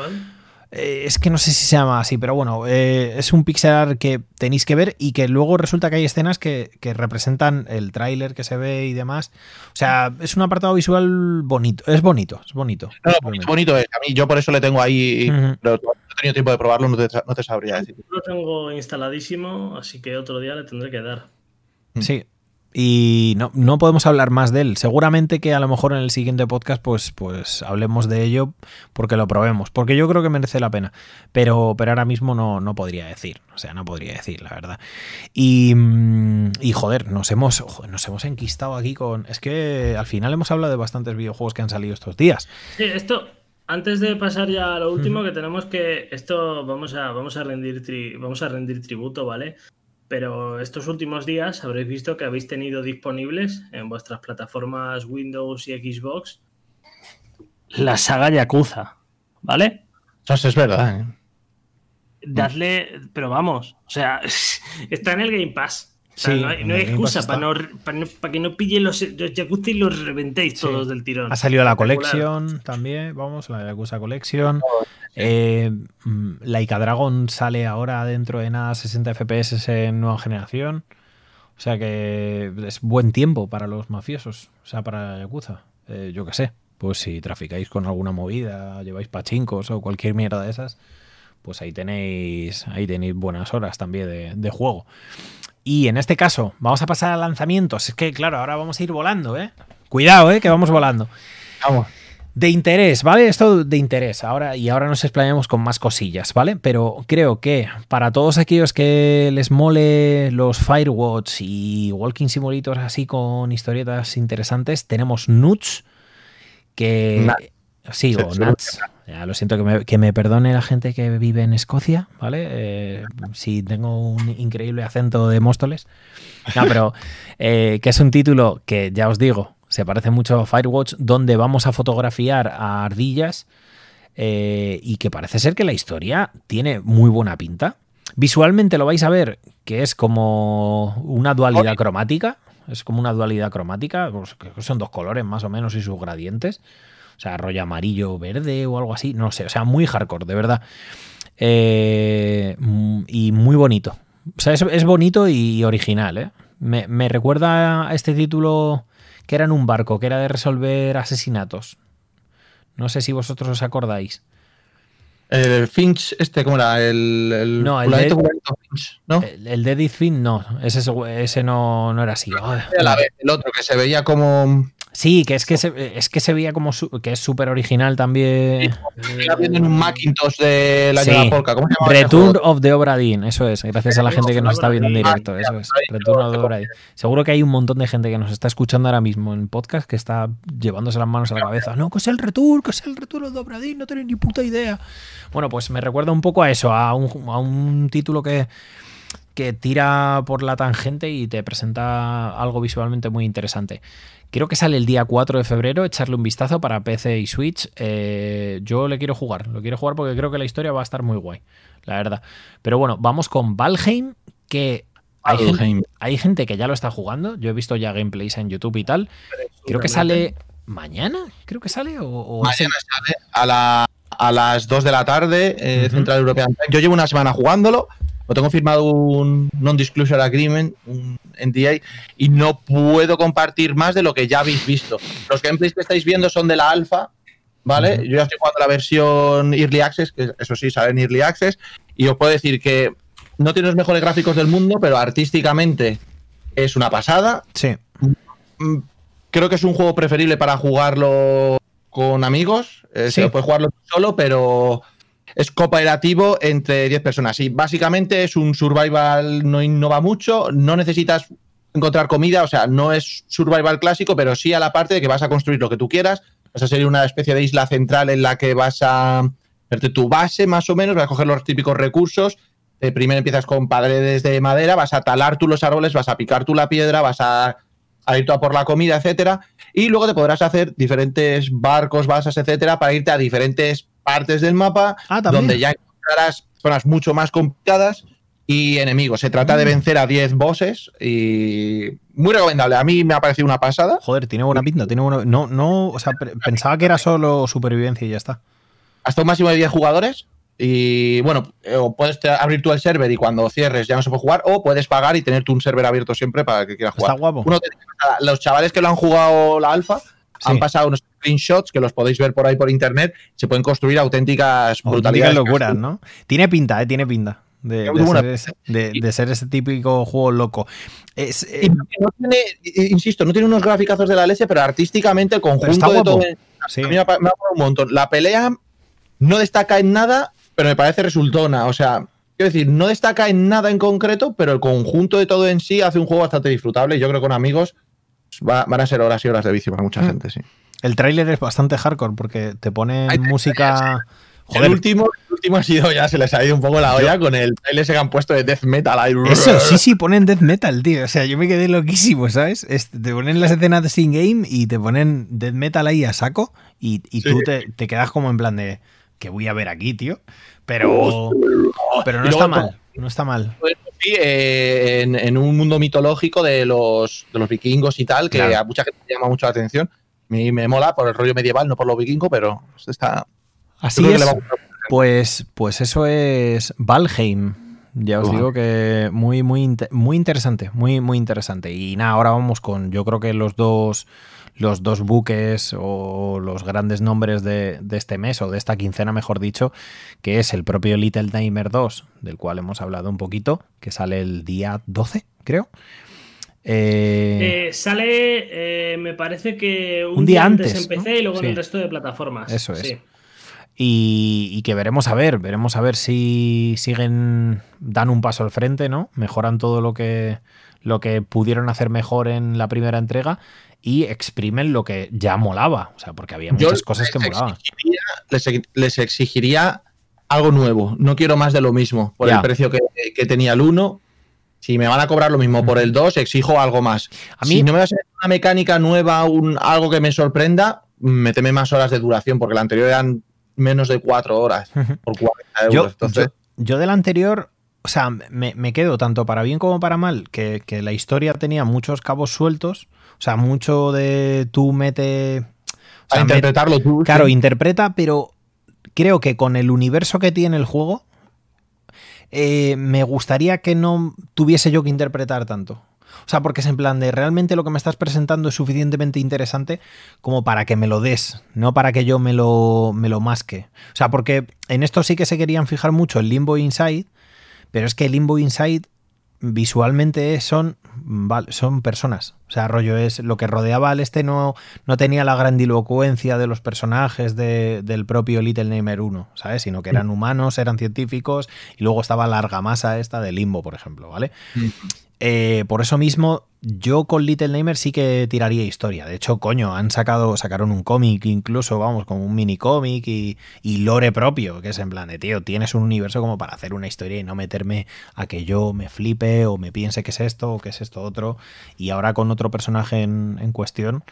Eh, es que no sé si se llama así, pero bueno, eh, es un pixel art que tenéis que ver y que luego resulta que hay escenas que, representan el tráiler que se ve y demás. O sea, es un apartado visual bonito, es bonito, es bonito. No, bonito, A mí yo por eso le tengo ahí, pero no he tenido tiempo de probarlo, no te, sabría decir. Lo tengo instaladísimo, así que otro día le tendré que dar. Sí, y no, no, podemos hablar más de él. Seguramente que a lo mejor en el siguiente podcast pues, pues hablemos de ello porque lo probemos, porque yo creo que merece la pena. Pero, pero ahora mismo no, no podría decir, o sea, no podría decir, la verdad. Y, mm, y joder, nos hemos, nos hemos enquistado aquí con... Es que al final hemos hablado de bastantes videojuegos que han salido estos días. Sí, esto... Antes de pasar ya a lo último, que tenemos que. Esto vamos a, vamos a rendir vamos a rendir tributo, ¿vale? Pero estos últimos días habréis visto que habéis tenido disponibles en vuestras plataformas Windows y Xbox la saga Yakuza, ¿vale? Eso es verdad. ¿eh? Dadle, pero vamos, o sea, está en el Game Pass. No hay, excusa para, que no pillen los, Yakuza y los reventéis todos del tirón. Ha salido la colección también, vamos, la Yakuza Collection. Eh, mm, Laika Dragon sale ahora dentro de nada 60 FPS en nueva generación. O sea que es buen tiempo para los mafiosos, o sea, para Yakuza. Eh, yo qué sé, pues si traficáis con alguna movida, lleváis pachincos o cualquier mierda de esas, pues ahí tenéis, ahí tenéis buenas horas también de, de juego. Y en este caso, vamos a pasar a lanzamientos. Es que, claro, ahora vamos a ir volando, ¿eh? Cuidado, ¿eh? Que vamos volando. Vamos. De interés, ¿vale? Esto de interés. Ahora, y ahora nos explayamos con más cosillas, ¿vale? Pero creo que para todos aquellos que les mole los Firewatch y Walking Simulators así con historietas interesantes, tenemos Nuts, que... Sí, o Nuts. Ya, lo siento que me, perdone la gente que vive en Escocia, ¿vale? Eh, si tengo un increíble acento de Móstoles. No, pero eh, que es un título que ya os digo, se parece mucho a Firewatch, donde vamos a fotografiar a ardillas eh, y que parece ser que la historia tiene muy buena pinta. Visualmente lo vais a ver que es como una dualidad cromática, es como una dualidad cromática, pues, son dos colores más o menos y sus gradientes, o sea, rollo amarillo, verde o algo así, no sé, o sea, muy hardcore, de verdad. Eh, y muy bonito. O sea, es, bonito y original, ¿eh? Me, me recuerda a este título que era en un barco, que era de resolver asesinatos. No sé si vosotros os acordáis. El Finch, este, ¿cómo era? El, no, el, de, Finch, ¿no? El, de Edith Finch, no. Ese, ese no, no era así. el otro, que se veía como Sí, que es que se, es que se veía como que es súper original también. Sí, viendo en un Macintosh de la sí. Polka. ¿Cómo se llama Return of the Obra Dinn, eso es. Gracias a la gente que nos está viendo en directo, eso es. Return of the Obra Dinn. Seguro que hay un montón de gente que nos está escuchando ahora mismo en podcast que está llevándose las manos a la cabeza. No, que es el Return, que es el Return of the Obra Dinn, no tenéis ni puta idea. Bueno, pues me recuerda un poco a eso, a un, a un título que que tira por la tangente y te presenta algo visualmente muy interesante. Creo que sale el día 4 de febrero, echarle un vistazo para PC y Switch. Eh, yo le quiero jugar, lo quiero jugar porque creo que la historia va a estar muy guay, la verdad. Pero bueno, vamos con Valheim, que hay gente, que ya lo está jugando. Yo he visto ya gameplays en YouTube y tal. Creo que sale mañana, creo que sale. O, mañana sale a, a las 2 de la tarde, eh, Central European Time. Yo llevo una semana jugándolo, lo tengo firmado un Non-Disclosure Agreement, un NDA, y no puedo compartir más de lo que ya habéis visto. Los gameplays que estáis viendo son de la alfa, ¿vale? Yo ya estoy jugando la versión Early Access, que eso sí, sale en Early Access, y os puedo decir que no tiene los mejores gráficos del mundo, pero artísticamente es una pasada. Sí. Mm, creo que es un juego preferible para jugarlo con amigos. Eh, Se puede jugarlo solo, pero es cooperativo entre 10 personas. Y básicamente es un survival, no innova mucho, no necesitas encontrar comida, o sea, no es survival clásico, pero sí a la parte de que vas a construir lo que tú quieras. Vas a ser una especie de isla central en la que vas a verte tu base más o menos, vas a coger los típicos recursos. Eh, primero empiezas con paredes de madera, vas a talar tú los árboles, vas a picar tú la piedra, vas a a ir a por la comida, etcétera, y luego te podrás hacer diferentes barcos, basas, etcétera, para irte a diferentes partes del mapa, Ah, donde ya encontrarás zonas mucho más complicadas y enemigos. Se trata de Mm. vencer a 10 bosses y muy recomendable. A mí me ha parecido una pasada. Joder, tiene buena pinta, tiene buena... No, no, o sea, pe- pensaba que era solo supervivencia y ya está. Hasta un máximo de 10 jugadores. Y bueno, eh, o puedes abrir tú el server y cuando cierres ya no se puede jugar, o puedes pagar y tener tú un server abierto siempre para que quieras jugar. Está guapo. Uno los chavales que lo han jugado la alfa han pasado unos screenshots que los podéis ver por ahí por internet. Se pueden construir auténticas brutalidades. locuras, ¿no? Tiene pinta, ¿eh? Tiene pinta. De, de ser ese, de- de ser ese típico juego loco. Es, eh, Y no no tiene, i- insisto, no tiene unos graficazos de la leche, pero artísticamente el conjunto está de todo. sí. A mí me ha, me ha un montón. La pelea no destaca en nada, pero me parece resultona. O sea, quiero decir, no destaca en nada en concreto, pero el conjunto de todo en sí hace un juego bastante disfrutable. y Yo creo que con amigos va- van a ser horas y horas de vicio para mucha Mm. gente, sí. El tráiler es bastante hardcore porque te ponen Hay música... El Joder, último, el último ha sido ya, se les ha ido un poco la olla con el trailer ese que han puesto de death metal. ahí. Eso, sí, sí, ponen death metal, tío. O sea, yo me quedé loquísimo, ¿sabes? Es- te ponen las escenas de Sin Game y te ponen death metal ahí a saco y, y tú te, te quedas como en plan de, ¿qué voy a ver aquí, tío? Pero, pero no está mal, no está mal. Sí, eh, en, en un mundo mitológico de los, de los vikingos y tal, que Claro. a mucha gente llama mucho la atención. A mí me mola por el rollo medieval, no por lo vikingo, pero está. Así es. Pues, pues eso es Valheim. Ya os digo que muy, muy, muy interesante, muy, muy interesante. Y nada, ahora vamos con, yo creo que los dos, los dos buques o los grandes nombres de, de este mes o de esta quincena, mejor dicho, que es el propio Little Nightmare 2, del cual hemos hablado un poquito, que sale el día 12, creo. Eh, Eh, sale, eh, me parece que un, Un día día antes, antes, empecé ¿no? y luego Sí. en el resto de plataformas. Eso es. Sí. y, y que veremos a ver, veremos a ver si siguen, dan un paso al frente, ¿no? Mejoran todo lo que, lo que pudieron hacer mejor en la primera entrega y exprimen lo que ya molaba. O sea, porque había Yo muchas cosas que molaban. exigiría- les, les exigiría algo nuevo. No quiero más de lo mismo. Por Ya. el precio que, que tenía el 1. Si me van a cobrar lo mismo por el 2, exijo algo más. A mí- Si no me vas a hacer una mecánica nueva, un, algo que me sorprenda, méteme más horas de duración, porque la anterior eran menos de 4 horas por 40 euros. Yo, Entonces, yo, yo del anterior, o sea, me, me quedo tanto para bien como para mal, que, que la historia tenía muchos cabos sueltos, o sea, mucho de tú mete... o a sea, interpretarlo tú. Claro, sí. interpreta, pero creo que con el universo que tiene el juego, eh, me gustaría que no tuviese yo que interpretar tanto. O sea, porque es en plan de realmente lo que me estás presentando es suficientemente interesante como para que me lo des, no para que yo me lo, me lo masque. O sea, porque en esto sí que se querían fijar mucho en Limbo Inside, pero es que Limbo Inside visualmente son, son personas. O sea, rollo es lo que rodeaba al este no, no tenía la grandilocuencia de los personajes de- del propio Little Nightmare 1, ¿sabes? Sino que eran humanos, eran científicos y luego estaba la argamasa esta de Limbo, por ejemplo, ¿vale? Eh, por eso mismo, yo con Little Nightmare sí que tiraría historia. De hecho, coño, han sacado, sacaron un cómic, incluso, vamos, como un mini cómic y, y lore propio, que es en plan de, tío, tienes un universo como para hacer una historia y no meterme a que yo me flipe o me piense que es esto o que es esto otro. Y ahora con otro personaje en, cuestión,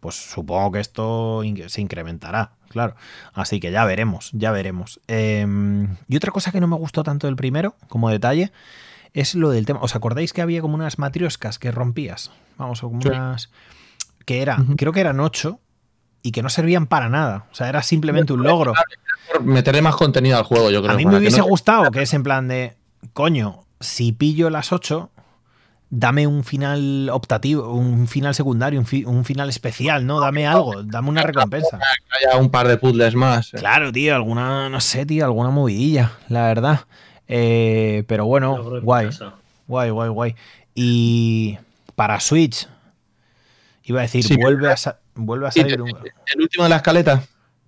pues supongo que esto se incrementará, claro. Así que ya veremos, ya veremos. Em, y otra cosa que no me gustó tanto del primero, como detalle, es lo del tema. ¿Os acordáis que había como unas matrioscas que rompías? Vamos, o como Sí. unas. que era, creo que eran ocho. y que no servían para nada. O sea, era simplemente un logro. Meterle más contenido al juego, yo creo. A mí me hubiese gustado que es en plan de, coño, si pillo las 8, dame un final optativo, un final secundario, un, final especial, ¿no? Dame algo, dame una recompensa. Que haya un par de puzzles más. Eh. Claro, tío, alguna, no sé, tío, alguna movidilla, la verdad. Eh, pero bueno, guay. Guay, guay, guay. Y para Switch, iba a decir, vuelve, a, vuelve a salir un... El último de la escaleta.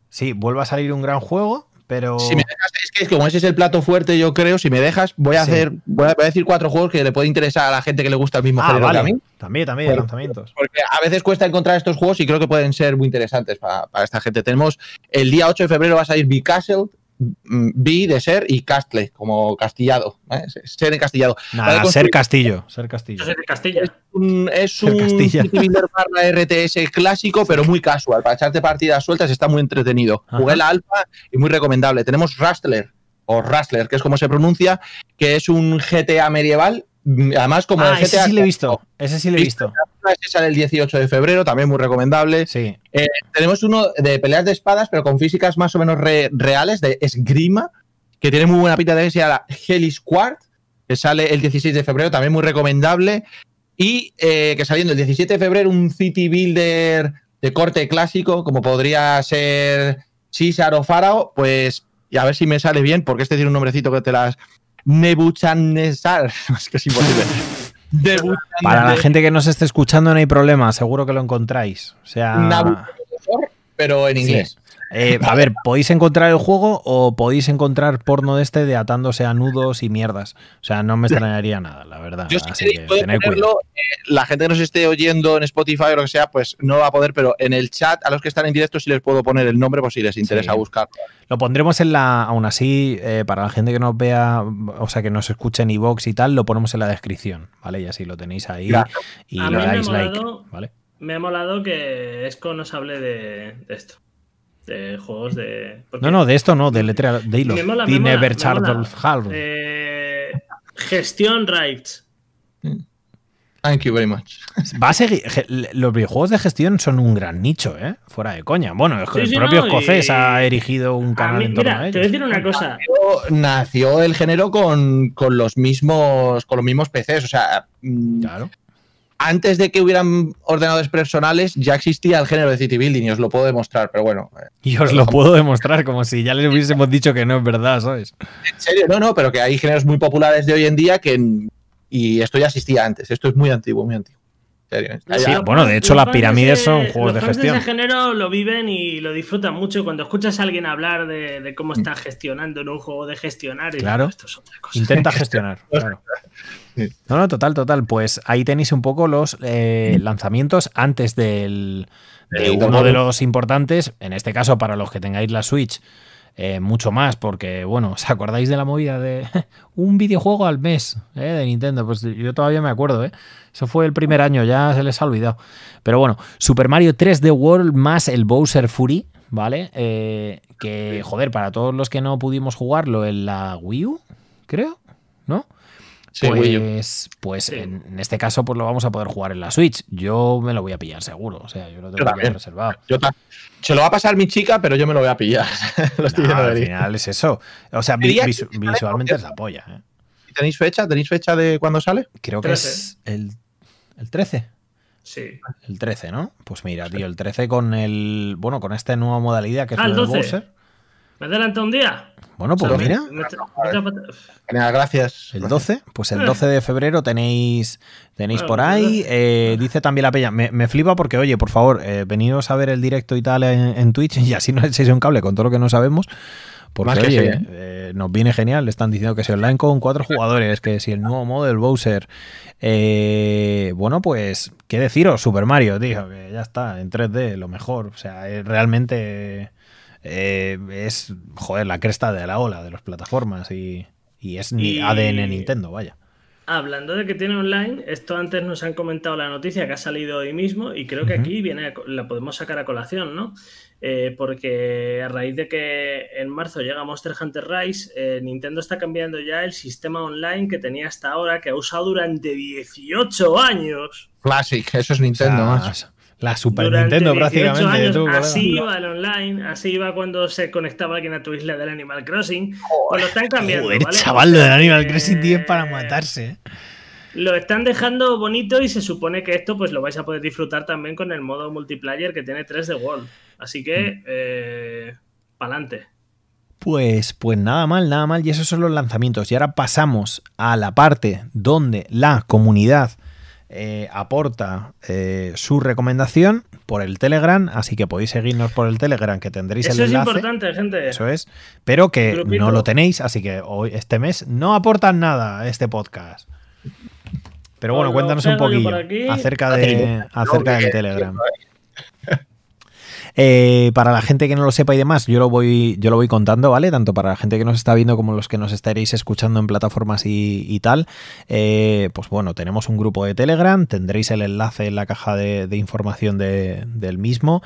Sí, vuelve a salir un gran juego pero. Si me dejas, es que como ese es el plato fuerte, yo creo, si me dejas, voy a hacer, voy a, decir cuatro juegos que le puede interesar a la gente que le gusta el mismo ah, género que a mí. También, también, de lanzamientos. Porque a veces cuesta encontrar estos juegos y creo que pueden ser muy interesantes para, para esta gente. Tenemos el día 8 de febrero va a salir Be Castle, B de ser y Castle, como castillado. ¿eh? Ser encastillado. Nada, ser castillo. Ser castillo. Ser Castilla. Es un, es barra RTS clásico, pero muy casual. Para echarte partidas sueltas está muy entretenido. Jugué la alfa y muy recomendable. Tenemos Rustler, o Rustler, que es como se pronuncia, que es un GTA medieval Además, como ah, el GTA ese sí lo he visto. Ese sí lo he visto. Ese sale el 18 de febrero, también muy recomendable. Sí. Eh, tenemos uno de peleas de espadas, pero con físicas más o menos reales, de esgrima, que tiene muy buena pinta de que se llama Hellis Quart, que sale el 16 de febrero, también muy recomendable. Y eh, que saliendo el 17 de febrero, un City Builder de corte clásico, como podría ser César o Farao, pues y a ver si me sale bien, porque este tiene un nombrecito que te las Nebuchadnezzar. Es que es imposible. Para la gente que nos esté escuchando no hay problema, seguro que lo encontráis. O sea, pero en inglés. Eh, a ver, podéis encontrar el juego o podéis encontrar porno de este de atándose a nudos y mierdas. O sea, no me extrañaría nada, la verdad. Yo Así que ponerlo, eh, la gente que nos esté oyendo en Spotify o lo que sea, pues no va a poder, pero en el chat a los que están en directo sí les puedo poner el nombre por si les interesa buscar. Lo pondremos en la, aún así, eh, para la gente que nos vea, o sea, que nos escuche en iVoox y tal, lo ponemos en la descripción, ¿vale? Y así lo tenéis ahí y le dais like, ¿vale? Me ha molado que Esco nos hable de esto de juegos de. No, no, de esto no, de letra de hilo. Me Never eh, Gestión rights. Thank you very much. Va a seguir, los videojuegos de gestión son un gran nicho, ¿eh? Fuera de coña. Bueno, el propio escocés ha erigido un canal en torno a ello. Te voy a decir una cosa. Nació, el género con, con, los mismos con los mismos PCs. O sea, mm, claro antes de que hubieran ordenadores personales, ya existía el género de city building y os lo puedo demostrar, pero bueno. Eh, y os lo puedo demostrar, como si ya les hubiésemos dicho que no es verdad, ¿sabes? En serio, no, no, pero que hay géneros muy populares de hoy en día que. Y esto ya existía antes, esto es muy antiguo, muy antiguo. ¿eh? Sí, bueno, de hecho las pirámides son juegos de gestión. De ese género lo viven y lo disfrutan mucho cuando escuchas a alguien hablar de, cómo está gestionando en un juego de gestionar. Y claro, esto es otra cosa. intenta gestionar. claro. No, no, total, total. Pues ahí tenéis un poco los eh, lanzamientos antes del, de uno de los importantes, en este caso para los que tengáis la Switch. Eh, mucho más, porque, bueno, ¿os acordáis de la movida de un videojuego al mes eh, de Nintendo? Pues yo todavía me acuerdo, ¿eh? Eso fue el primer año, ya se les ha olvidado. Pero bueno, Super Mario 3D World más el Bowser Fury, ¿vale? que, joder, para todos los que no pudimos jugarlo en la Wii U, creo, ¿no? Pues, pues en, este caso pues lo vamos a poder jugar en la Switch. Yo me lo voy a pillar seguro, o sea, yo lo tengo reservado. se lo va a pasar mi chica, pero yo me lo voy a pillar. al final es eso. O sea, visualmente es la polla. ¿eh? ¿Tenéis fecha? ¿Tenéis fecha de cuándo sale? Creo que es el, el 13. Sí. El 13, ¿no? Pues mira, tío, el 13 con el. Bueno, con esta nueva modalidad que es ah, el 12. ¿Me adelanta un día? Bueno, pues mira. gracias. El 12, pues el 12 de febrero tenéis, tenéis por ahí. Eh, dice también la peña. Me, flipa porque, oye, por favor, eh, venidos a ver el directo y tal en, Twitch y así no echéis un cable con todo lo que no sabemos. Porque, oye, eh, nos viene genial. Le están diciendo que si online con cuatro jugadores, que si el nuevo modo del Bowser. bueno, pues, ¿qué deciros? Super Mario, tío, que ya está, en 3D, lo mejor. O sea, realmente eh, es, joder, la cresta de la ola de las plataformas y, es ni ADN Nintendo, vaya. Hablando de que tiene online, esto antes nos han comentado la noticia que ha salido hoy mismo y creo que aquí viene la podemos sacar a colación, ¿no? Eh, porque a raíz de que en marzo llega Monster Hunter Rise, eh, Nintendo está cambiando ya el sistema online que tenía hasta ahora, que ha usado durante 18 años. Classic, eso es Nintendo. más La Super Nintendo prácticamente. así iba el online, así iba cuando se conectaba alguien a tu isla del Animal Crossing. pues lo están cambiando. Joder, chaval, lo del Animal Crossing 10 para matarse. ¿eh? Lo están dejando bonito y se supone que esto pues lo vais a poder disfrutar también con el modo multiplayer que tiene 3 de World. Así que, mm. eh, pa'lante. Pues, pues nada mal, nada mal. Y esos son los lanzamientos. Y ahora pasamos a la parte donde la comunidad eh, aporta eh, su recomendación por el Telegram, así que podéis seguirnos por el Telegram, que tendréis el enlace. Eso es importante, gente. Eso es. Pero que no lo tenéis, así que hoy, este mes no aportan nada a este podcast. Pero bueno, cuéntanos un poquillo acerca, de, acerca del Telegram. Eh, para la gente que no lo sepa y demás, yo lo voy, yo lo voy contando, ¿vale? Tanto para la gente que nos está viendo como los que nos estaréis escuchando en plataformas y, tal. Eh, pues bueno, tenemos un grupo de Telegram, tendréis el enlace en la caja de, información del mismo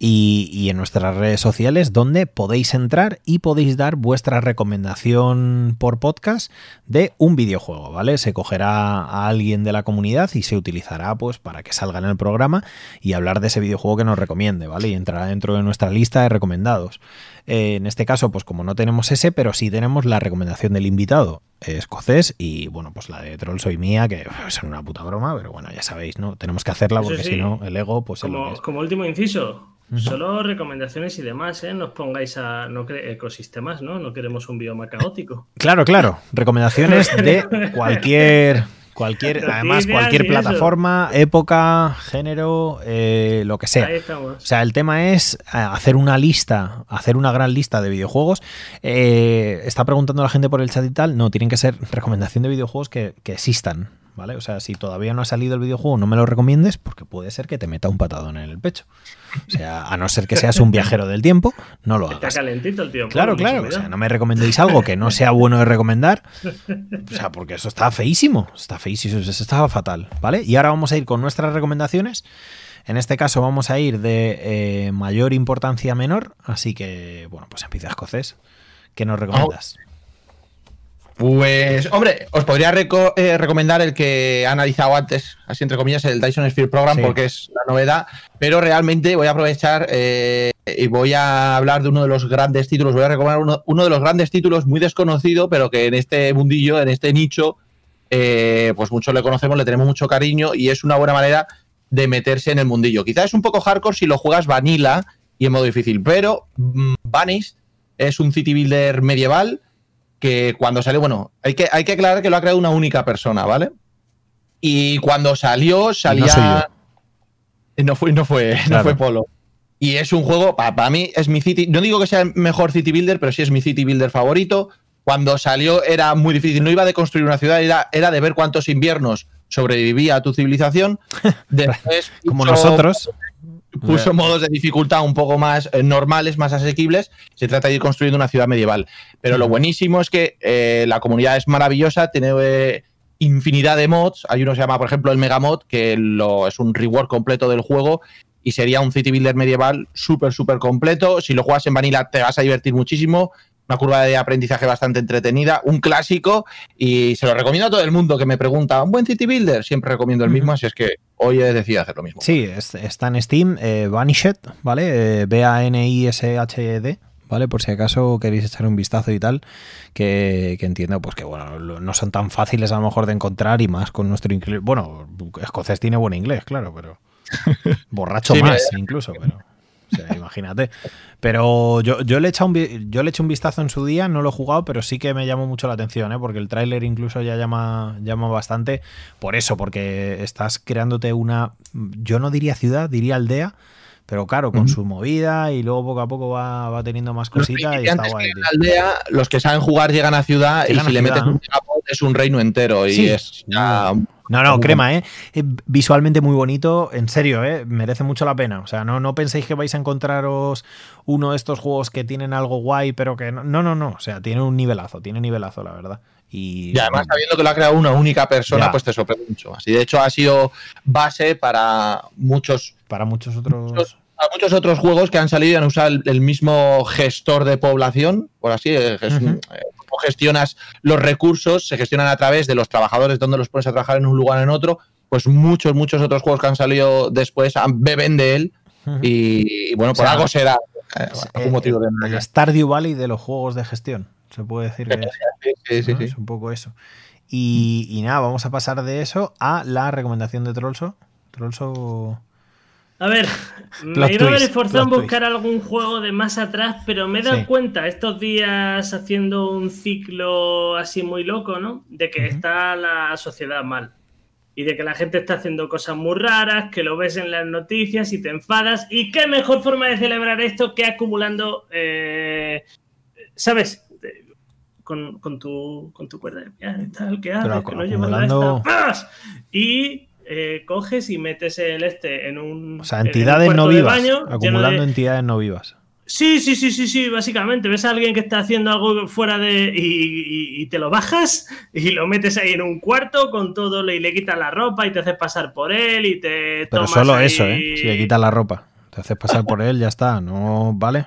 y, en nuestras redes sociales donde podéis entrar y podéis dar vuestra recomendación por podcast de un videojuego, ¿vale? Se cogerá a alguien de la comunidad y se utilizará pues para que salga en el programa y hablar de ese videojuego que nos recomiende, ¿vale? Entrará dentro de nuestra lista de recomendados. Eh, en este caso, pues como no tenemos ese, pero sí tenemos la recomendación del invitado escocés y bueno, pues la de Troll soy mía, que es una puta broma, pero bueno, ya sabéis, ¿no? Tenemos que hacerla porque si no, el ego, pues... Como, como último inciso, Solo recomendaciones y demás, ¿eh? No os pongáis a no ecosistemas, ¿no? No queremos un bioma caótico. Claro, claro. Recomendaciones de cualquier Cualquier, además, cualquier plataforma, época, género, eh, lo que sea. O sea, el tema es eh, hacer una lista, hacer una gran lista de videojuegos. Eh, está preguntando la gente por el chat y tal. No, tienen que ser recomendación de videojuegos que, que existan. ¿Vale? O sea, si todavía no ha salido el videojuego, no me lo recomiendes porque puede ser que te meta un patadón en el pecho. O sea, a no ser que seas un viajero del tiempo, no lo hagas. Está calentito el tío. Claro, claro. O sea, no me recomendéis algo que no sea bueno de recomendar. O sea, porque eso está feísimo. Está feísimo, eso estaba fatal, ¿vale? Y ahora vamos a ir con nuestras recomendaciones. En este caso vamos a ir de eh, mayor importancia a menor. Así que, bueno, pues empieza escocés. ¿Qué nos recomiendas? Pues, hombre, os podría eh, recomendar el que he analizado antes, así entre comillas, el Dyson Sphere Program, porque es la novedad, pero realmente voy a aprovechar eh, y voy a hablar de uno de los grandes títulos, voy a recomendar uno, de los grandes títulos muy desconocido, pero que en este mundillo, en este nicho, eh, pues muchos le conocemos, le tenemos mucho cariño y es una buena manera de meterse en el mundillo. Quizás es un poco hardcore si lo juegas vanilla y en modo difícil, pero mm, Vanished es un city builder medieval que cuando salió, bueno, hay que, hay que aclarar que lo ha creado una única persona, ¿vale? Y cuando salió, salía. No, fue, no fue, no fue Polo. Y es un juego, para, mí es mi City. No digo que sea el mejor City Builder, pero sí es mi City Builder favorito. Cuando salió era muy difícil, no iba de construir una ciudad, era, era de ver cuántos inviernos sobrevivía a tu civilización. Después, Como nosotros puso modos de dificultad un poco más eh, normales, más asequibles. Se trata de ir construyendo una ciudad medieval. Pero lo buenísimo es que eh, la comunidad es maravillosa, tiene eh, infinidad de mods. Hay uno que se llama, por ejemplo, el Megamod, que lo, es un reward completo del juego y sería un city builder medieval súper, súper completo. Si lo juegas en Vanilla te vas a divertir muchísimo una curva de aprendizaje bastante entretenida, un clásico y se lo recomiendo a todo el mundo que me pregunta, ¿un buen City Builder? Siempre recomiendo el mismo, así es que hoy he decidido hacer lo mismo. Sí, está en Steam, eh, Vanished, ¿vale? Eh, B-A-N-I-S-H-E-D. ¿vale? Por si acaso queréis echar un vistazo y tal, que, entiendo pues que bueno, no son tan fáciles a lo mejor de encontrar y más con nuestro inglés. Bueno, escocés tiene buen inglés, claro, pero borracho más incluso, pero imagínate. Pero yo, yo, le he echado un, yo le he un vistazo en su día, no lo he jugado, pero sí que me llamó mucho la atención, ¿eh? porque el tráiler incluso ya llama, llama bastante por eso, porque estás creándote una, yo no diría ciudad, diría aldea, pero claro, con su movida y luego poco a poco va, va teniendo más cositas y está guay. En aldea, los que saben jugar llegan a ciudad y si le metes un es un reino entero y es no, no, crema, ¿eh? Visualmente muy bonito, en serio, ¿eh? Merece mucho la pena. O sea, no, no penséis que vais a encontraros uno de estos juegos que tienen algo guay, pero que no, no, no. O sea, tiene un nivelazo, tiene nivelazo, la verdad. Y, además, sabiendo que lo ha creado una única persona, pues te sorprende mucho. Así, de hecho, ha sido base para muchos. Para muchos otros. Muchos, muchos otros juegos que han salido y han usado el, mismo gestor de población, por así, gestionas los recursos, se gestionan a través de los trabajadores, donde los pones a trabajar en un lugar o en otro, pues muchos, muchos otros juegos que han salido después beben de él. Y, bueno, por algo será. Eh, algún motivo de el Stardew Valley de los juegos de gestión. Se puede decir que es, sí, sí, es un poco eso. Y, nada, vamos a pasar de eso a la recomendación de Trollso. Trollso. A ver, me iba a esforzado en buscar algún juego de más atrás, pero me he dado cuenta estos días haciendo un ciclo así muy loco, ¿no? De que está la sociedad mal. Y de que la gente está haciendo cosas muy raras, que lo ves en las noticias y te enfadas. ¿Y qué mejor forma de celebrar esto que acumulando, eh, ¿sabes? Con, tu, con tu cuerda de tal, que haces, que no acumulando... Y eh, coges y metes el este en un. O sea, entidades no vivas. acumulando entidades no vivas. Sí, sí, sí, sí, sí, básicamente. Ves a alguien que está haciendo algo fuera de. Y, te lo bajas y lo metes ahí en un cuarto con todo y le quitas la ropa y te haces pasar por él y te. Pero solo eso, ¿eh? Si le quitas la ropa. Te haces pasar por él, ya está, ¿no? ¿Vale?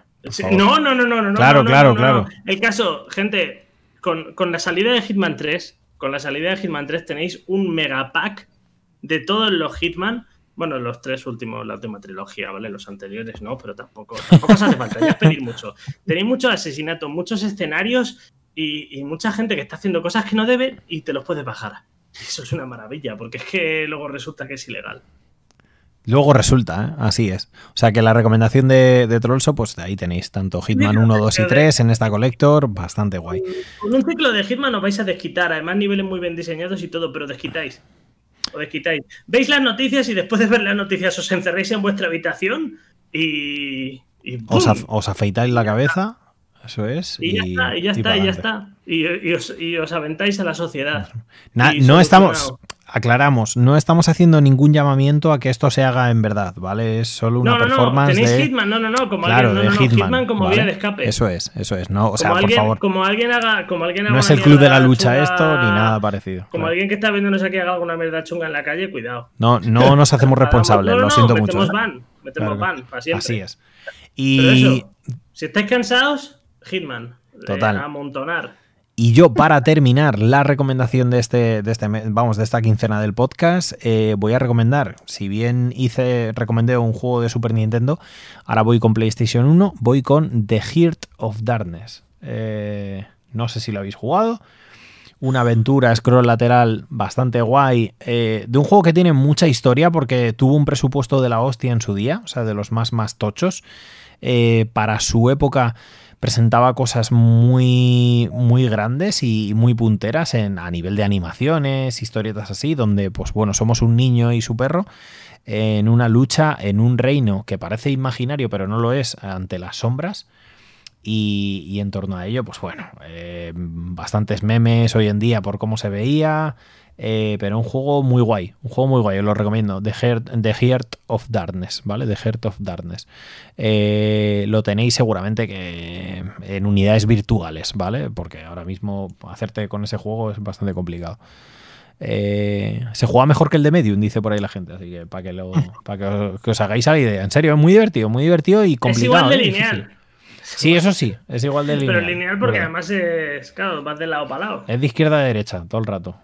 no, no, no, no, no. Claro, claro, claro. El caso, gente, con, con la salida de Hitman 3, con la salida de Hitman 3 tenéis un megapack de todos los Hitman, bueno, los tres últimos, la última trilogía, ¿vale? Los anteriores no, pero tampoco, tampoco os hace falta, ya pedir mucho. Tenéis muchos asesinatos, muchos escenarios y, mucha gente que está haciendo cosas que no debe y te los puedes bajar. Eso es una maravilla, porque es que luego resulta que es ilegal. Luego resulta, ¿eh? así es. O sea que la recomendación de, de Trollso, pues ahí tenéis tanto Hitman 1, 2 y 3 en esta Collector, bastante guay. Con un ciclo de Hitman os vais a desquitar, además niveles muy bien diseñados y todo, pero desquitáis os desquitáis. Veis las noticias y después de ver las noticias os encerréis en vuestra habitación y. os, afeitáis la cabeza, eso es. Y, ya está, y ya está, y ya está. Y, os, aventáis a la sociedad. no estamos aclaramos, no estamos haciendo ningún llamamiento a que esto se haga en verdad, ¿vale? Es solo una no, no, performance. No, tenéis de... Hitman, no, no, no, como alguien, no, no, Hitman, como vía de escape. Eso es, eso es, no, o sea, por favor. Como alguien haga, como alguien haga No es el club de la lucha esto ni nada parecido. Como alguien que está viéndonos aquí haga alguna mierda chunga en la calle, cuidado. No, no nos hacemos responsables, lo siento mucho. Metemos van, metemos van, para siempre. Así es. Y Pero eso, si estáis cansados, Hitman. Total. Eh, amontonar. Y yo, para terminar la recomendación de este, de este vamos, de esta quincena del podcast, eh, voy a recomendar, si bien hice, recomendé un juego de Super Nintendo, ahora voy con PlayStation 1, voy con The Heart of Darkness. Eh, no sé si lo habéis jugado. Una aventura scroll lateral bastante guay. Eh, de un juego que tiene mucha historia porque tuvo un presupuesto de la hostia en su día, o sea, de los más más tochos. para su época presentaba cosas muy, muy grandes y muy punteras en, a nivel de animaciones, historietas así, donde, pues bueno, somos un niño y su perro en una lucha en un reino que parece imaginario, pero no lo es, ante las sombras. Y, en torno a ello, pues bueno, eh, bastantes memes hoy en día por cómo se veía, eh, pero un juego muy guay, un juego muy guay, os lo recomiendo. The Heart, The Heart of Darkness, ¿vale? The Heart of Darkness. Eh, lo tenéis seguramente que en unidades virtuales, ¿vale? Porque ahora mismo hacerte con ese juego es bastante complicado. Eh, se juega mejor que el de Medium, dice por ahí la gente. Así que para que, lo, para que os, hagáis la idea. En serio, es muy divertido, muy divertido y complicado. Es igual de lineal. Sí, eso sí, es igual de lineal. Pero lineal porque además es, claro, vas de lado para lado. Es de izquierda a derecha todo el rato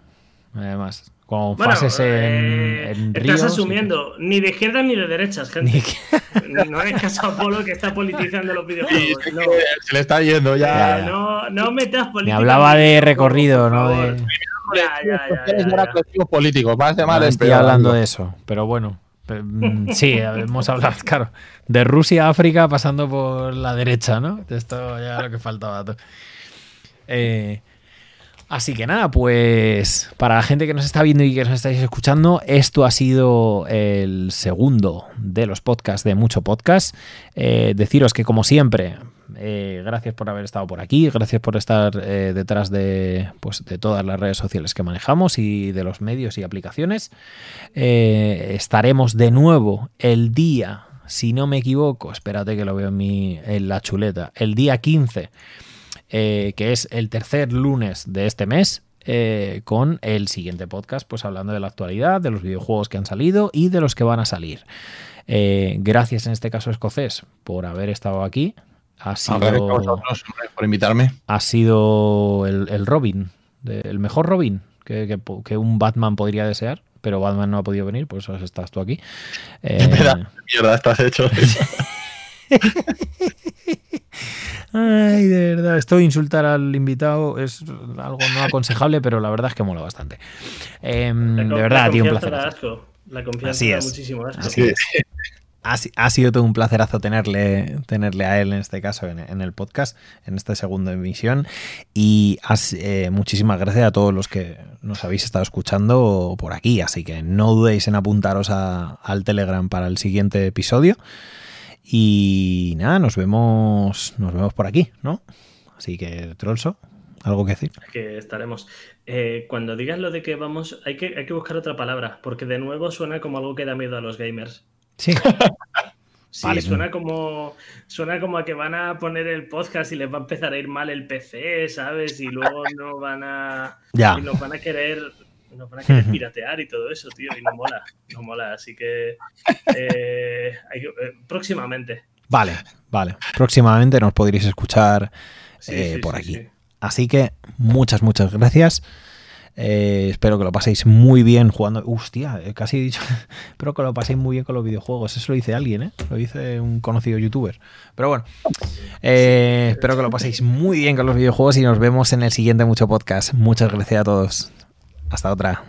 además. Con fases en, eh, Estás asumiendo ni de izquierda ni de derechas, gente. no es caso Apolo que está politizando los videojuegos. Se le está yendo ya. no, no metas política. Me hablaba de recorrido, no de. Ya, ya, ya, políticos, más de mal no estoy hablando de eso, pero bueno. Mm, sí, hemos hablado, claro, de Rusia a África pasando por la derecha, ¿no? Esto ya lo que faltaba. Eh, Así que nada, pues para la gente que nos está viendo y que nos estáis escuchando, esto ha sido el segundo de los podcasts de Mucho Podcast. Eh, deciros que como siempre, eh, gracias por haber estado por aquí, gracias por estar detrás de, pues, de todas las redes sociales que manejamos y de los medios y aplicaciones. estaremos de nuevo el día, si no me equivoco, espérate que lo veo en, mi, en la chuleta, el día 15 eh, que es el tercer lunes de este mes, eh, con el siguiente podcast, pues hablando de la actualidad, de los videojuegos que han salido y de los que van a salir. Eh, gracias en este caso escocés por haber estado aquí. Ha sido, por invitarme. Ha sido el, Robin, el mejor Robin que, un Batman podría desear pero Batman no ha podido venir, por eso estás tú aquí. Eh, mierda estás hecho. Ay, de verdad, esto de insultar al invitado es algo no aconsejable, pero la verdad es que mola bastante. Em, de verdad, tío, un placer. La confianza da muchísimo asco. Ha, sido todo un placerazo tenerle, tenerle a él en este caso en, el podcast, en esta segunda emisión. Y eh, muchísimas gracias a todos los que nos habéis estado escuchando por aquí. Así que no dudéis en apuntaros al Telegram para el siguiente episodio. Y nada, nos vemos, nos vemos por aquí, ¿no? Así que, Trolso, ¿algo que decir? Que estaremos. Eh, cuando digas lo de que vamos, hay que, hay que buscar otra palabra, porque de nuevo suena como algo que da miedo a los gamers. Sí. Sí, suena como suena como a que van a poner el podcast y les va a empezar a ir mal el PC, ¿sabes? Y luego no van a ya. y nos van a querer nos van a querer piratear y todo eso, tío, y no mola, no mola, así que eh, eh, próximamente. Vale, vale. Próximamente nos podréis escuchar por aquí. Así que muchas, muchas gracias. Eh, espero que lo paséis muy bien jugando. Hostia, eh, casi he dicho. espero que lo paséis muy bien con los videojuegos. Eso lo dice alguien, ¿eh? Lo dice un conocido youtuber. Pero bueno, eh, espero que lo paséis muy bien con los videojuegos y nos vemos en el siguiente Mucho Podcast. Muchas gracias a todos. Hasta otra.